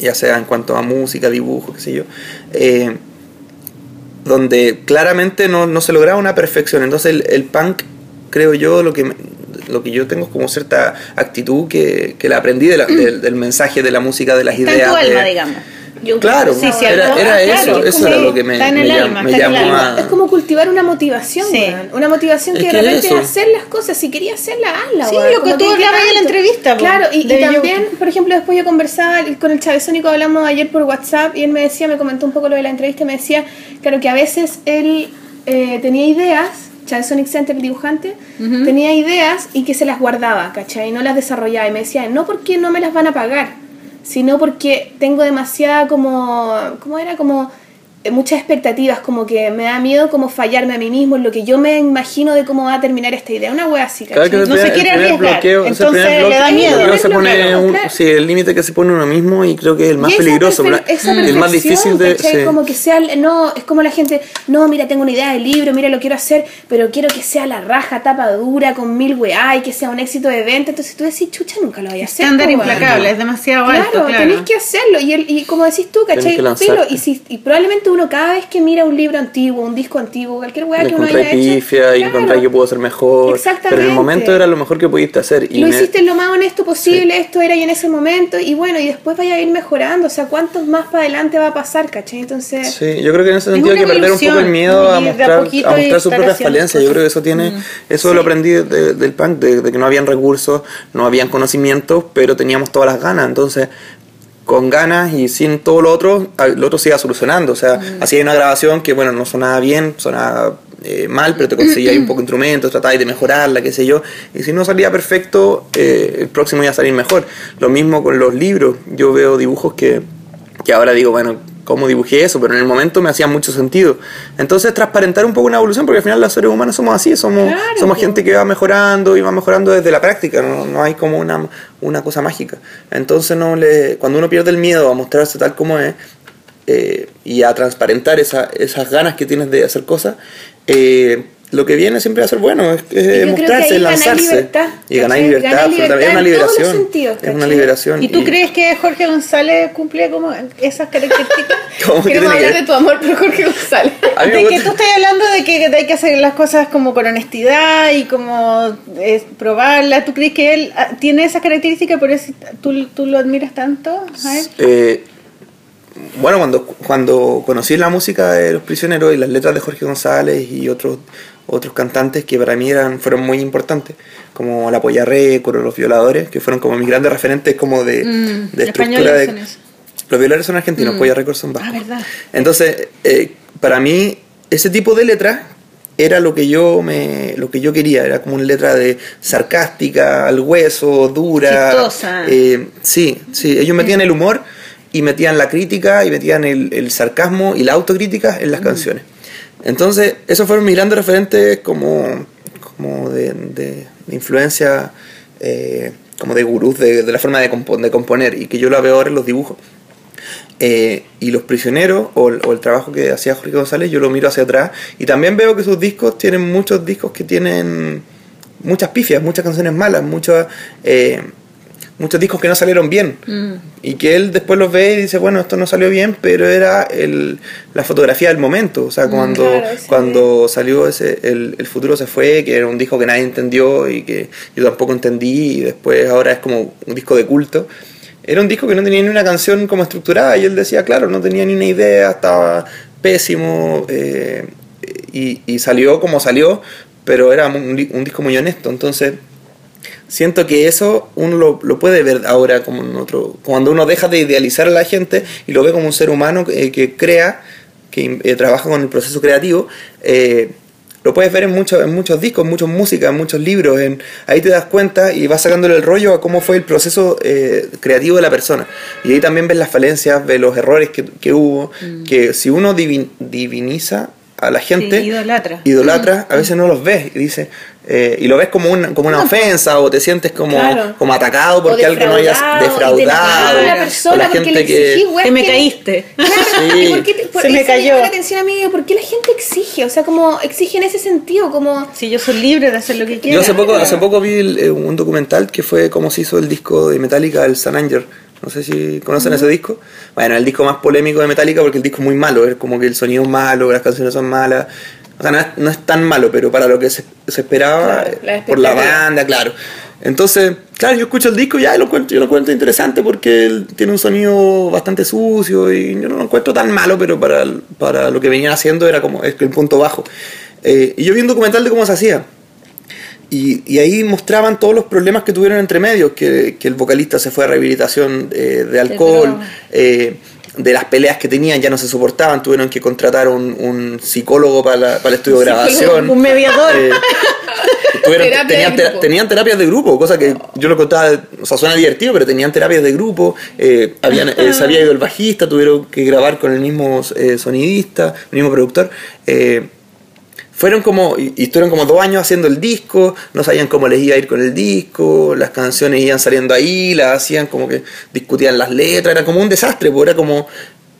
ya sea en cuanto a música, dibujo, qué sé yo, eh, donde claramente no, no se lograba una perfección. Entonces el, el punk, creo yo, lo que, me- lo que yo tengo es como cierta actitud que, que la aprendí de la- del, del mensaje de la música, de las Está en ideas. tu alma, de- digamos. Yo Claro, Sí, esa era, era Ah, eso, claro, eso era sí, lo que me, está en me el llam- alma, me está en el llamó alma. a... Es como cultivar una motivación, Sí. Una motivación Es que de que repente eso. hacer las cosas. Si querías hacerlas, hazlas, Sí, lo que tú ¿qué hablabas en la entrevista, Claro, y, y de también, por ejemplo, después yo conversaba con el Chavesónico, hablamos ayer por WhatsApp, y él me decía, me comentó un poco lo de la entrevista, y me decía, claro, que a veces él eh, tenía ideas, Chavesonic Center, el dibujante, tenía ideas y que se las guardaba, ¿cachai? Y no las desarrollaba. Y me decía, no porque no me las van a pagar, sino porque tengo demasiada como, ¿cómo era? Como muchas expectativas, como que me da miedo como fallarme a mí mismo en lo que yo me imagino de cómo va a terminar esta idea. Una wea así, Claro que ¿cachai? el No se quiere el arriesgar, bloqueo, entonces le da miedo. se pone un- claro. sí, el límite que se pone uno mismo y creo que es el más peligroso, perfe- ¿verdad? esa el más difícil de... sí. Como que sea, el- no, es como la gente, no, mira, tengo una idea de libro, mira, lo quiero hacer, pero quiero que sea la raja, tapa dura, con mil weá, y que sea un éxito de venta. Entonces tú decís, chucha, nunca lo voy a hacer. Estándar implacable, es demasiado Claro, alto, claro. tenés que hacerlo. Y, el, y como decís tú, ¿cachai? Filo, y, si, y probablemente uno cada vez que mira un libro antiguo, un disco antiguo, cualquier weá que uno haya hecho. pifia y claro, que pudo ser mejor. Exactamente. Pero en el momento era lo mejor que pudiste hacer. Y lo me- hiciste lo más honesto posible, esto era y en ese momento, y bueno, y después vaya a ir mejorando, o sea, ¿cuántos más para adelante va a pasar, cachai? Entonces, Sí, yo creo que en ese Es sentido hay que perder un poco el miedo a mostrar, a mostrar sus propias falencias. Yo creo que eso tiene, eso lo aprendí de- del punk, de, de que no habían recursos, no habían conocimientos, pero teníamos todas las ganas. Entonces, con ganas y sin todo lo otro, lo otro se iba solucionando. O sea, hacía una grabación que, bueno, no sonaba bien, sonaba eh, mal, pero te conseguía ahí un poco de instrumentos, tratabas de mejorarla, qué sé yo. Y si no salía perfecto, eh, el próximo iba a salir mejor. Lo mismo con los libros. Yo veo dibujos que, que ahora digo, bueno, ¿cómo dibujé eso? Pero en el momento me hacía mucho sentido. Entonces, transparentar un poco una evolución, porque al final los seres humanos somos así, somos, Claro, somos gente que va mejorando y va mejorando desde la práctica, no, no hay como una, una cosa mágica. Entonces, no le, cuando uno pierde el miedo a mostrarse tal como es eh, y a transparentar esa- esas ganas que tienes de hacer cosas, eh, lo que viene siempre va a ser bueno, es, es mostrarse, lanzarse. libertad, y ganar libertad, absolutamente. es una libertad liberación. sentidos, es una liberación. ¿Y tú crees que Jorge González cumple como esas características? ¿Cómo que queremos hablar de tu amor por Jorge González. De que tú estás hablando de que hay que hacer las cosas como con honestidad y como eh, probarlas. ¿Tú crees que él ah, tiene esas características por eso tú, tú lo admiras tanto? A él? Eh, bueno, cuando, cuando conocí la música de Los Prisioneros y las letras de Jorge González y otros otros cantantes que para mí eran, fueron muy importantes, como La Polla Récord o Los Violadores, que fueron como mis grandes referentes como de, Mm, de estructura de... Los Violadores son argentinos, Polla Récord son vascos. Ah, verdad. Entonces, eh, para mí, ese tipo de letras era lo que yo me lo que yo quería era como una letra de sarcástica al hueso dura eh, sí sí ellos metían el humor y metían la crítica y metían el, el sarcasmo y la autocrítica en las canciones entonces esos fueron mis grandes referentes como como de, de- influencia eh, como de gurús de, de la forma de, compo- de componer y que yo la veo ahora en los dibujos eh, y Los Prisioneros, o, o el trabajo que hacía Jorge González, yo lo miro hacia atrás. Y también veo que sus discos tienen muchos discos que tienen muchas pifias, muchas canciones malas, muchos, eh, muchos discos que no salieron bien. Y que él después los ve y dice, bueno, esto no salió bien, pero era el, la fotografía del momento. O sea, cuando, Claro, ese- cuando salió ese, el, el futuro se fue, que era un disco que nadie entendió y que yo tampoco entendí, y después ahora es como un disco de culto. Era un disco que no tenía ni una canción como estructurada y él decía, claro, no tenía ni una idea, estaba pésimo eh, y, y salió como salió, pero era un, un disco muy honesto. Entonces, siento que eso uno lo, lo puede ver ahora como en otro, cuando uno deja de idealizar a la gente y lo ve como un ser humano que, que crea, que eh, trabaja con el proceso creativo. eh, lo puedes ver en muchos, en muchos discos, en muchas músicas, en muchos libros. En, ahí te das cuenta y vas sacándole el rollo a cómo fue el proceso eh, creativo de la persona. Y ahí también ves las falencias, ves los errores que, que hubo, que si uno divin- diviniza a la gente, Sí, idolatra. idolatra, a veces no los ves y dice eh, y lo ves como una, como una ofensa o te sientes como, Claro. como atacado porque O alguien no hayas defraudado, a la o la porque gente le que exigí, weas Te me caíste. Claro, Sí. ¿y por qué te- por Se me cayó. llama la atención a mí, ¿por qué la gente exige? O sea, como exige en ese sentido, como... Si yo soy libre de hacer lo que quiera. Yo hace poco, hace poco vi el- eh, un documental que fue cómo se hizo el disco de Metallica, el San Anger. No sé si conocen ese disco. Bueno, el disco más polémico de Metallica porque el disco es muy malo. Es como que el sonido es malo, las canciones son malas. O sea, no es, no es tan malo, pero para lo que se, se esperaba Claro, la eh, por la banda, claro. Entonces, claro, yo escucho el disco y ya lo encuentro, yo lo encuentro interesante porque él tiene un sonido bastante sucio y yo no lo encuentro tan malo, pero para, para lo que venían haciendo era como es que el punto bajo. Eh, y yo vi un documental de cómo se hacía. Y, y ahí mostraban todos los problemas que tuvieron entre medios, que, que el vocalista se fue a rehabilitación eh, de alcohol, eh, de las peleas que tenían, ya no se soportaban, tuvieron que contratar un, un psicólogo para, la- para el estudio de grabación. Un mediador. Eh, tuvieron- Terapia de tenían, grupo. tenían terapias de grupo, cosa que yo lo contaba, o sea, suena divertido, pero tenían terapias de grupo, eh, habían, eh, se había ido el bajista, tuvieron que grabar con el mismo eh, sonidista, el mismo productor. eh, fueron como, y estuvieron como dos años haciendo el disco, no sabían cómo les iba a ir con el disco, las canciones iban saliendo ahí, las hacían como que discutían las letras, era como un desastre, porque era como,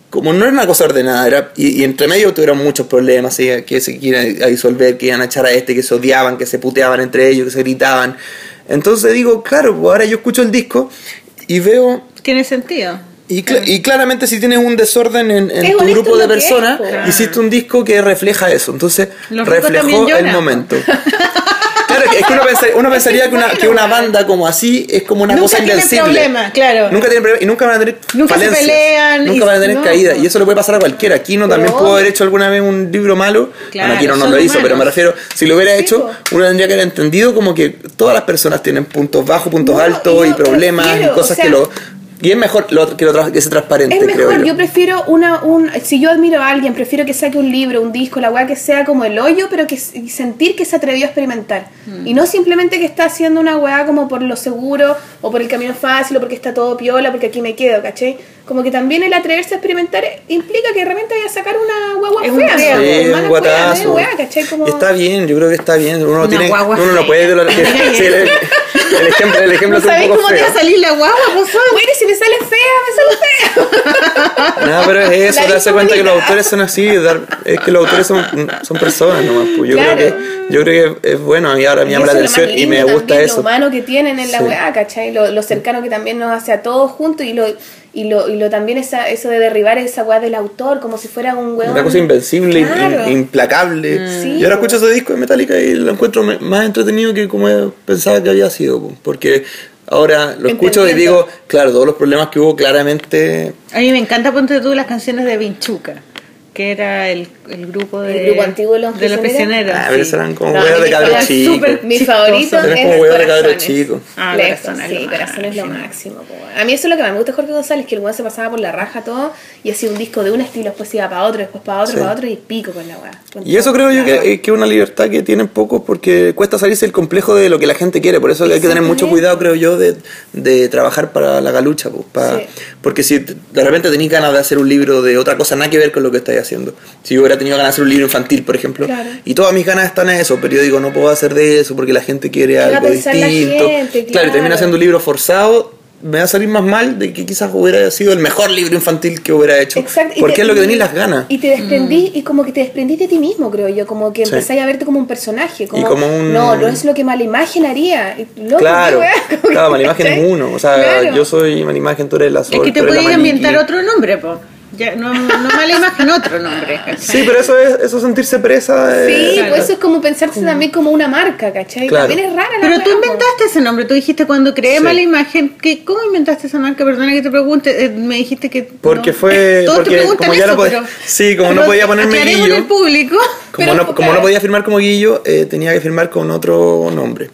como no era una cosa ordenada, era, y, y entre medio tuvieron muchos problemas, ¿sí? que se iban a disolver, que iban a echar a este, que se odiaban, que se puteaban entre ellos, que se gritaban. Entonces digo, claro, pues ahora yo escucho el disco y veo Tiene sentido. Y, cla- y claramente si tienes un desorden en, tu grupo de personas, hiciste un disco que refleja eso. Entonces, Los reflejó el momento. Claro, es que uno pensaría, uno pensaría que, una, que una banda como así es como una Nunca cosa tiene invencible. problema, claro. Nunca tienen problema y nunca van a tener Nunca se pelean Nunca y- van a tener no. caída. Y eso le puede pasar a cualquiera. Aquí no también Pero- pudo haber hecho alguna vez un libro malo. Claro, bueno, aquí no, lo hizo, pero me refiero, si lo hubiera Sí, hecho, po. uno tendría que haber entendido como que todas las personas tienen puntos bajos, puntos No, altos y problemas prefiero, y cosas o sea- que lo. Y es mejor lo, que, lo, tra- que sea transparente, Es creo mejor, yo. yo prefiero una, un, si yo admiro a alguien, prefiero que saque un libro, un disco, la weá que sea como el hoyo, pero que sentir que se atrevió a experimentar. Mm. Y no simplemente que está haciendo una weá como por lo seguro, o por el camino fácil, o porque está todo piola, porque aquí me quedo, ¿cachai? Como que también el atreverse a experimentar implica que de repente vaya a sacar una guagua Es fea. Sí, Mala un weá, guatazo. weá, ¿cachai? Como... Está bien, yo creo que está bien. Uno, no Una tiene, uno no fea. puede. que- el, ejemplo, el ejemplo ¿No es un poco cómo te feo. va a salir la guagua, vos Bueno, y si me sale fea, me sale fea. No, pero es eso, darse cuenta que los autores son así, dar- es que los autores son, son personas nomás. Pues yo Claro. creo que yo creo que es bueno, a mí ahora me Y llama la atención y me gusta también, eso. Lo humano que tienen en la Sí. weá, ¿cachai? Lo, lo cercano que también nos hace a todos juntos y lo, y lo, y lo también esa, eso de derribar esa weá del autor como si fuera un weón. Una cosa invencible, in- Claro. in- implacable. Sí, y ahora escucho ese disco de Metallica y lo encuentro más entretenido que como pensaba que había sido. po, Porque ahora lo escucho y digo, claro, todos los problemas que hubo claramente A mí me encanta, ponte tú, las canciones de Vinchuca, que era el, el grupo de... ¿El grupo antiguo de los prisioneros? prisioneros, Ah, sí. pero eran como No, weas de cabros chicos. Mi favorito es como huevos de cabros chicos. Ah, Corazones, sí, es lo máximo. A mí eso es lo que más me gusta de Jorge González, que el weón se pasaba por la raja todo y hacía un disco de un estilo, después iba para otro, después para otro, Sí. para otro y pico con la con Y eso creo yo que es que una libertad que tienen pocos porque cuesta salirse del complejo de lo que la gente quiere. Por eso hay que tener mucho cuidado, creo yo, de, de trabajar para la galucha. pues, para- Sí. Porque si de repente tenéis ganas de hacer un libro de otra cosa, nada que ver con lo que estáis haciendo. Si yo hubiera tenido ganas de hacer un libro infantil, por ejemplo, Claro. y todas mis ganas están en eso, pero yo digo, no puedo hacer de eso porque la gente quiere algo distinto. gente? Claro, y termina Claro. haciendo un libro forzado. Me va a salir más mal de que quizás hubiera sido el mejor libro infantil que hubiera hecho. Exacto. y Porque te- es lo que tenéis las ganas. Y te desprendí, y como que te desprendiste de ti mismo, creo yo, como que Sí. empezáis a verte como un personaje. Como, como un- No, no es lo que mala imagen haría. Y, loco, Claro, claro, mala imagen es uno. O sea, Claro. yo soy mala imagen, tú eres la sol, Es que te podías inventar otro nombre, po. Ya, no, no mala imagen, otro nombre. ¿cachai? Sí, pero eso es eso es sentirse presa. Sí, eh, Claro. pues eso es como pensarse también como una marca, ¿cachai? Claro. También es rara la Pero tú inventaste ese nombre, tú dijiste cuando creé Sí. mala imagen, que, ¿cómo inventaste esa marca? Perdona que te pregunte, eh, me dijiste que... Porque no. fue- Todos porque te preguntan como ya eso, no pod- pero- sí, como no podía ponerme Guillo. al público. Como, Pero, no, como claro. no podía firmar como Guillo, eh, tenía que firmar con otro nombre.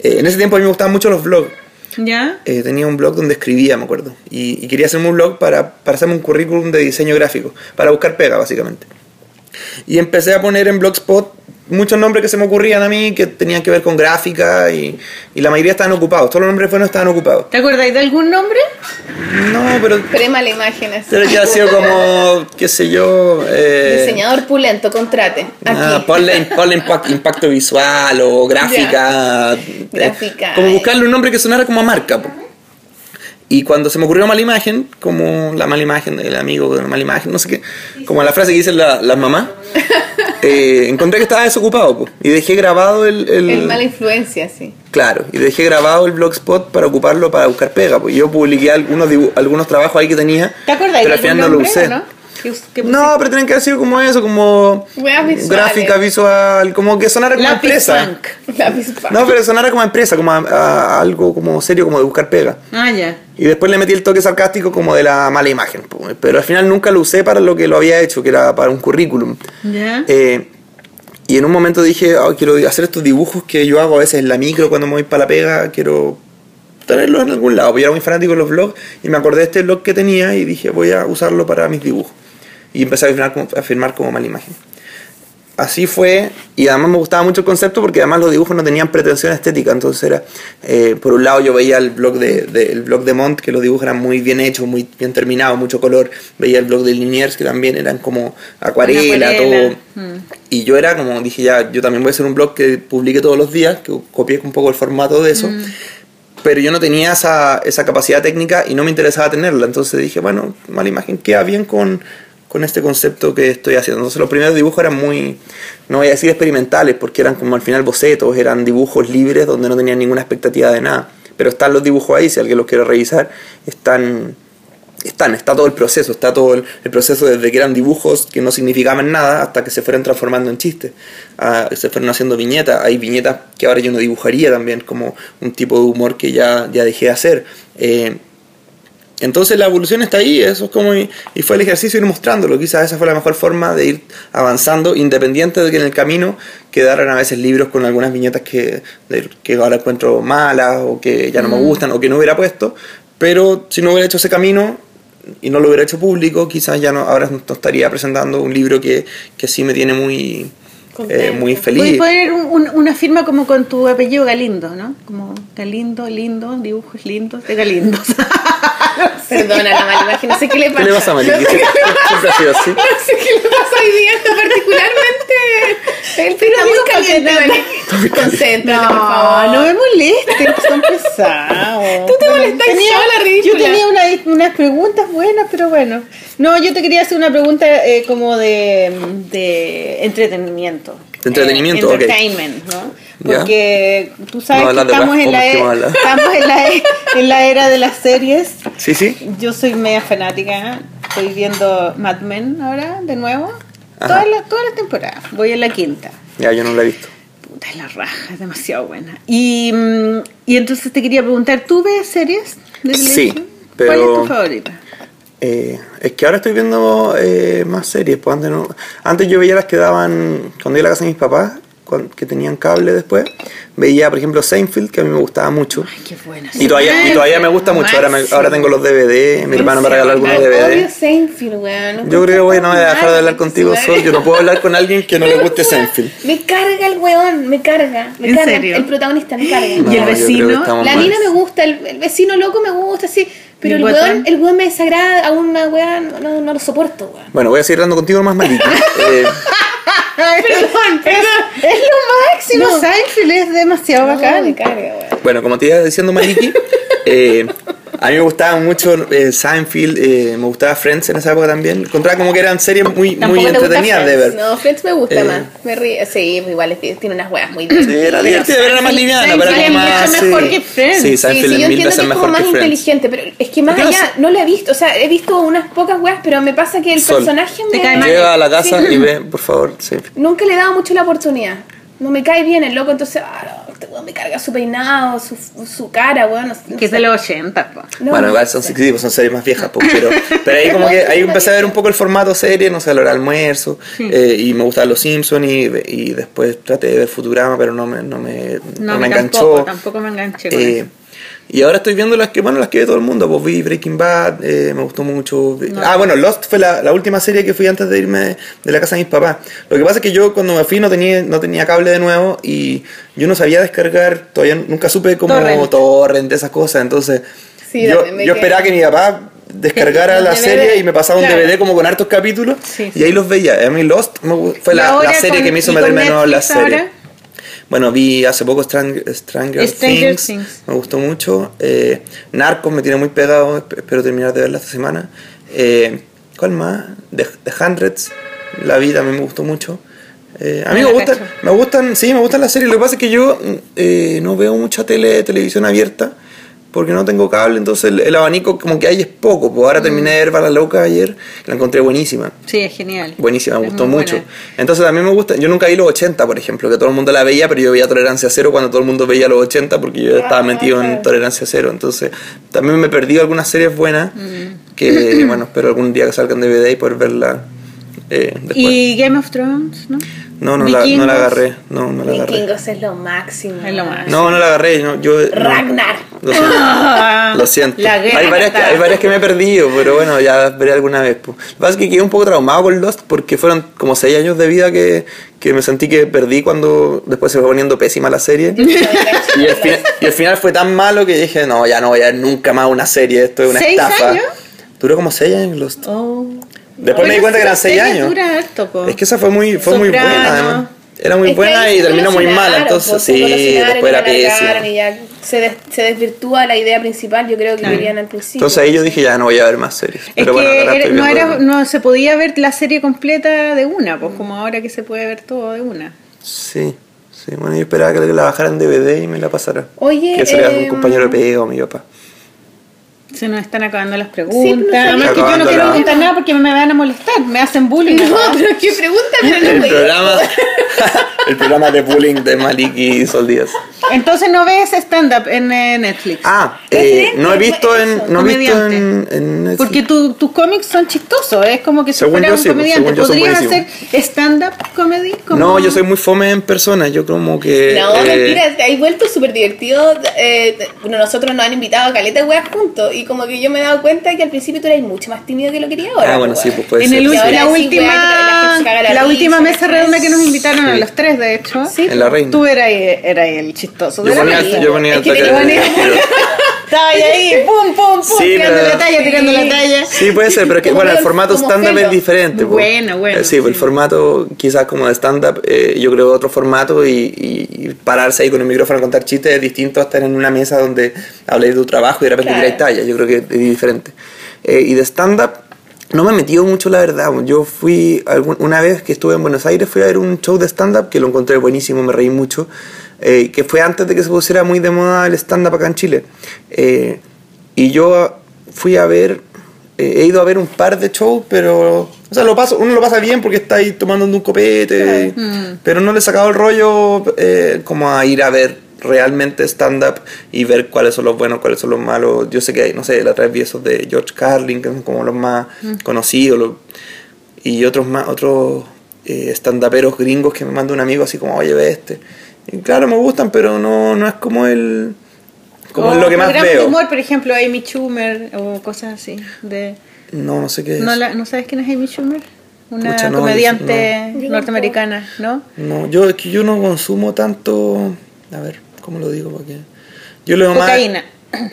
Eh, en ese tiempo a mí me gustaban mucho los blogs. ¿Ya? Eh, tenía un blog donde escribía, me acuerdo. Y, y quería hacerme un blog para, para hacerme un currículum de diseño gráfico, para buscar pega, básicamente. Y empecé a poner en Blogspot muchos nombres que se me ocurrían a mí que tenían que ver con gráfica y, y la mayoría estaban ocupados. Todos los nombres buenos estaban ocupados. ¿Te acordáis de algún nombre? No, pero Crema la imagen así. pero que ha sido como, qué sé yo. eh, Diseñador pulento, contrate. Aquí. Ah, ponle, ponle impact- impacto visual o gráfica. eh, Gráfica. como buscarle un nombre que sonara como a marca. po. Y cuando se me ocurrió mala imagen, como la mala imagen del amigo de la mala imagen, no sé qué, como la frase que dicen la- las mamás, eh, encontré que estaba desocupado po, y dejé grabado el, el- El mala influencia, sí. Claro, y dejé grabado el blogspot para ocuparlo para buscar pega. Pues yo publiqué algunos, dibu- algunos trabajos ahí que tenía, ¿Te acordáis pero al final no lo usé. no? Pero tienen que haber sido como eso, como Weas visuales. gráfica visual, como que sonara como empresa. punk. No, pero sonara como empresa, como a- a algo como serio, como de buscar pega. Ah, ya. Y después le metí el toque sarcástico como de la mala imagen. Pero al final nunca lo usé para lo que lo había hecho, que era para un currículum. Eh, y en un momento dije, "Ah, quiero hacer estos dibujos que yo hago a veces en la micro cuando me voy para la pega, quiero tenerlos en algún lado. Porque yo era muy fanático de los blogs y me acordé de este blog que tenía y dije, voy a usarlo para mis dibujos. Y empecé a firmar a firmar como mala imagen. Así fue, y además me gustaba mucho el concepto porque además los dibujos no tenían pretensión estética, entonces era, eh, por un lado yo veía el blog de, de- el blog de Mont, que los dibujos eran muy bien hechos, muy bien terminados, mucho color, veía el blog de Liniers, que también eran como acuarela, acuarela. todo, y yo era como, dije ya, yo también voy a hacer un blog que publique todos los días, que copié un poco el formato de eso, pero yo no tenía esa, esa capacidad técnica y no me interesaba tenerla, entonces dije, bueno, mala imagen queda bien con, con este concepto que estoy haciendo. Entonces los primeros dibujos eran muy, no voy a decir experimentales, porque eran como al final bocetos, eran dibujos libres donde no tenían ninguna expectativa de nada, pero están los dibujos ahí, si alguien los quiere revisar, están están, está todo el proceso, está todo el, proceso desde que eran dibujos que no significaban nada hasta que se fueron transformando en chistes, Ah, se fueron haciendo viñetas, hay viñetas que ahora yo no dibujaría también como un tipo de humor que ya, ya dejé de hacer. Eh, entonces la evolución está ahí, eso es como y, y fue el ejercicio ir mostrándolo, quizás esa fue la mejor forma de ir avanzando, independiente de que en el camino quedaran a veces libros con algunas viñetas que, de- que ahora encuentro malas o que ya no me gustan o que no hubiera puesto, pero si no hubiera hecho ese camino y no lo hubiera hecho público, quizás ya no, ahora no estaría presentando un libro que, que sí me tiene muy, eh, muy Puedes feliz. poner un- un- una firma como con tu apellido Galindo, ¿no? Como Galindo, lindo, dibujos lindos de Galindo. Perdona la mala imagen, no sé qué le pasa. ¿Qué le pasa a Maliki? Siempre ha sido así. No sé qué le pasa hoy día, particularmente. Está digo muy caliente, no- Maliki. Concéntrate, por favor. no me molestes, son pesados. Tú te molestas sola, ridícula. Yo tenía una- unas preguntas buenas, pero bueno. No, yo te quería hacer una pregunta eh, como de, de entretenimiento. De entretenimiento, Eh, entertainment, ¿no? Porque tú sabes No que de estamos, en la, e- estamos en, la, e- en la era de las series. Sí, sí. Yo soy media fanática. Estoy viendo Mad Men ahora, de nuevo. Ajá. Todas las toda la temporadas. Voy en la quinta. Ya, yo no lo he visto. Puta, es la raja, es demasiado buena. Y, mm, y entonces te quería preguntar, ¿tú ves series de Sí, pero- ¿Cuál es tu favorita? Eh, es que ahora estoy viendo eh, más series. Pues antes, no- antes yo veía las que daban cuando iba a la casa de mis papás, que tenían cable después. Veía, por ejemplo, Seinfeld, que a mí me gustaba mucho. Ay, qué buena. Y todavía, y todavía me gusta mucho. Ahora, me- ahora tengo los DVD, mi hermano me regaló algunos DVD. Seinfeld, weón. Yo creo que voy, no voy a dejar de hablar contigo, Sol. Yo no puedo hablar con alguien que no le guste Seinfeld. Me carga el weón, me carga. Me ¿En carga. serio? El protagonista me carga. ¿Y el vecino? La mina me gusta, el, el vecino loco me gusta, sí. Pero ¿Y el weón, el weón me desagrada a una weá, no, no, no lo soporto, weón. Bueno, voy a seguir hablando contigo más malito. Eh, Perdón. Es lo máximo. No. Seinfeld es demasiado No, bacán. me carga. Bueno, como te iba diciendo Maliki, eh, a mí me gustaba mucho eh, Seinfeld, eh, me gustaba Friends en esa época también. Encontraba como que eran series muy, Tampoco muy te entretenidas de ver. No, Friends me gusta Eh. más. Me ríe. Sí, pues igual es que tiene unas weas muy Sí, era divertida, pero era más liviana, pero era más. mucho sí. mejor que Friends. Sí, Seinfeld sí, es yo mil entiendo veces que es como mejor más que Friends. inteligente, pero es que más ¿Por qué no allá, no lo he visto, o sea, he visto unas pocas weas, pero me pasa que el Sol, personaje te me... cae mal. Llega a la casa Sí. y ve, por favor, Seinfeld. Nunca le he dado mucho la oportunidad. No me cae bien el loco, entonces, ah, no, este weón me carga su peinado, su, su cara, weón. No, no Que es de los 80, po. No, bueno, no igual son, sí, pues son series más viejas, pues, pero, pero ahí como que ahí empecé a ver un poco el formato serie, no sé, lo era almuerzo, eh, y me gustaban los Simpsons y, y después traté de ver Futurama, pero no me, no me, no No, me tampoco, enganchó. tampoco me enganché con Eh, eso. Y ahora estoy viendo las que, bueno, las que ve todo el mundo. Pues vi Breaking Bad, eh, me gustó mucho. Ah, bueno, Lost fue la, la última serie que fui antes de irme de la casa de mis papás. Lo que pasa es que yo cuando me fui no tenía, no tenía cable de nuevo y yo no sabía descargar, todavía nunca supe como Torrent. torrent, esas cosas. Entonces, Sí, yo, esperaba que mi papá descargara la DVD, serie y me pasaba un claro. DVD como con hartos capítulos Sí, y ahí los veía. A mí Lost fue la, la serie con- que me hizo nuevo en la serie. Bueno, vi hace poco Strang- Stranger, Stranger Things, Things. me gustó mucho. Eh, Narcos me tiene muy pegado, esp- espero terminar de verla esta semana. Eh, ¿Cuál más? The, The Hundreds, la vi también me gustó mucho. Eh, a mí No me gustan, me gustan, sí, me gustan las series. Lo que pasa es que yo mm, eh, no veo mucha tele, televisión abierta porque no tengo cable, entonces el, el abanico como que hay es poco. Pues Mm. ahora terminé de ver Bala Loca ayer, la encontré buenísima. Sí, es genial. Buenísima, me Es gustó mucho. buena. Entonces también me gusta, yo nunca vi los 80, por ejemplo, que todo el mundo la veía, pero yo veía Tolerancia Cero cuando todo el mundo veía los 80 porque yo estaba metido en Tolerancia Cero. Entonces también me perdí algunas series buenas Mm. que, bueno, espero algún día que salgan DVD y poder verla eh. Y Game of Thrones, ¿no? No, no la, no la agarré, no, no la agarré. Vikingos es lo máximo. Es lo más. No, no la agarré, no, yo... no. Ragnar. Lo siento. Ah, Lo siento. Hay, varias que, hay varias que me he perdido, pero bueno, ya veré alguna vez. po. Lo que pasa es que quedé un poco traumado con Lost porque fueron como seis años de vida que, que me sentí que perdí cuando después se fue poniendo pésima la serie. Y el, final, y el final fue tan malo que dije, no, ya no voy a ver nunca más una serie, esto es una ¿Seis estafa. años? Duró como seis años Lost. Oh. Después me di Bueno, cuenta que eran seis años. dura harto, po. Es que esa fue muy, fue muy buena además. Era muy Es buena y se terminó muy mala, entonces se sí, después era pésima. Se, des- se desvirtúa la idea principal, yo creo que Claro. querían al principio. Entonces ahí yo dije, ya no voy a ver más series. Es Pero bueno, que ahora era- no, era, no se podía ver la serie completa de una, pues como ahora que se puede ver todo de una. Sí, sí, bueno, yo esperaba que la bajara en DVD y me la pasara. Oye, Que sería un em, compañero de pego mi papá. Se nos están acabando las Sí, preguntas. pero Además que yo no quiero preguntar nada porque me van a molestar, me hacen bullying. No, pero qué pregunta, pero no El me programa, el programa de bullying de Malik y Sol Díaz. Entonces no ves stand-up en eh, Netflix. Ah, eh, no he visto en, no he visto en, en Netflix. Porque tu- tus cómics son chistosos, es como que si Según fueras yo un sí, pues, comediante. según yo son ¿Podrías hacer stand-up comedy? Como- No, yo soy muy fome en persona, yo como que... No, eh, mentira, te has vuelto súper divertido. Eh, bueno, nosotros nos han invitado a caleta de weas juntos y como que yo me he dado cuenta que al principio tú eras mucho más tímido que lo que eres ahora. Ah, bueno, pues, sí, pues puede en ser. el, la sí, última, la última mesa ¿sabes? redonda que nos invitaron a los tres, de hecho. Sí, En la reina. Tú eras, eras el chistoso Yo ponía, yo ponía Es Estaba ahí, ahí, pum, pum, pum, Sí, tirando pero- la talla, tirando la Sí. talla. Sí, puede ser, pero que bueno, el formato stand-up es diferente. po. Bueno, bueno, Eh, Sí, pues el sí. formato quizás como de stand-up, eh, yo creo otro formato y, y- y pararse ahí con el micrófono a contar chistes es distinto a estar en una mesa donde habláis de tu trabajo y de repente Claro. tiráis talla. Yo creo que es diferente. Eh, y de stand-up no me he metido mucho, la verdad. Yo fui, una vez que estuve en Buenos Aires, fui a ver un show de stand-up que lo encontré buenísimo, me reí mucho, eh, que fue antes de que se pusiera muy de moda el stand-up acá en Chile. Eh, y yo fui a ver, eh, he ido a ver un par de shows, pero, o sea, lo paso, uno lo pasa bien porque está ahí tomando un copete, pero no le he sacado el rollo eh, como a ir a ver realmente stand-up y ver cuáles son los buenos, cuáles son los malos. Yo sé que hay, no sé, la vez vi esos de George Carlin, que son como los más conocidos, los- y otros más, otros eh, stand-uperos gringos que me manda un amigo así como, oye, ve este. Y claro, me gustan, pero no, no es como el... Como es O lo que más programas de veo. humor, por ejemplo, Amy Schumer o cosas así. De, No, no sé qué es. ¿no, la- ¿No sabes quién es Amy Schumer? Una Pucha, no, comediante no. Norteamericana, ¿no? No, yo es que yo no consumo tanto. A ver, ¿cómo lo digo? Porque yo leo Cocaína. más.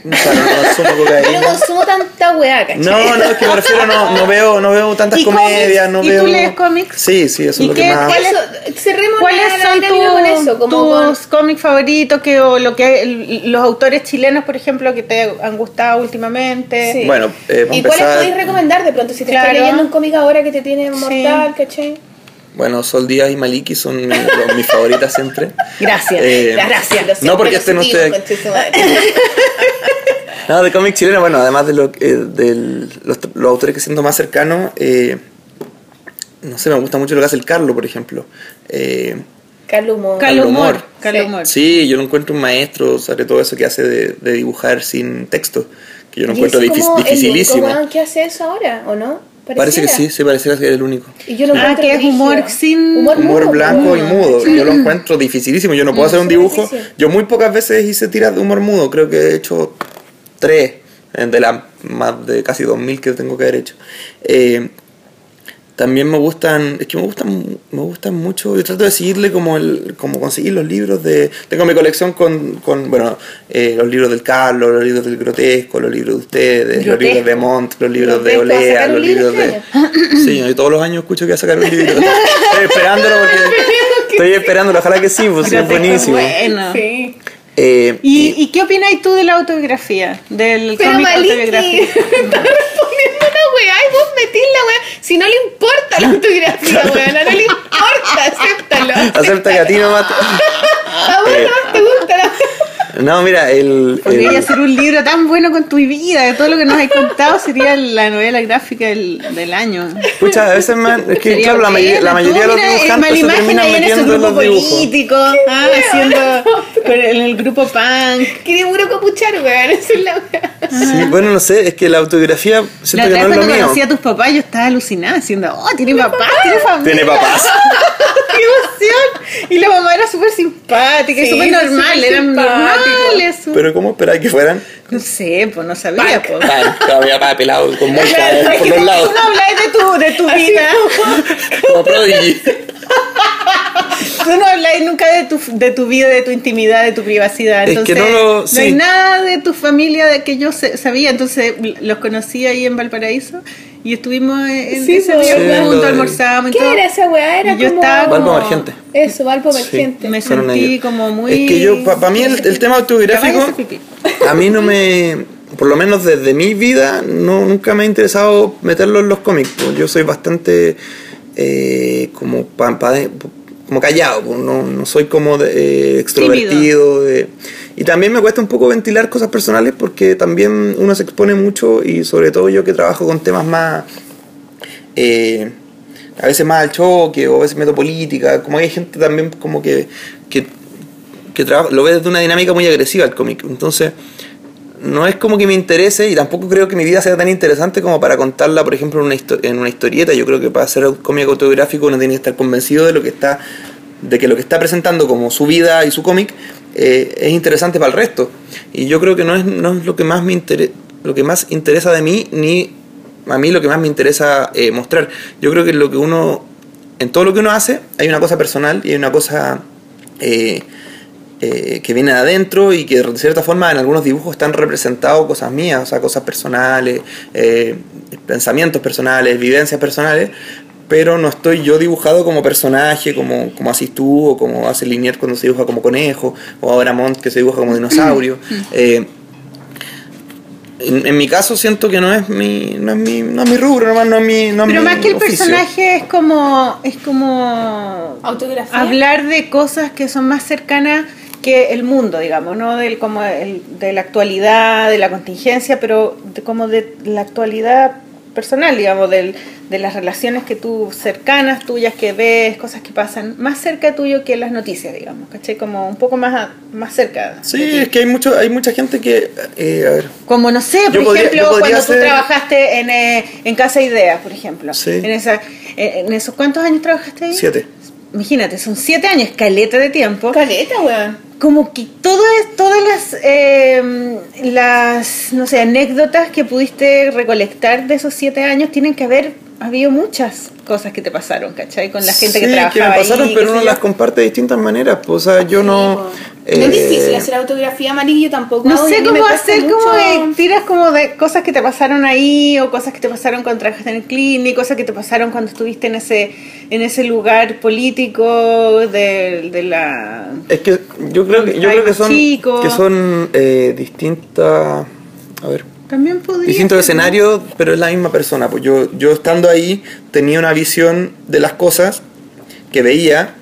O sea, no consumo Yo no cocaína. consumo tanta weá, ¿cachai? No, no, es que me refiero, no, no veo, no veo tantas ¿Y comedias, no ¿Y veo. tú lees cómics? Sí, sí, eso ¿Y es lo qué- que más. ¿Cuáles la, la son dinámica con eso, tu- como con- tus cómics favoritos que, o lo que los autores chilenos, por ejemplo, que te han gustado últimamente? Sí. Bueno, eh, ¿Y cuáles empezar- podéis recomendar de pronto? Si te Claro. estás leyendo un cómic ahora que te tiene mortal, ¿cachai? Bueno, Sol Díaz y Maliki son los- mis favoritas siempre. Gracias. Eh, Gracias. No, porque este no esté aquí. No, de cómic chileno, bueno, además de lo, eh, del- los, los autores que siento más cercanos, eh, no sé, me gusta mucho lo que hace el Carlo, por ejemplo. Eh, Carlos Humor. Carlos Humor. Humor. Carlos Sí. Yo lo encuentro un maestro, sobre todo eso que hace de, de dibujar sin texto, que yo lo encuentro dificilísimo. que hace eso ahora, ¿o no? Parece que sí, sí, pareciera ser el único. Y yo lo Ah, que es humor sin- Humor, Humor mudo, blanco y mudo. Yo lo encuentro dificilísimo. Yo no puedo hacer un dibujo. difícil. Yo muy pocas veces hice tiras de humor mudo. Creo que he hecho tres eh, de las más de casi 2000 que tengo que haber hecho. Eh, también me gustan, es que me gustan, me gustan mucho, yo trato de seguirle como el, como conseguir los libros de, tengo mi colección con, con bueno, eh, los libros del Carlos, los libros del Grotesco, los libros de ustedes, los Grotesco. libros de Montt, los libros de Grotesco, ¿va a Olea, los libro libros de... Sí, yo todos los años escucho que va a sacar un libro. Estoy esperándolo porque... Estoy esperándolo, ojalá que sí, pues sí, es buenísimo. Bueno. Sí. Eh, ¿Y, ¿Y qué opinas tú de la autobiografía? Del Pero cómic Maliki, autobiográfico. está respondiendo una weá y vos metís la weá. Si no le importa la autografía, weá, no le importa, acéptalo. acepta que a ti nomás... A vos Eh. no te gusta la No, mira, el... Podría el- hacer un libro tan bueno con tu vida, de todo lo que nos has contado sería la novela gráfica del, del año. Pucha, a veces me, es que Sería claro, la, mayoría, la mayoría de los dibujantes se la terminan imagino ahí en ese metiendo en grupo los dibujos. político, ah, haciendo con el, en el grupo punk. Quiere puro copuchar, weón, esa es la. Sí, bueno, no sé, es que la autografía La siento otra que no es lo cuando mío. conocí a tus papás yo estaba alucinada diciendo, oh, tiene papás, tiene familia. Tiene papás. ¡Qué emoción! Y la mamá era súper simpática Sí, súper normal, eran simpático. Normales. Pero ¿cómo esperáis que fueran? No sé, pues no sabía. Pues. Mi papá pelado con eh, por los lados. Tú no habláis de tu, de tu vida. Como Prodigy. Tú no habláis nunca de tu, de tu vida, de tu intimidad, de tu privacidad. Es que Entonces, no lo- hay sí. nada de tu familia de que yo se- sabía. Entonces los conocí ahí en Valparaíso y estuvimos en Sí, ese pues. día Sí, juntos, de- almorzamos y ¿Qué todo. era esa weá? Era Y yo como... estaba Valpo como- Emergente. Eso, Valpo Sí. Emergente. Me sentí ellos. como muy... Es que yo, para mí el, el tema autobiográfico, a mí no me, por lo menos desde mi vida, no, nunca me ha interesado meterlo en los cómics. pues. Yo soy bastante eh, como, pa- pa- como callado, pues. no, no soy como de, eh, extrovertido. de- y también me cuesta un poco ventilar cosas personales porque también uno se expone mucho y sobre todo yo que trabajo con temas más... eh, a veces más al choque o a veces meto política, como hay gente también como que, que, que trabaja, lo ve desde una dinámica muy agresiva el cómic. Entonces, no es como que me interese y tampoco creo que mi vida sea tan interesante como para contarla, por ejemplo, en una, en una historieta. Yo creo que para hacer un cómic autobiográfico uno tiene que estar convencido de lo que está de que lo que está presentando como su vida y su cómic eh, es interesante para el resto. Y yo creo que no es, no es lo que más me intere- lo que más interesa de mí ni a mí lo que más me interesa eh, mostrar. Yo creo que lo que uno en todo lo que uno hace hay una cosa personal y hay una cosa eh, eh, que viene de adentro y que de cierta forma en algunos dibujos están representados cosas mías, o sea, cosas personales, eh, pensamientos personales, vivencias personales, pero no estoy yo dibujado como personaje, como, como haces tú, o como hace Linier cuando se dibuja como conejo, o ahora Montt que se dibuja como dinosaurio. Eh, en, en mi caso siento que no es mi, no es mi, no es mi rubro, nomás no es mi, no es Pero mi más que el oficio. personaje es como es como Autografía. hablar de cosas que son más cercanas que el mundo, digamos, no del como el, de la actualidad, de la contingencia, pero de, como de la actualidad personal, digamos, del, de las relaciones que tú cercanas tuyas que ves, cosas que pasan más cerca tuyo que las noticias, digamos, ¿cachai? Como un poco más a- más cerca. Sí, es que hay mucho, hay mucha gente que, eh, a ver, Como no sé, por Yo ejemplo, podría cuando tú hacer- trabajaste en, eh, en Casa Ideas, por ejemplo. Sí. En, esa, en, en esos cuántos años trabajaste ahí? siete. Imagínate, son siete años, caleta de tiempo. Caleta, weón. Como que todo es, todas las, eh, las, no sé, anécdotas que pudiste recolectar de esos siete años tienen que haber habido muchas cosas que te pasaron, ¿cachai? Con la gente que Sí, trabajaba me pasaron, ahí, pero uno las comparte de distintas maneras. Pues, o sea, yo no. No es eh, difícil hacer autografía amarillo tampoco. No sé cómo hacer, como de, tiras como de cosas que te pasaron ahí o cosas que te pasaron cuando trabajaste en el clínico, cosas que te pasaron cuando estuviste en ese en ese lugar político de, de la... Es que yo creo que, yo creo que son, chicos. que son eh, distintas. A ver. También podría... Distintos ser, ¿no? escenarios, pero es la misma persona. Pues yo, yo estando ahí tenía una visión de las cosas que veía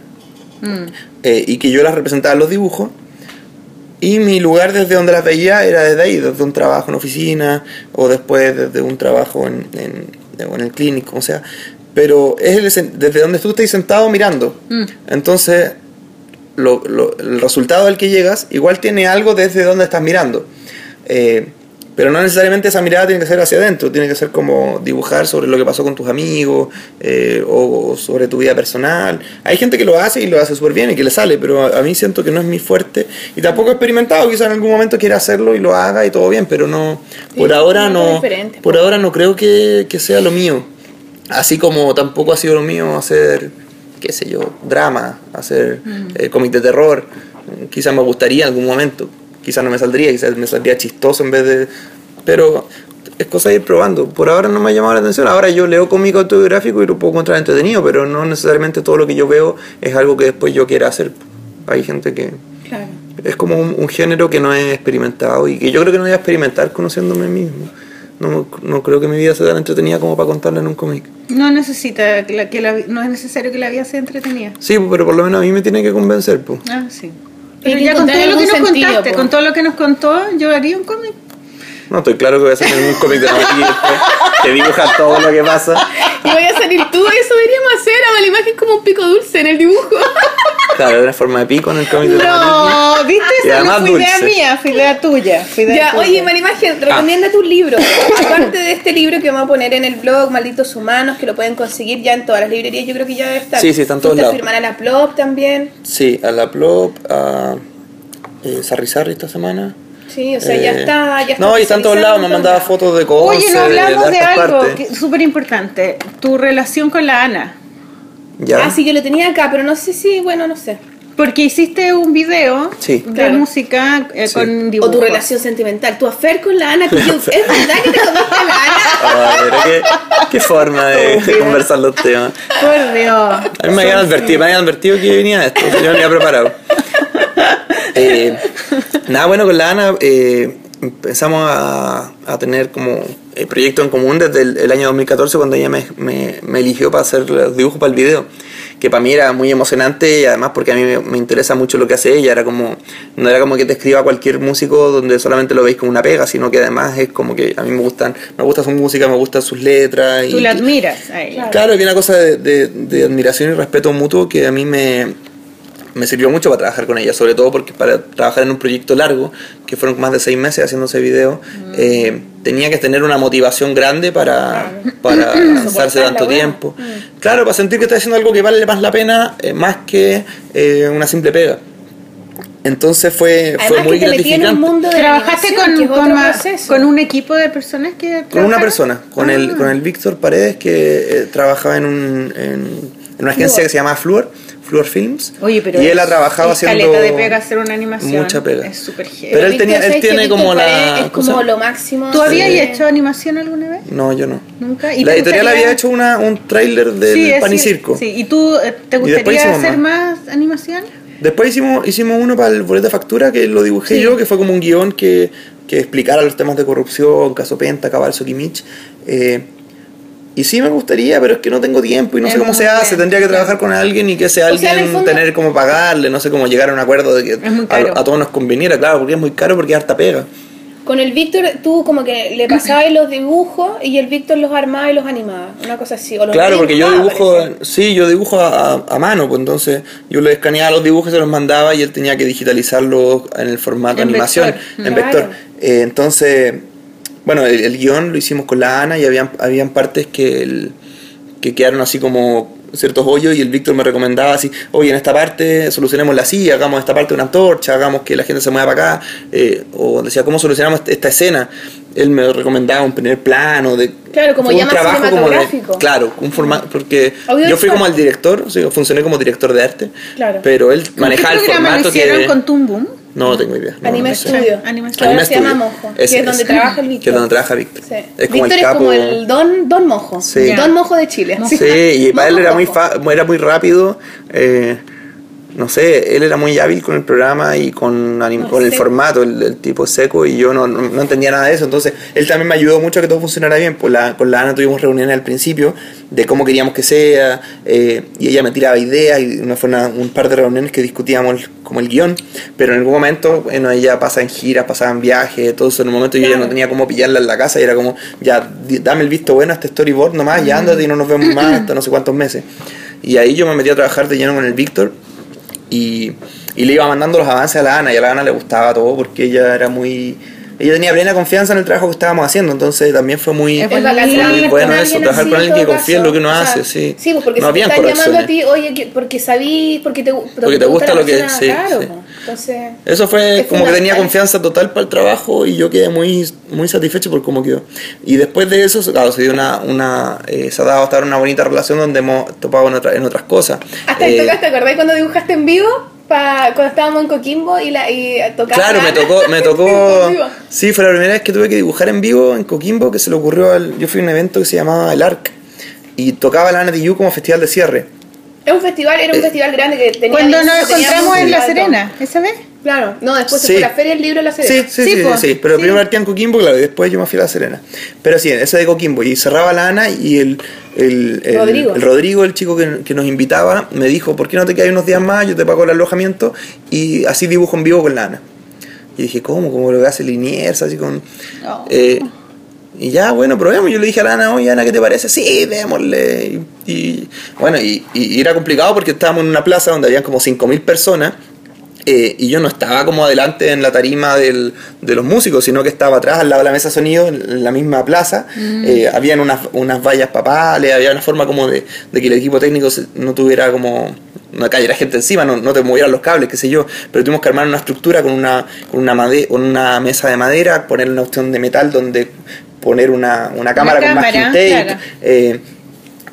Mm. eh, y que yo las representaba en los dibujos. Y mi lugar desde donde las veía era desde ahí, desde un trabajo en oficina o después desde un trabajo en, en, en el clínico, o sea. Pero es el desde donde tú estás sentado mirando. Mm. Entonces, lo- lo- el resultado al que llegas igual tiene algo desde donde estás mirando. Eh, Pero no necesariamente esa mirada tiene que ser hacia adentro, tiene que ser como dibujar sobre lo que pasó con tus amigos eh, o sobre tu vida personal. Hay gente que lo hace y lo hace súper bien y que le sale, pero a, a mí siento que no es mi fuerte y tampoco he experimentado, quizás en algún momento quiera hacerlo y lo haga y todo bien, pero no, por ahora no, por po. ahora no creo que, que sea lo mío. Así como tampoco ha sido lo mío hacer, qué sé yo, drama, hacer eh, cómic de terror. Quizás me gustaría en algún momento, quizás no me saldría, quizás me saldría chistoso en vez de... Pero es cosa de ir probando. Por ahora no me ha llamado la atención. Ahora yo leo cómic autobiográfico y lo puedo encontrar entretenido, pero no necesariamente todo lo que yo veo es algo que después yo quiera hacer. Hay gente que... Claro. Es como un, un género que no he experimentado y que yo creo que no voy a experimentar conociéndome mismo. No, no creo que mi vida sea tan entretenida como para contarla en un cómic. No necesita que la, que la- no es necesario que la vida sea entretenida. Sí, pero por lo menos a mí me tiene que convencer. Pues. Ah, sí. Pero ya con todo lo que nos sentido, contaste, po. con todo lo que nos contó, yo haría un cómic. No, estoy claro que voy a hacer un cómic de Navy que dibuja todo lo que pasa. Y voy a salir tú, eso deberíamos hacer. Hago la imagen como un pico dulce en el dibujo. Claro, de una forma de pico en el cómic de. No, viste, esa no fue idea mía, fue idea tuya. Fue idea Ya, tuya. oye, Marimagen, recomienda tu libro. Aparte de este libro que vamos a poner en el blog, Malditos Humanos, que lo pueden conseguir ya en todas las librerías, yo creo que ya debe estar. Sí, sí, está en todos a lados. firmar a la Plop también. Sí, a la Plop, a eh, Sarri Sarri esta semana. Sí, o sea, ya Eh, está. Ya está no, y está en todos lados, me mandaba fotos de cosas. Oye, no hablamos de, algo súper importante. Tu relación con la Ana. ¿Ya? Ah, sí, yo lo tenía acá, pero no sé si, bueno, no sé. Porque hiciste un video Sí. de Claro. música eh, Sí. con O dibujos. tu relación sentimental, tu afer con la Ana. ¿Es verdad que te comiste a la Ana? Ah, pero qué, qué forma de conversar los temas. Por Dios. A mí me habían advertido, me habían advertido que venía esto, yo no venía preparado. Eh, nada, bueno, con la Ana eh, empezamos a, a tener como eh, proyectos en común desde el, el año 2014 cuando ella me, me- me eligió para hacer los dibujos para el video. Que para mí era muy emocionante y además porque a mí me, me interesa mucho lo que hace ella. Era como, no era como que te escriba cualquier músico donde solamente lo veis como una pega, sino que además es como que a mí me gustan, me gusta su música, me gustan sus letras. Tú y, la admiras a ella. Claro, que una cosa de, de- de admiración y respeto mutuo que a mí me, me sirvió mucho para trabajar con ella, sobre todo porque para trabajar en un proyecto largo, que fueron más de seis meses haciendo ese video, eh, tenía que tener una motivación grande para, para lanzarse tanto tiempo. Claro, para sentir que está haciendo algo que vale más la pena, eh, más que eh, una simple pega. Entonces fue, fue muy que te metí en un gratificante. mundo de ¿Trabajaste con, con, un equipo de personas que Con una persona, con el, Ah. con el Víctor Paredes, que eh, trabajaba en, un, en, en una agencia Fluor. que se llama Fluor, Fluor Films. Oye, pero y él es- ha trabajado es haciendo caleta de pega hacer una animación. mucha pega. Es súper heavy. Pero él tenía- él ¿sabes que tiene como la- Es como cosa- lo máximo. ¿Tú habías Sí. hecho animación alguna vez? No, yo no. Nunca. ¿Y La editorial gustaría- había hecho una, un tráiler del Sí, Pan y Circo. Sí. ¿Y tú eh, te gustaría hacer más animación? Después hicimos, hicimos uno para el boleto de factura que lo dibujé Sí. yo, que fue como un guion que, que explicara los temas de corrupción, caso Penta, Cabal, Sokimich. Eh, y sí me gustaría, pero es que no tengo tiempo y no Es sé cómo se hace. bien. Tendría que trabajar con alguien y que ese sea, en alguien el fondo- tener cómo pagarle, no sé cómo llegar a un acuerdo de que a, todos nos conveniera, claro, porque es muy caro porque es harta pega. Con el Víctor, tú como que le pasabas los dibujos y el Víctor los armaba y los animaba. Una cosa así. O los Claro, porque yo dibujo, parece. sí, yo dibujo a, a- a mano, pues entonces yo le escaneaba los dibujos, se los mandaba y él tenía que digitalizarlos en el formato En animación, vector. en Claro. vector. Eh, entonces, bueno, el, el guion lo hicimos con la Ana y habían, habían partes que, el- que quedaron así como ciertos hoyos y el Víctor me recomendaba así, oye, en esta parte solucionémosla así, hagamos esta parte una antorcha, hagamos que la gente se mueva para acá, eh, o decía, ¿cómo solucionamos esta- escena? Él me recomendaba un primer plano, de, Claro, como ya más como de- claro, un formato, porque yo fui como el director, o sea, funcioné como director de arte, Claro. pero él ¿Con qué manejaba el programa lo formato hicieron que... con Toon Boom? No, tengo idea. no, Anime no. Studio. Anime Que ahora Anime se llama Studio. Mojo. Ese que es donde es. trabaja el Víctor. Que es donde trabaja Víctor. Sí. Es como Víctor el capo... es como el Don, don Mojo. Sí. Don Mojo de Chile. así. Sí, y para él Mojo era muy, Mojo. fa- era muy rápido. eh, no sé, él era muy hábil con el programa y con, No con el formato, el, el tipo seco, y yo no, no, no entendía nada de eso. Entonces, él también me ayudó mucho a que todo funcionara bien. Pues la, con la Ana tuvimos reuniones al principio de cómo queríamos que sea, eh, y ella me tiraba ideas, y una, fue una- un par de reuniones que discutíamos como el guion, pero en algún momento, bueno, ella pasa en giras, pasaba en viajes, todo eso. En un momento yo ya no tenía cómo pillarla en la casa, y era como, ya, dame el visto bueno a este storyboard nomás, ya ándate y no nos vemos más hasta no sé cuántos meses. Y ahí yo me metí a trabajar de lleno con el Víctor y, le iba mandando los avances a la Ana y a la Ana le gustaba todo porque ella era muy ella tenía plena confianza en el trabajo que estábamos haciendo, entonces también fue muy, Muy trabajar bueno eso, trabajar con alguien en que todo confía en lo que uno O sea, hace, sí. Sí, pues porque No si te están llamando a ti, oye, que- porque sabí, porque te, Porque te gusta la lo que- sí, claro, sí. pues. Entonces, Eso fue Es como que tenía confianza total para el trabajo y yo quedé muy, muy satisfecho por cómo quedó. Y después de eso, claro, se dio una, una eh, se ha dado hasta ahora una bonita relación donde hemos topado en, otra- en otras cosas. hasta Eh, el tocaste, ¿te acordás cuando dibujaste en vivo? Pa, cuando estábamos en Coquimbo y, la, y tocaste. Claro, me tocó, me tocó. Sí, fue la primera vez que tuve que dibujar en vivo en Coquimbo, que se le ocurrió al. Yo fui a un evento que se llamaba El Arc y tocaba la NTU como festival de cierre. Es un festival, era un Eh, festival grande que tenía. Cuando nos encontramos en La Serena, ¿esa vez? Claro, no, después Sí. se fue la feria del libro en La Serena. sí, Sí, sí, sí. Pero Sí. primero partía en Coquimbo, claro, y después yo me fui a La Serena. Pero sí, ese de Coquimbo. Y cerraba la Ana y el, el, el- Rodrigo. el Rodrigo, el chico que, que nos invitaba, me dijo, ¿por qué no te quedas unos días más? Yo te pago el alojamiento y así dibujo en vivo con la Ana. Y dije, ¿cómo? ¿Cómo lo que hace Liniers? Así con... No. eh, y ya, bueno, probemos. Yo le dije a la Ana, oye, Ana, ¿qué te parece? Sí, démosle. Y, y, bueno, y, y era complicado porque estábamos en una plaza donde habían como 5.000 personas. eh, y yo no estaba como adelante en la tarima del- de los músicos, sino que estaba atrás, al lado de la mesa de sonido, en la misma plaza. Eh, habían unas, unas vallas papales, había una forma como de, de que el equipo técnico no tuviera como no cayera gente encima, no, no te movieran los cables, qué sé yo, pero tuvimos que armar una estructura con una, con una, made- con una mesa de madera, poner una opción de metal donde poner una, una cámara con cámara, masking tape, claro. eh,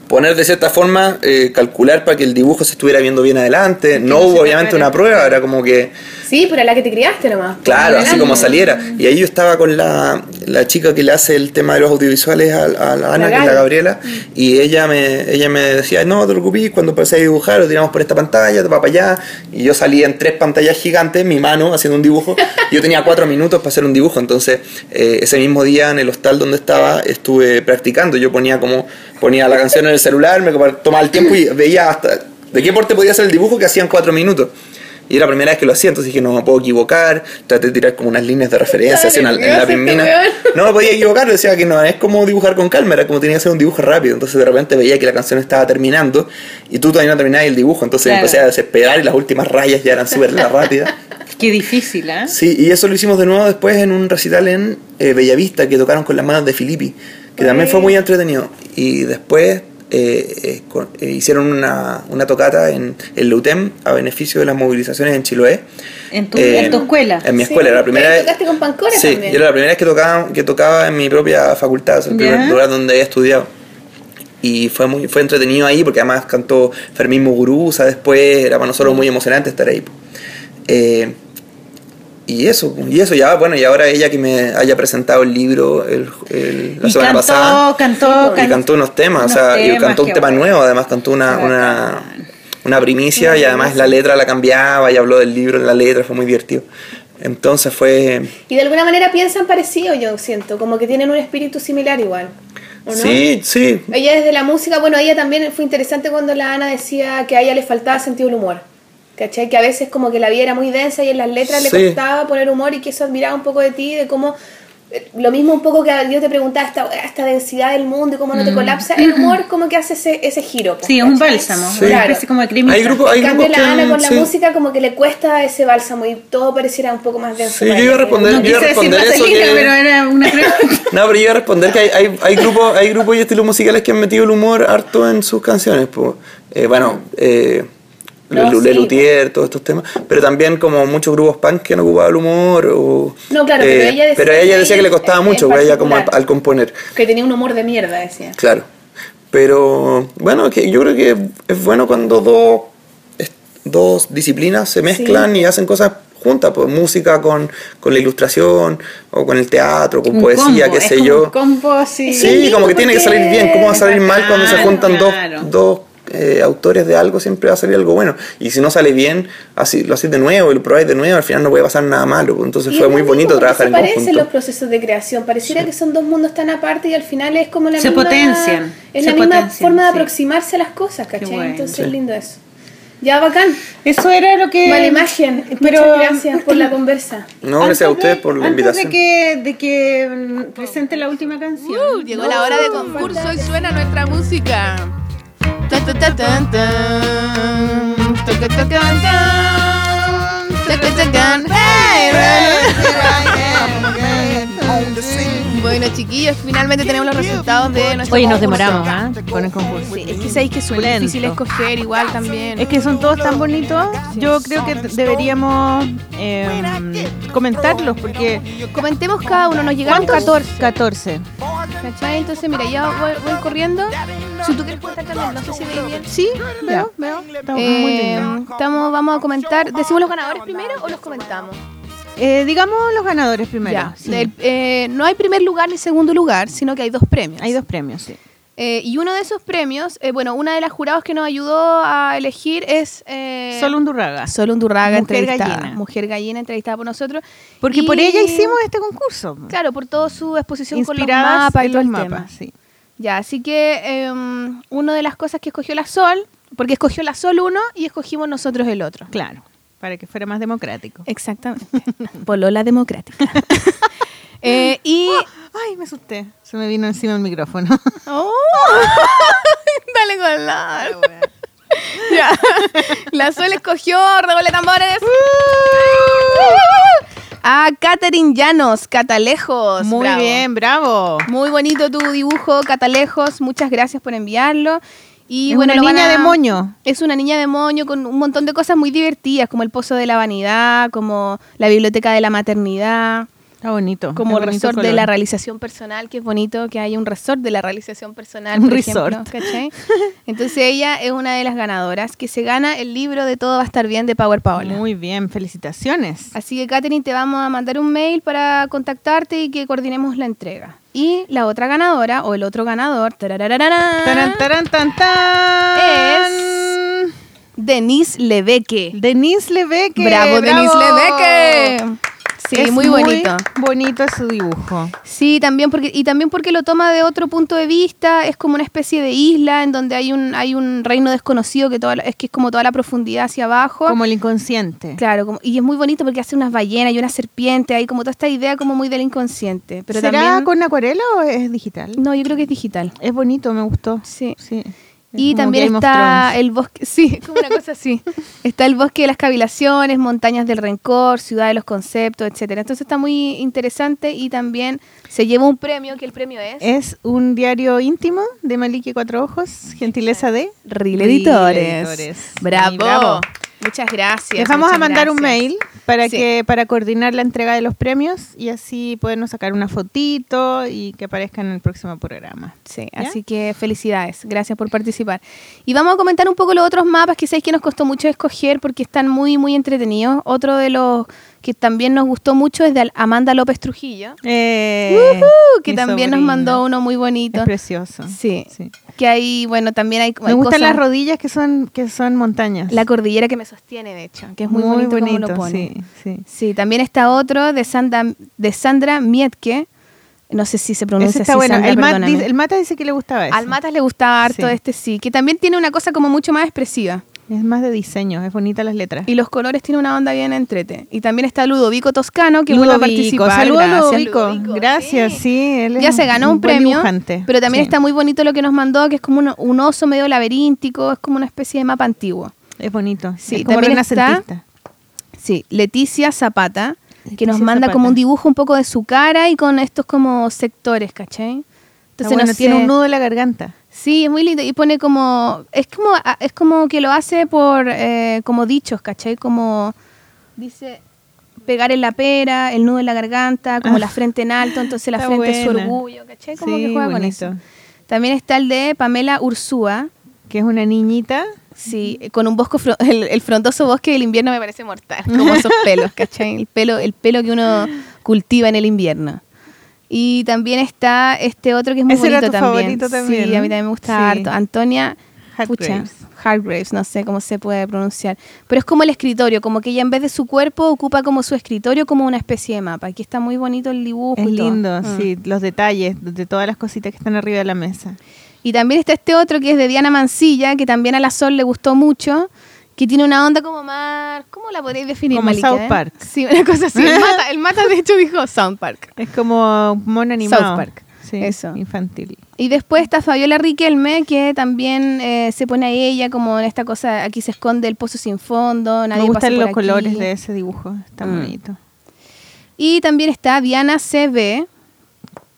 poner de cierta forma, eh, calcular para que el dibujo se estuviera viendo bien adelante. No hubo obviamente una prueba, era como que, Sí, pero la que te criaste nomás. claro, así como saliera. Y ahí yo estaba con la, la chica que le hace el tema de los audiovisuales a, a la Ana, La que es la. Gabriela, y ella me, ella me decía, no te preocupes, cuando empecé a dibujar, lo tiramos por esta pantalla, te va para allá, y yo salía en tres pantallas gigantes, mi mano haciendo un dibujo, yo tenía cuatro minutos para hacer un dibujo, entonces eh, ese mismo día en el hostal donde estaba estuve practicando, yo ponía como, ponía la canción en el celular, me tomaba el tiempo y veía hasta de qué porte podía hacer el dibujo que hacían cuatro minutos. Y era la primera vez que lo hacía, entonces dije, no me puedo equivocar. Traté de tirar como unas líneas de referencia así en, la- en la pismina. weón. No me podía equivocar, decía que no es como dibujar con calma, era como tenía que hacer un dibujo rápido. Entonces de repente veía que la canción estaba terminando y tú todavía no terminabas el dibujo. Entonces Claro. empecé a desesperar y las últimas rayas ya eran súper rápidas. Qué difícil, ¿ah? Sí, y eso lo hicimos de nuevo después en un recital en eh, Bellavista que tocaron con las manos de Filippi, que también fue muy entretenido. Y después eh, eh, con- eh, hicieron una, una tocata en el LUTEM a beneficio de las movilizaciones en Chiloé. En tu, Eh, en tu escuela. En mi Sí, escuela, era la primera vez. tocaste con Pancora Sí, también. y era la primera vez que tocaba, que tocaba en mi propia facultad, o sea, el primer lugar donde había estudiado. Y fue muy fue entretenido ahí porque además cantó Fermín Muguruza después, era para nosotros muy emocionante estar ahí. Eh, y eso, y eso ya, bueno, y ahora ella que me haya presentado el libro el- el- la y semana cantó, pasada. cantó, Y can- cantó unos temas, unos o sea, y cantó un tema bueno. nuevo, además cantó una, una, una primicia y además la letra la cambiaba y habló del libro en la letra, fue muy divertido. Entonces fue... Y de alguna manera piensan parecido, yo siento, como que tienen un espíritu similar igual. ¿o no? Sí, sí. Ella desde la música, bueno, ella también fue interesante cuando la Ana decía que a ella le faltaba sentido del humor. ¿Cachai? Que a veces como que la vida era muy densa y en las letras le Sí. costaba poner humor y que eso admiraba un poco de ti, de cómo... eh, Lo mismo un poco que yo te preguntaba esta, esta densidad del mundo y cómo no te colapsa. El humor como que hace ese, ese giro. Mm. Sí, es un bálsamo, Sí. una especie como de cremita. Hay grupos, hay En cambio, grupos la que- Ana con la sí. música como que le cuesta ese bálsamo y todo pareciera un poco más denso. Sí, yo iba a responder- No yo iba a quise decir responder eso vaselina, que- pero era una pregunta. No, pero yo iba a responder que hay, hay, hay grupos hay grupos y estilos musicales que han metido el humor harto en sus canciones. Eh, bueno, eh, No, sí, Lelutier, todos estos temas. Pero también como muchos grupos punk que han ocupado el humor. O, No, claro, pero ella decía pero ella que decía que le costaba mucho, ella como al, al componer. Que tenía un humor de mierda, decía. Claro. Pero bueno, que yo creo que es bueno cuando dos, dos disciplinas se mezclan y hacen cosas juntas, pues música con, con la ilustración o con el teatro, con Un poesía, combo, qué sé como yo. un combo así. Sí, lindo como que tiene que salir bien. ¿Cómo va a salir mal cuando se juntan claro. dos, dos eh, autores de algo? Siempre va a salir algo bueno. Y si no sale bien, así lo haces de nuevo y lo probáis de nuevo, al final no puede pasar nada malo. Entonces Y fue muy bonito trabajar se en parecen conjunto. los procesos de creación. Pareciera que son dos mundos tan aparte y al final es como la Se misma... potencian, Es se la misma potencian, forma de sí. aproximarse a las cosas, ¿cachai? bueno, Entonces sí. es lindo eso. Ya, bacán. Eso era lo que. Mala imagen. Pero- Muchas gracias por la conversa. No, gracias a ustedes por la antes invitación. de que, de que mm, presente la última canción. Uh, llegó la hora de concurso y suena nuestra música. Hey, Ren! Here I am again. Hey. chiquillos, finalmente tenemos los resultados de nuestro Oye, nos concurso. demoramos ¿ah? con el concurso. Sí, es que sabéis que es Lento. difícil escoger igual también. Es que son todos tan bonitos. Yo creo que deberíamos eh, comentarlos porque. Comentemos cada uno, nos llegaron 14. 14. ¿Cachai? Entonces, mira, ya voy, voy corriendo. Si tú quieres contar también, no sé si veis bien. Sí, Ya. veo, veo. Está muy Eh, estamos, vamos a comentar. ¿Decimos los ganadores primero o los comentamos? Eh, digamos los ganadores primero. ya. sí. Del- eh, no hay primer lugar ni segundo lugar, sino que hay dos premios. Hay dos premios, sí. Eh, y uno de esos premios, eh, bueno, una de las jurados que nos ayudó a elegir es. eh, Solo un Durraga. Solo un Durraga Mujer entrevistada. gallina. Mujer gallina entrevistada por nosotros. Porque Y- por ella hicimos este concurso. Claro, por toda su exposición con los Inspiradas mapas y todo los el mapas, tema. sí. Ya, así que eh, una de las cosas que escogió la Sol, porque escogió la Sol uno y escogimos nosotros el otro. Claro, para que fuera más democrático. Exactamente. Polola democrática. Eh, y. Ay, me asusté. Se me vino encima el micrófono. ¡Oh! Dale con la. ya. La Sol escogió, redoble tambores. A Catherine Llanos, Catalejos. Muy Bravo. bien, bravo. Muy bonito tu dibujo, Catalejos. Muchas gracias por enviarlo. Y Es bueno, una niña a- de moño. Es una niña de moño con un montón de cosas muy divertidas, como el Pozo de la Vanidad, como la Biblioteca de la Maternidad, Está bonito. como el bonito resort de la realización personal, que es bonito que haya un resort de la realización personal. Un por resort. ejemplo, ¿cachai? Entonces ella es una de las ganadoras que se gana el libro de Todo va a estar bien de Power Paola. Muy bien, felicitaciones. Así que, Katherine, te vamos a mandar un mail para contactarte y que coordinemos la entrega. Y la otra ganadora, o el otro ganador, tan, tan. Es- Denise Lebeque. Denise Lebeque. Bravo, Denise Lebeque. Sí, Es muy bonito. bonito su dibujo. Sí, también porque y también porque lo toma de otro punto de vista, es como una especie de isla en donde hay un hay un reino desconocido que toda la- es que es como toda la profundidad hacia abajo. Como el inconsciente. Claro, como- y es muy bonito porque hace unas ballenas y una serpiente, hay como toda esta idea como muy del inconsciente, pero ¿Será también con acuarela o es digital? No, yo creo que es digital. Es bonito, me gustó. Sí. Sí. Y como también está el bosque, sí, como una cosa así. Está el bosque de las cavilaciones, montañas del rencor, ciudad de los conceptos, etcétera. Entonces está muy interesante y también se lleva un premio, que el premio es Es un diario íntimo de Maliki Cuatro Ojos, gentileza de Reel Editores. Editores. Bravo. Muchas gracias. Les vamos a mandar un mail para Sí. que para coordinar la entrega de los premios y así podernos sacar una fotito y que aparezca en el próximo programa. Sí, ¿Ya? así que felicidades, gracias por participar. Y vamos a comentar un poco los otros mapas que sabéis que nos costó mucho escoger porque están muy, muy entretenidos. Otro de los que también nos gustó mucho es de Amanda López Trujillo, Eh, que también nos mandó uno muy bonito. Es precioso. Sí. Sí. Que hay, bueno, también hay, Me hay gustan cosas- las rodillas que son que son montañas. La cordillera que me sostiene, de hecho, que es muy, bonito, como lo pone. sí, sí. Sí, también está otro de Sandra, de Sandra Mietke. No sé si se pronuncia está así, bueno. Sandra, el, Mat dice, el Mata dice que le gustaba ese. Al Matas le gustaba harto Sí. este sí, que también tiene una cosa como mucho más expresiva. Es más de diseño, es bonita las letras. Y los colores tienen una onda bien entrete. Y también está Ludovico Toscano, que vuelve a participar. saludos Gracias, Ludovico. Ludovico, Gracias, sí. él Ya se ganó un, premio, dibujante. pero también Sí. está muy bonito lo que nos mandó, que es como un, un oso medio laberíntico, es como una especie de mapa antiguo. Es bonito. Sí, es como también está-. Sí, Leticia Zapata, que nos manda Zapata. como un dibujo un poco de su cara y con estos como sectores, ¿cachai? Está bueno, no tiene sé. un nudo en la garganta. Sí, es muy lindo. Y pone como. Es como, ah, es como que lo hace por eh, como dichos, ¿cachai? Como dice pegar en la pera, el nudo en la garganta, como Ah, la frente en alto, entonces la frente es su orgullo, ¿cachai? Como Sí, que juega con eso. También está el de Pamela Ursúa, Que es una niñita. sí, con un bosco, el, el frondoso bosque del invierno me parece mortal, como esos pelos, ¿cachai? El pelo, el pelo que uno cultiva en el invierno. Y también está este otro que es muy Ese era bonito tu también. favorito también, Sí, a mí también me gusta Sí. harto. Antonia Hargraves. Hargraves, no sé cómo se puede pronunciar. Pero es como el escritorio, como que ella en vez de su cuerpo ocupa como su escritorio como una especie de mapa. Aquí está muy bonito el dibujo. Es y todo. lindo, Mm. sí. Los detalles de todas las cositas que están arriba de la mesa. Y también está este otro que es de Diana Mancilla, que también a la Sol le gustó mucho, que tiene una onda como más... ¿Cómo la podréis definir, Como Malika, South eh? Park. Sí, una cosa así. El Mata, el Mata, de hecho dijo South Park. Es como mono animado. South Park. Sí, Eso. infantil. Y después está Fabiola Riquelme, que también eh, se pone a ella como en esta cosa, aquí se esconde el pozo sin fondo, nadie Me pasa gustan por los aquí. colores de ese dibujo. Está Mm. bonito. Y también está Diana CB,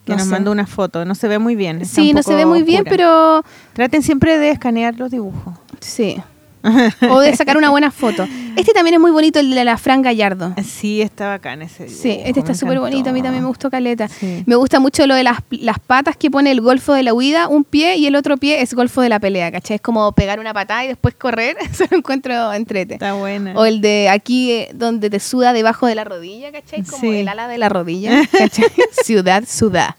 que No nos sé. mandó una foto. No se ve muy bien. Sí, no se ve muy bien, pero Traten siempre de escanear los dibujos. sí. o de sacar una buena foto. Este también es muy bonito, el de la Fran Gallardo. Sí, está bacán ese Sí, este está súper bonito, a mí también me gustó Caleta. Sí. Me gusta mucho lo de las, las patas que pone el golfo de la huida, un pie y el otro pie es golfo de la pelea, ¿cachai? Es como pegar una patada y después correr, eso lo encuentro entrete. Está buena. O el de aquí eh, donde te suda debajo de la rodilla, ¿cachai? Como Sí. el ala de la rodilla, ¿cachai? Ciudad suda.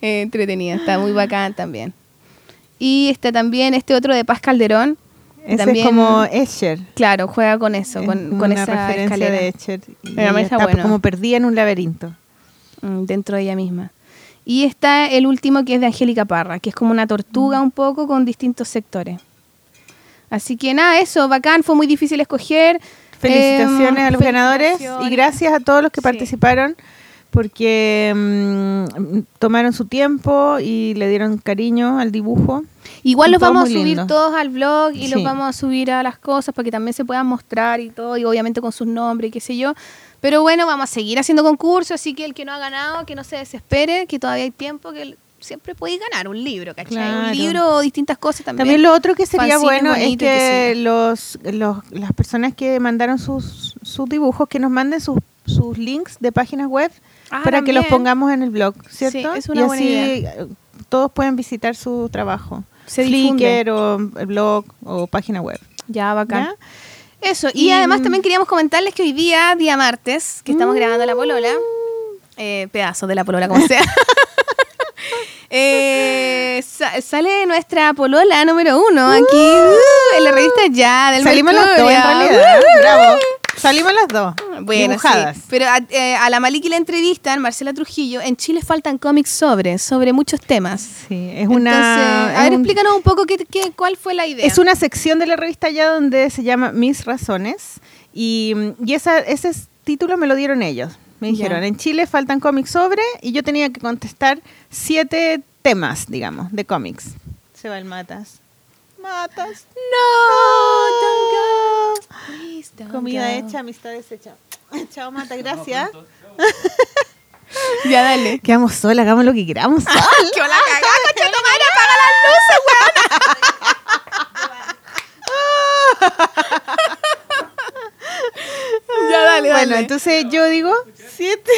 Eh, entretenido, está muy bacán también. Y está también este otro de Paz Calderón. Ese también, es como Escher. Claro, juega con eso, Es con, como con una esa referencia escalera. de Escher. Y Pero está bueno. como perdida en un laberinto. Mm, dentro de ella misma. Y está el último que es de Angélica Parra, que es como una tortuga Mm. un poco con distintos sectores. Así que nada, eso, bacán, fue muy difícil escoger. Felicitaciones Em, a los ganadores y gracias a todos los que Sí. participaron porque mm, tomaron su tiempo y le dieron cariño al dibujo. Igual los vamos a subir lindo. todos al blog y los vamos a subir a las cosas para que también se puedan mostrar y todo, y obviamente con sus nombres y qué sé yo. Pero bueno, vamos a seguir haciendo concursos, así que el que no ha ganado, que no se desespere, que todavía hay tiempo, que siempre podéis ganar un libro, ¿cachai? Claro. Un libro o distintas cosas también. También lo otro que sería bueno es que yo. los, los- las personas que mandaron sus, sus dibujos, que nos manden sus, sus links de páginas web Ah, para que los pongamos en el blog, ¿cierto? Sí, es una y buena así idea. eh, todos pueden visitar su trabajo. Se. Flickr o el blog o página web. Ya, bacán. ¿Ya? Eso, y, Y, además mm, también queríamos comentarles que hoy día, día martes, que estamos grabando la polola, eh, pedazo de la polola, como sea, eh, sa- sale nuestra polola número uno aquí uh, en la revista Ya del Salimos las dos en Mercurio. realidad. ¿eh? Bravo. Salimos las dos. Bueno, dibujadas. sí. Pero a, eh, a la Maliki la entrevistan, Marcela Trujillo. En Chile faltan cómics sobre, sobre muchos temas. Sí, es una. Entonces, a ver, un- explícanos un poco qué, qué- cuál fue la idea. Es una sección de la revista ya donde se llama Mis Razones. Y, y esa, ese es- título me lo dieron ellos. Me dijeron, en Chile faltan cómics sobre, y yo tenía que contestar siete temas, digamos, de cómics. Se va el Matas. Matas. No, don't go. Please don't Comida go. hecha, amistades hechas. Chao, Mata, gracias. Ya, dale. Quedamos solas, hagamos lo que queramos. solas. ¡Qué la cagada, coche tu madre! ¡Apaga las luces, weón! ya, dale, dale. Bueno, entonces yo digo siete,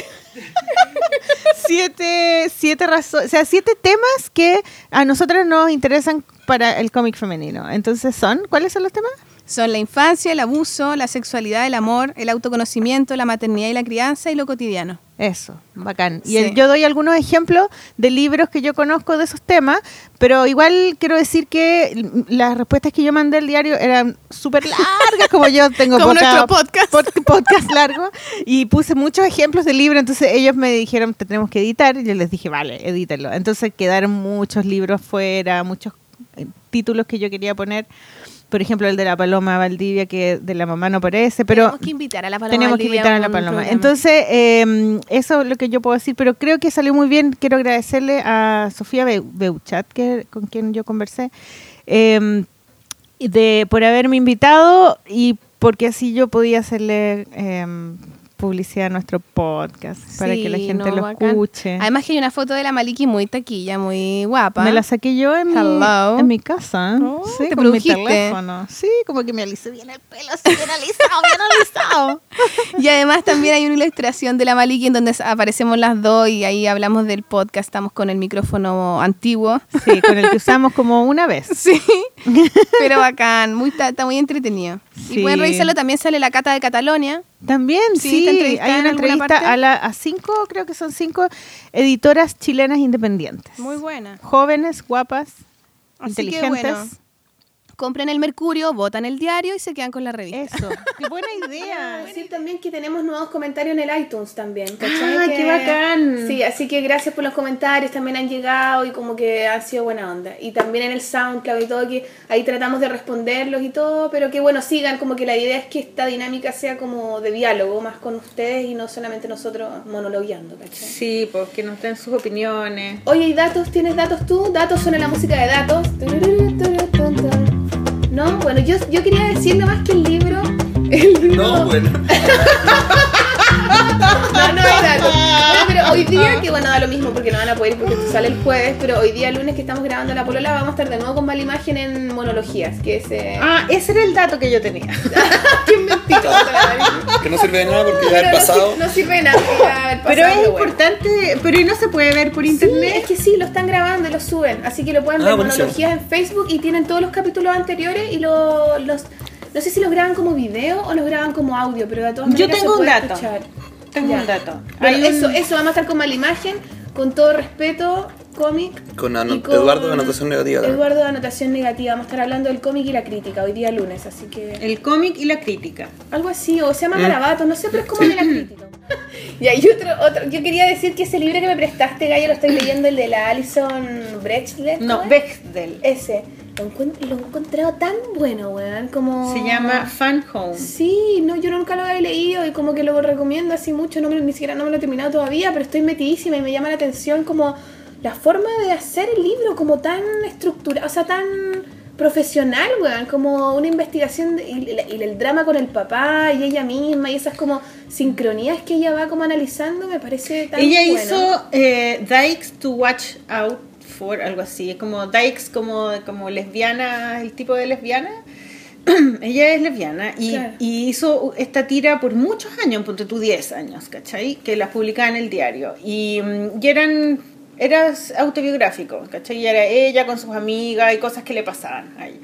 siete, siete razones, o sea, siete temas que a nosotros nos interesan para el cómic femenino. Entonces son, ¿cuáles son los temas? Son la infancia, el abuso, la sexualidad, el amor, el autoconocimiento, la maternidad y la crianza y lo cotidiano. Eso, bacán. Y Sí. el- yo doy algunos ejemplos de libros que yo conozco de esos temas, pero igual quiero decir que las respuestas que yo mandé al diario eran súper largas, como yo tengo Como poca- nuestro podcast. pod- podcast largo, y puse muchos ejemplos de libros, entonces ellos me dijeron, te tenemos que editar, y yo les dije, vale, edítenlo. Entonces quedaron muchos libros fuera, muchos eh, títulos que yo quería poner, por ejemplo, el de la Paloma Valdivia, que de la mamá no parece, pero... tenemos que invitar a la paloma. Tenemos que invitar a la paloma. Entonces, eh, eso es lo que yo puedo decir, pero creo que salió muy bien. Quiero agradecerle a Sofía Beu- Beuchat, que, con quien yo conversé, eh, de, por haberme invitado y porque así yo podía hacerle eh, publicidad a nuestro podcast para que la gente no, lo bacán. escuche. Además que hay una foto de la Maliki muy taquilla, muy guapa. Me la saqué yo en, mi, Hello. en mi casa, Oh, sí, te con mi teléfono. Sí, como que me alisé bien el pelo, así bien alisado, bien alisado. Y además también hay una ilustración de la Maliki en donde aparecemos las dos y ahí hablamos del podcast. Estamos con el micrófono antiguo. Sí, con el que usamos como una vez. Sí, pero bacán, muy, está muy entretenido. Sí. Y pueden revisarlo, también sale la Cata de Catalonia. También, Sí, sí, ¿te entrevistaron hay una entrevista a, la, a cinco, creo que son cinco editoras chilenas independientes. Muy buena. Jóvenes, guapas, Así que inteligentes. bueno, compren el Mercurio, votan el diario y se quedan con la revista. Eso, qué buena Quiero idea. decir también que tenemos nuevos comentarios en el iTunes también, ¿cachai? Ah, Que- qué bacán. Sí, así que gracias por los comentarios, también han llegado y como que han sido buena onda. Y también en el SoundCloud y todo, que ahí tratamos de responderlos y todo, pero que bueno, sigan, como que la idea es que esta dinámica sea como de diálogo más con ustedes y no solamente nosotros monologueando, ¿cachai? Sí, pues que nos den sus opiniones. Oye, ¿y datos? ¿Tienes datos tú? Datos suena la música de datos. No, bueno, yo, yo quería decir nomás que el libro. El libro No, bueno. No, no hay datos. Bueno, pero hoy día, que bueno, da lo mismo porque no van a poder ir porque esto sale el jueves, pero hoy día, lunes que estamos grabando la polola, vamos a estar de nuevo con mala imagen en monologías, que es... eh, Ah, ese era el dato que yo tenía. ¡Qué mentirosa! Que no sirve de nada porque ya Pero el no pasado. sir- No sirve de nada porque va a haber Pero pasado, es bueno. importante, pero ¿y no se puede ver por Sí, internet? es que sí, lo están grabando y lo suben. Así que lo pueden Ah, ver buenísimo. monologías en Facebook y tienen todos los capítulos anteriores y lo- los. No sé si los graban como video o los graban como audio, pero de todas Yo maneras. tengo se un puede dato. escuchar. Tengo Ya. un dato. Bueno, Hay un- eso, eso, vamos a estar con mala imagen, con todo respeto, cómic. Con ano- y Eduardo de Anotación Negativa también. Eduardo de Anotación Negativa. Vamos a estar hablando del cómic y la crítica hoy día lunes, así que. El cómic y la crítica. Algo así, o se llama Mm. Garabato, no sé, pero es como de la crítica. y hay otro, otro, yo quería decir que ese libro que me prestaste, Gaya, lo estoy leyendo, el de la Alison Brechdel. No. Bechdel. Ese, lo, lo he encontrado tan bueno, weón, como... Se llama Fan Home. Sí, no, yo nunca lo había leído y como que lo recomiendo así mucho, no me, ni siquiera no me lo he terminado todavía, pero estoy metidísima y me llama la atención como la forma de hacer el libro como tan estructurado, o sea, tan profesional, weón, como una investigación de- y, y el drama con el papá y ella misma y esas como sincronías que ella va como analizando, me parece tan Ella bueno. hizo eh, Dykes to Watch Out for, algo así. Es como Dykes como, como lesbiana, el tipo de lesbiana. Ella es lesbiana y, Claro. y hizo esta tira por muchos años, ponte tú 10 años, ¿cachai? Que las publicaba en el diario. Y, mm, y eran, era autobiográfico, ¿cachai? Y era ella con sus amigas y cosas que le pasaban a ella.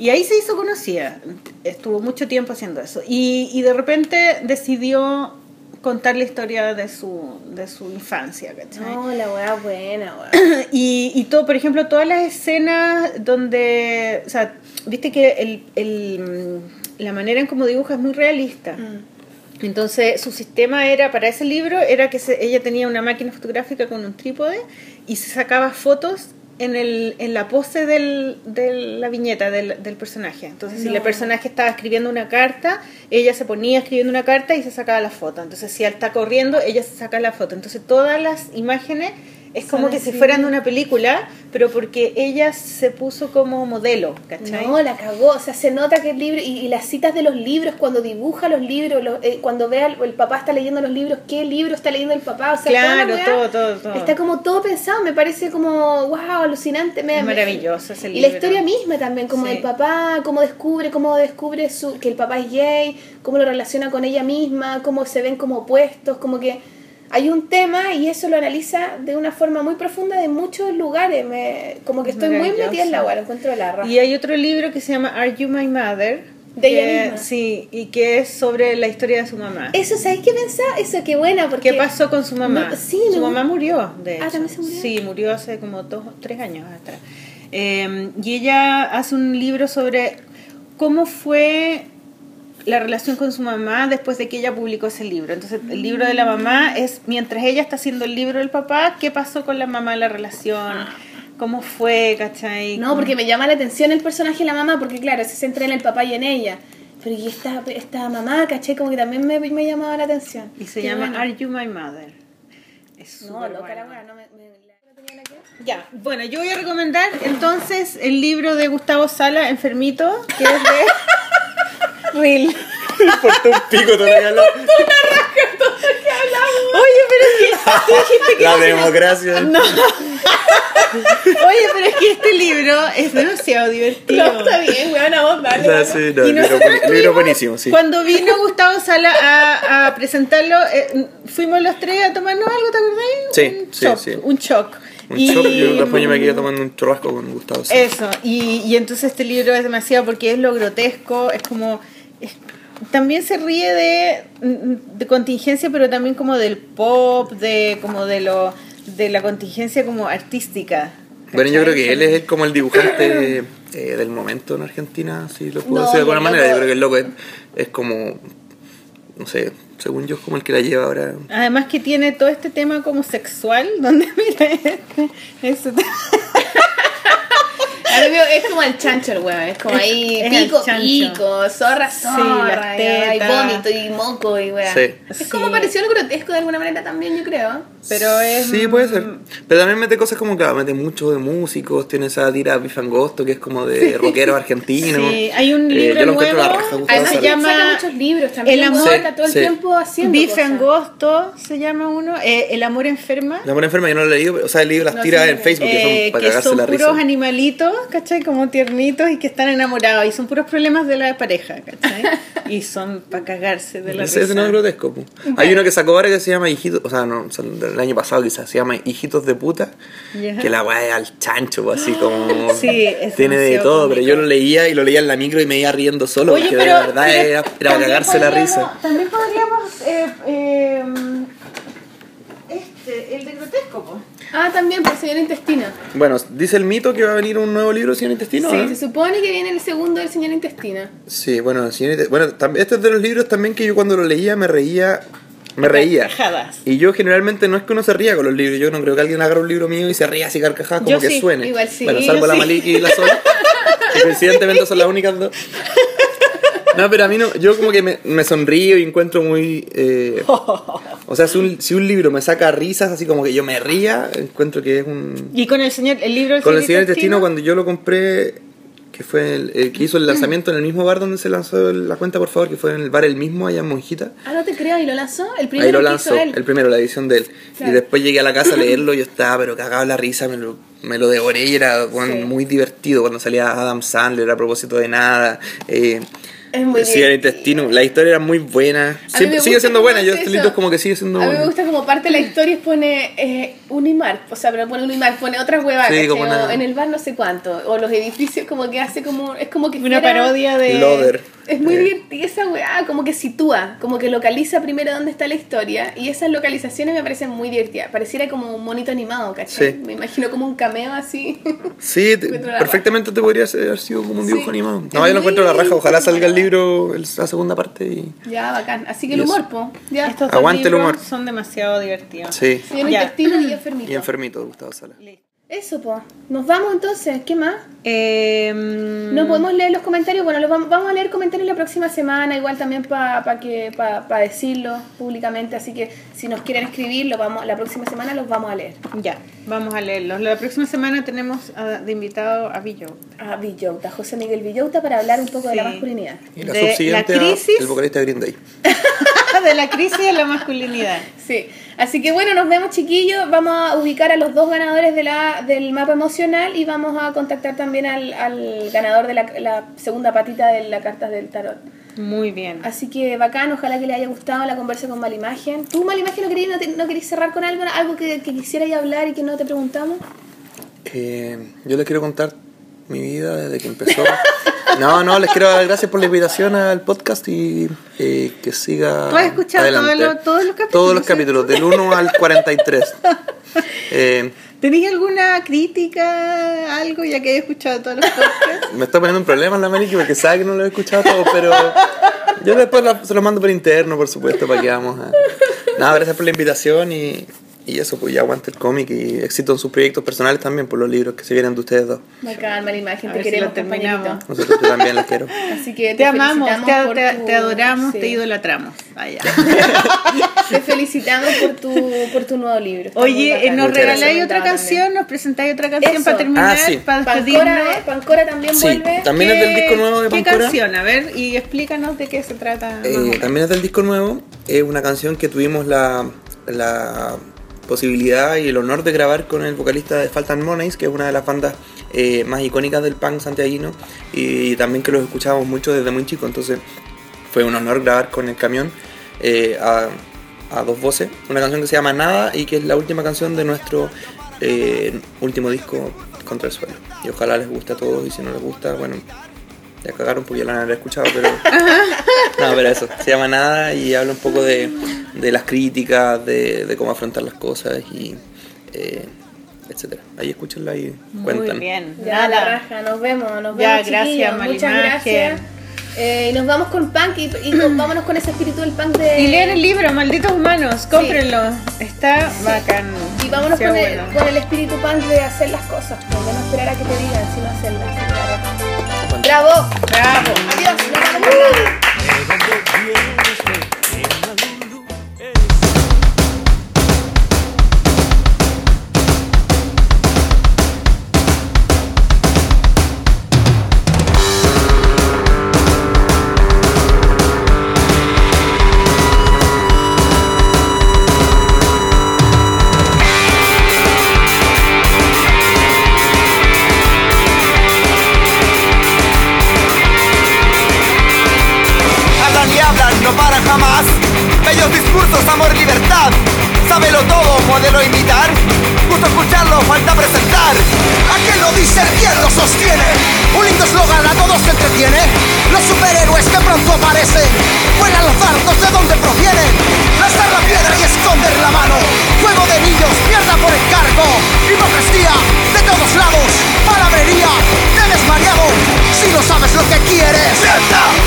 Y ahí se hizo conocida, estuvo mucho tiempo haciendo eso. Y, y de repente decidió contar la historia de su, de su infancia, ¿cachai? No, la weá buena, weón. Y, y todo, por ejemplo, todas las escenas donde, o sea, viste que el, el, la manera en cómo dibuja es muy realista. Mm. Entonces, su sistema era, para ese libro, era que se- ella tenía una máquina fotográfica con un trípode y se sacaba fotos en, el, en la pose del, de la viñeta del, del personaje. Entonces, si el personaje estaba escribiendo una carta, ella se ponía escribiendo una carta y se sacaba la foto. Entonces, si él está corriendo, ella se saca la foto. Entonces, todas las imágenes es como que si fueran de una película, pero porque ella se puso como modelo, ¿cachai? No, la cagó. O sea, se nota que el libro. Y, y las citas de los libros, cuando dibuja los libros, lo- eh, cuando ve al el papá está leyendo los libros, ¿qué libro está leyendo el papá? O sea, Claro, todo, todo, todo. Está como todo pensado. Me parece como, wow, alucinante. Me, Es maravilloso ese Y libro. la historia misma también, como Sí. el papá, cómo descubre, cómo descubre su, que el papá es gay, cómo lo relaciona con ella misma, cómo se ven como opuestos, como que hay un tema y eso lo analiza de una forma muy profunda de muchos lugares. Me, como que estoy muy metida en la agua, lo encuentro la raja. Y hay otro libro que se llama Are You My Mother? De ella misma. Sí, y que es sobre la historia de su mamá. Eso, ¿sabes qué pensaba? Eso, qué buena, porque... ¿Qué pasó con su mamá? No, sí, su mamá murió, de Ah, hecho. ¿también se murió? Sí, murió hace como dos, tres años atrás. Eh, y ella hace un libro sobre cómo fue la relación con su mamá después de que ella publicó ese libro. Entonces, el libro de la mamá es mientras ella está haciendo el libro del papá, qué pasó con la mamá la relación, cómo fue, ¿cachai? No, porque me llama la atención el personaje de la mamá, porque claro, se centra en el papá y en ella. Pero y esta, esta mamá, caché, como que también me, me llamaba la atención. Y se Qué llama bueno. Are You My Mother. Es No, loca la bueno. weá, no me... me-. Ya, bueno, yo voy a recomendar entonces el libro de Gustavo Sala, Enfermito, que es de Real. Importa un pico te regaló. Oye, pero es que tú dijiste que La democracia. No. Oye, pero es que este libro es demasiado divertido. No, está bien, weón, a vos, O dale. weón. sí, no, Y libro, buenísimo, sí. Cuando vino Gustavo Sala a, a presentarlo, eh, fuimos los tres a tomarnos algo, ¿te acordás? Sí, un sí, shock, sí. Un shock. Un Y- shock, yo después yo me quedé tomando un churrasco con Gustavo. sí. Eso, y, y entonces este libro es demasiado porque es lo grotesco, es como... también se ríe de, de contingencia, pero también como del pop, de como de lo de la contingencia como artística. Bueno, yo creo que él es como el dibujante eh, del momento en Argentina, si lo puedo No, decir de alguna manera. loco- Yo creo que el loco es, es como, no sé, según yo es como el que la lleva ahora. Además que tiene todo este tema como sexual, donde mira este, eso. Es como el chancho el weón, es como ahí Es el pico, pico, zorra, zorra, las y, hay tetas. vómito y moco y weón. Sí. Es como Sí. pareció grotesco de alguna manera también, yo creo. Pero es. Sí, puede ser. Pero también mete cosas como, claro, mete mucho de músicos, tiene esa tira bifangosto que es como de rockero argentino. Sí, hay un Eh, libro encuentro nuevo, la raja, Gustavo Además se llama saca muchos libros también. El El amor- amor está todo el Sí. tiempo haciendo Bife cosas. Angosto se llama uno. eh, el amor enferma. La buena enferma yo no lo he leído, o sea, he leído las No, tiras sí, en Facebook que eh, son para que cagarse son la puros risa. animalitos, ¿cachai? Como tiernitos y que están enamorados. Y son puros problemas de la pareja, ¿cachai? y son para cagarse de la Ese, ese risa. no es grotesco. po. Hay uno que sacó ahora que se llama Hijitos, o sea, no, o sea, del año pasado quizás, se llama Hijitos de puta. Que la weá es al chancho, po, así como. Sí, es Tiene de todo, pero yo lo leía y lo leía en la micro y me iba riendo solo, Oye, porque pero, de verdad pero era, era para cagarse la risa. También podríamos. eh, eh, este, el de grotesco, po. Ah, también por señor intestino. Bueno, dice el mito que va a venir un nuevo libro de Señor Intestino. sí, se supone que viene el segundo del señor intestino. Sí, bueno, el Señor Inte- bueno, este es de los libros también que yo cuando lo leía me reía, me reía. Carcajadas. Y yo generalmente no es que uno se ría con los libros, yo no creo que alguien agarre un libro mío y se ría así carcajadas como Yo que sí, suene. igual sí, Bueno, yo salvo la sí. Maliki y la Sol, que coincidentemente son las únicas dos. No, pero a mí no, yo como que me, me sonrío y encuentro muy... eh, o sea, si un, si un libro me saca risas, así como que yo me ría, encuentro que es un... Y con el señor, el libro del Con el señor Intestino, cuando yo lo compré, que fue el, el que hizo el lanzamiento en el mismo bar donde se lanzó la cuenta, por favor, que fue en el bar El Mismo, allá en Monjita. Ah, no te creo, ¿y lo lanzó? El primero Ahí lo que lanzó, hizo él. el primero, la edición de él. Claro. Y después llegué a la casa a leerlo, yo estaba pero cagado la risa, me lo, me lo devoré y era bueno, Sí. muy divertido cuando salía Adam Sandler a propósito de nada. Eh, Es muy sí, el bien. intestino, la historia era muy buena. Siempre- sigue siendo buena, yo hace este eso. libro es como que sigue siendo A mí me gusta como parte de la historia pone eh, Unimar, o sea, pero pone Unimar, pone otras huevas, Sí, como una- en el bar no sé cuánto, o los edificios como que hace como, es como que Una fuera- parodia de. Loder. Es muy Eh. divertida esa weá, como que sitúa, como que localiza primero dónde está la historia y esas localizaciones me parecen muy divertidas. Pareciera como un monito animado, ¿cachai? Sí. Me imagino como un cameo así. Sí, te- perfectamente te podría haber sido como un dibujo Sí. animado. No, yo lo encuentro la raja, ojalá salga el libro, el- la segunda parte y... ya, bacán. Así que Y el humor, po. Ya. Estos Aguante el libros humor. son demasiado divertidos. Sí. Ya. intestino y enfermito. Y enfermito, Gustavo Sala. Eso, po. Nos vamos entonces. ¿Qué más? Eh, No podemos leer los comentarios. Bueno, los vamos, vamos a leer comentarios la próxima semana, igual también para que pa, pa decirlo públicamente. Así que si nos quieren escribir, lo vamos, la próxima semana los vamos a leer. Ya, vamos a leerlos. La próxima semana tenemos a- de invitado a Billo. A Villota, José Miguel Villota, para hablar un poco de la masculinidad. Y la De subsiguiente la a crisis. el vocalista de Green Day. de la crisis de la masculinidad. Sí, así que bueno, nos vemos chiquillos. Vamos a ubicar a los dos ganadores de la, del mapa emocional y vamos a contactar también al, al ganador de la, la segunda patita de la carta del tarot. Muy bien. Así que bacán, ojalá que le haya gustado la conversa con Malimagen. ¿Tú, Malimagen, no querías, no, te- no querías cerrar con algo, algo que, que quisieras hablar y que no te preguntamos? Eh, yo les quiero contar mi vida desde que empezó. No, no, les quiero dar gracias por la invitación al podcast y eh, que siga. ¿Tú has escuchado adelante. todos los- todos los capítulos, Todos los capítulos, del 1 al 43. Eh, ¿Tenéis alguna crítica, algo, ya que he escuchado todos los podcasts? me está poniendo un problema la Maliki porque sabe que no lo he escuchado todo, pero yo después la- se lo mando por interno, por supuesto, para que vamos a. Nada, gracias por la invitación y, y eso, pues ya aguante el cómic y éxito en sus proyectos personales también, por los libros que se vienen de ustedes dos. Bacán, Malimagen, A te si queremos, terminamos. compañerito. Nosotros yo también las quiero. Así que te, Te amamos, te, te- tu- te adoramos, sí. te idolatramos. Allá. Te felicitamos por tu, por tu nuevo libro. Está Oye, eh, ¿nos regaláis otra canción? ¿Nos presentáis otra canción Eso. para terminar? Ah, sí. Para. Pancora, Pancora también Sí, vuelve. también es del disco nuevo de ¿Qué Pancora. canción? A ver, y explícanos de qué se trata. Eh, también es del disco nuevo. Es una canción que tuvimos la, la posibilidad y el honor de grabar con el vocalista de Faltan Monies, que es una de las bandas eh, más icónicas del punk santiaguino. Y también que los escuchábamos mucho desde muy chico. Entonces fue un honor grabar con el camión eh, a, dos voces. Una canción que se llama Nada y que es la última canción de nuestro eh, último disco Contra el Suelo. Y ojalá les guste a todos y si no les gusta, bueno, ya cagaron porque ya la han escuchado, pero... no, pero eso, se llama Nada y habla un poco de, de las críticas, de, de cómo afrontar las cosas y eh, etcétera. Ahí escúchenla y cuentan. Muy bien. Ya, la Nada. raja, nos vemos, nos Ya, vemos. gracias, chiquillos. Muchas gracias. Eh, y nos vamos con punk y, y con- vámonos con ese espíritu del punk de. Y lean el libro, Malditos Humanos, cómprenlo. Está bacán. Y vámonos con el, con el espíritu punk de hacer las cosas, de no esperar a que te digan, sino hacerlas. ¡Bravo! Bravo. Adiós, nos vamos que quieres,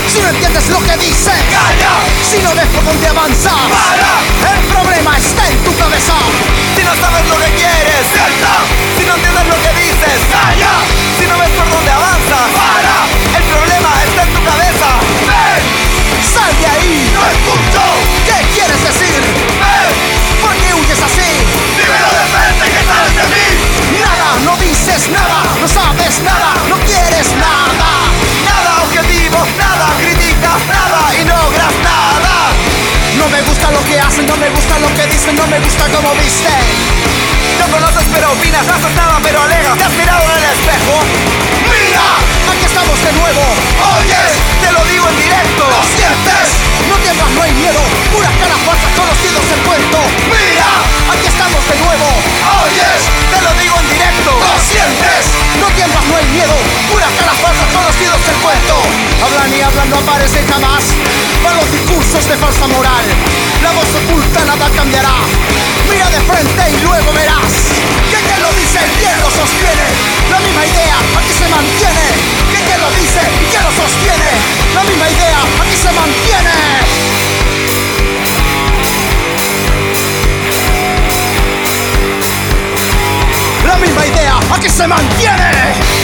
si no entiendes lo que dices, calla. Si no ves por dónde avanza, para. El problema está en tu cabeza. Si no sabes lo que quieres, Si no entiendes lo que dices, calla. Si no ves por dónde avanza, para. El problema está en tu cabeza. Ven, sal de ahí. No que hacen, no me gusta lo que dicen, no me gusta cómo visten. No conoces pero opinas, no haces nada pero alegas. ¿Te has mirado en el espejo? ¡Mira! Aquí estamos de nuevo. Oyes, te lo digo en directo. ¿Lo sientes? No temas, no hay miedo. Puras caras falsas conocidos en cuento. ¡Mira! Aquí estamos de nuevo. Oyes, te lo digo en directo. ¿Lo sientes? Tiemblas, no hay miedo. Puras caras falsas conocidos en cuento. Hablan y hablan, no aparecen jamás. Van los discursos de falsa moral. La voz oculta nada cambiará. Mira de frente y luego verás. Que quien lo dice, quien lo sostiene. La misma idea aquí se mantiene. Que quien lo dice y quien lo sostiene. La misma idea aquí se mantiene. misma idea aquí se mantiene.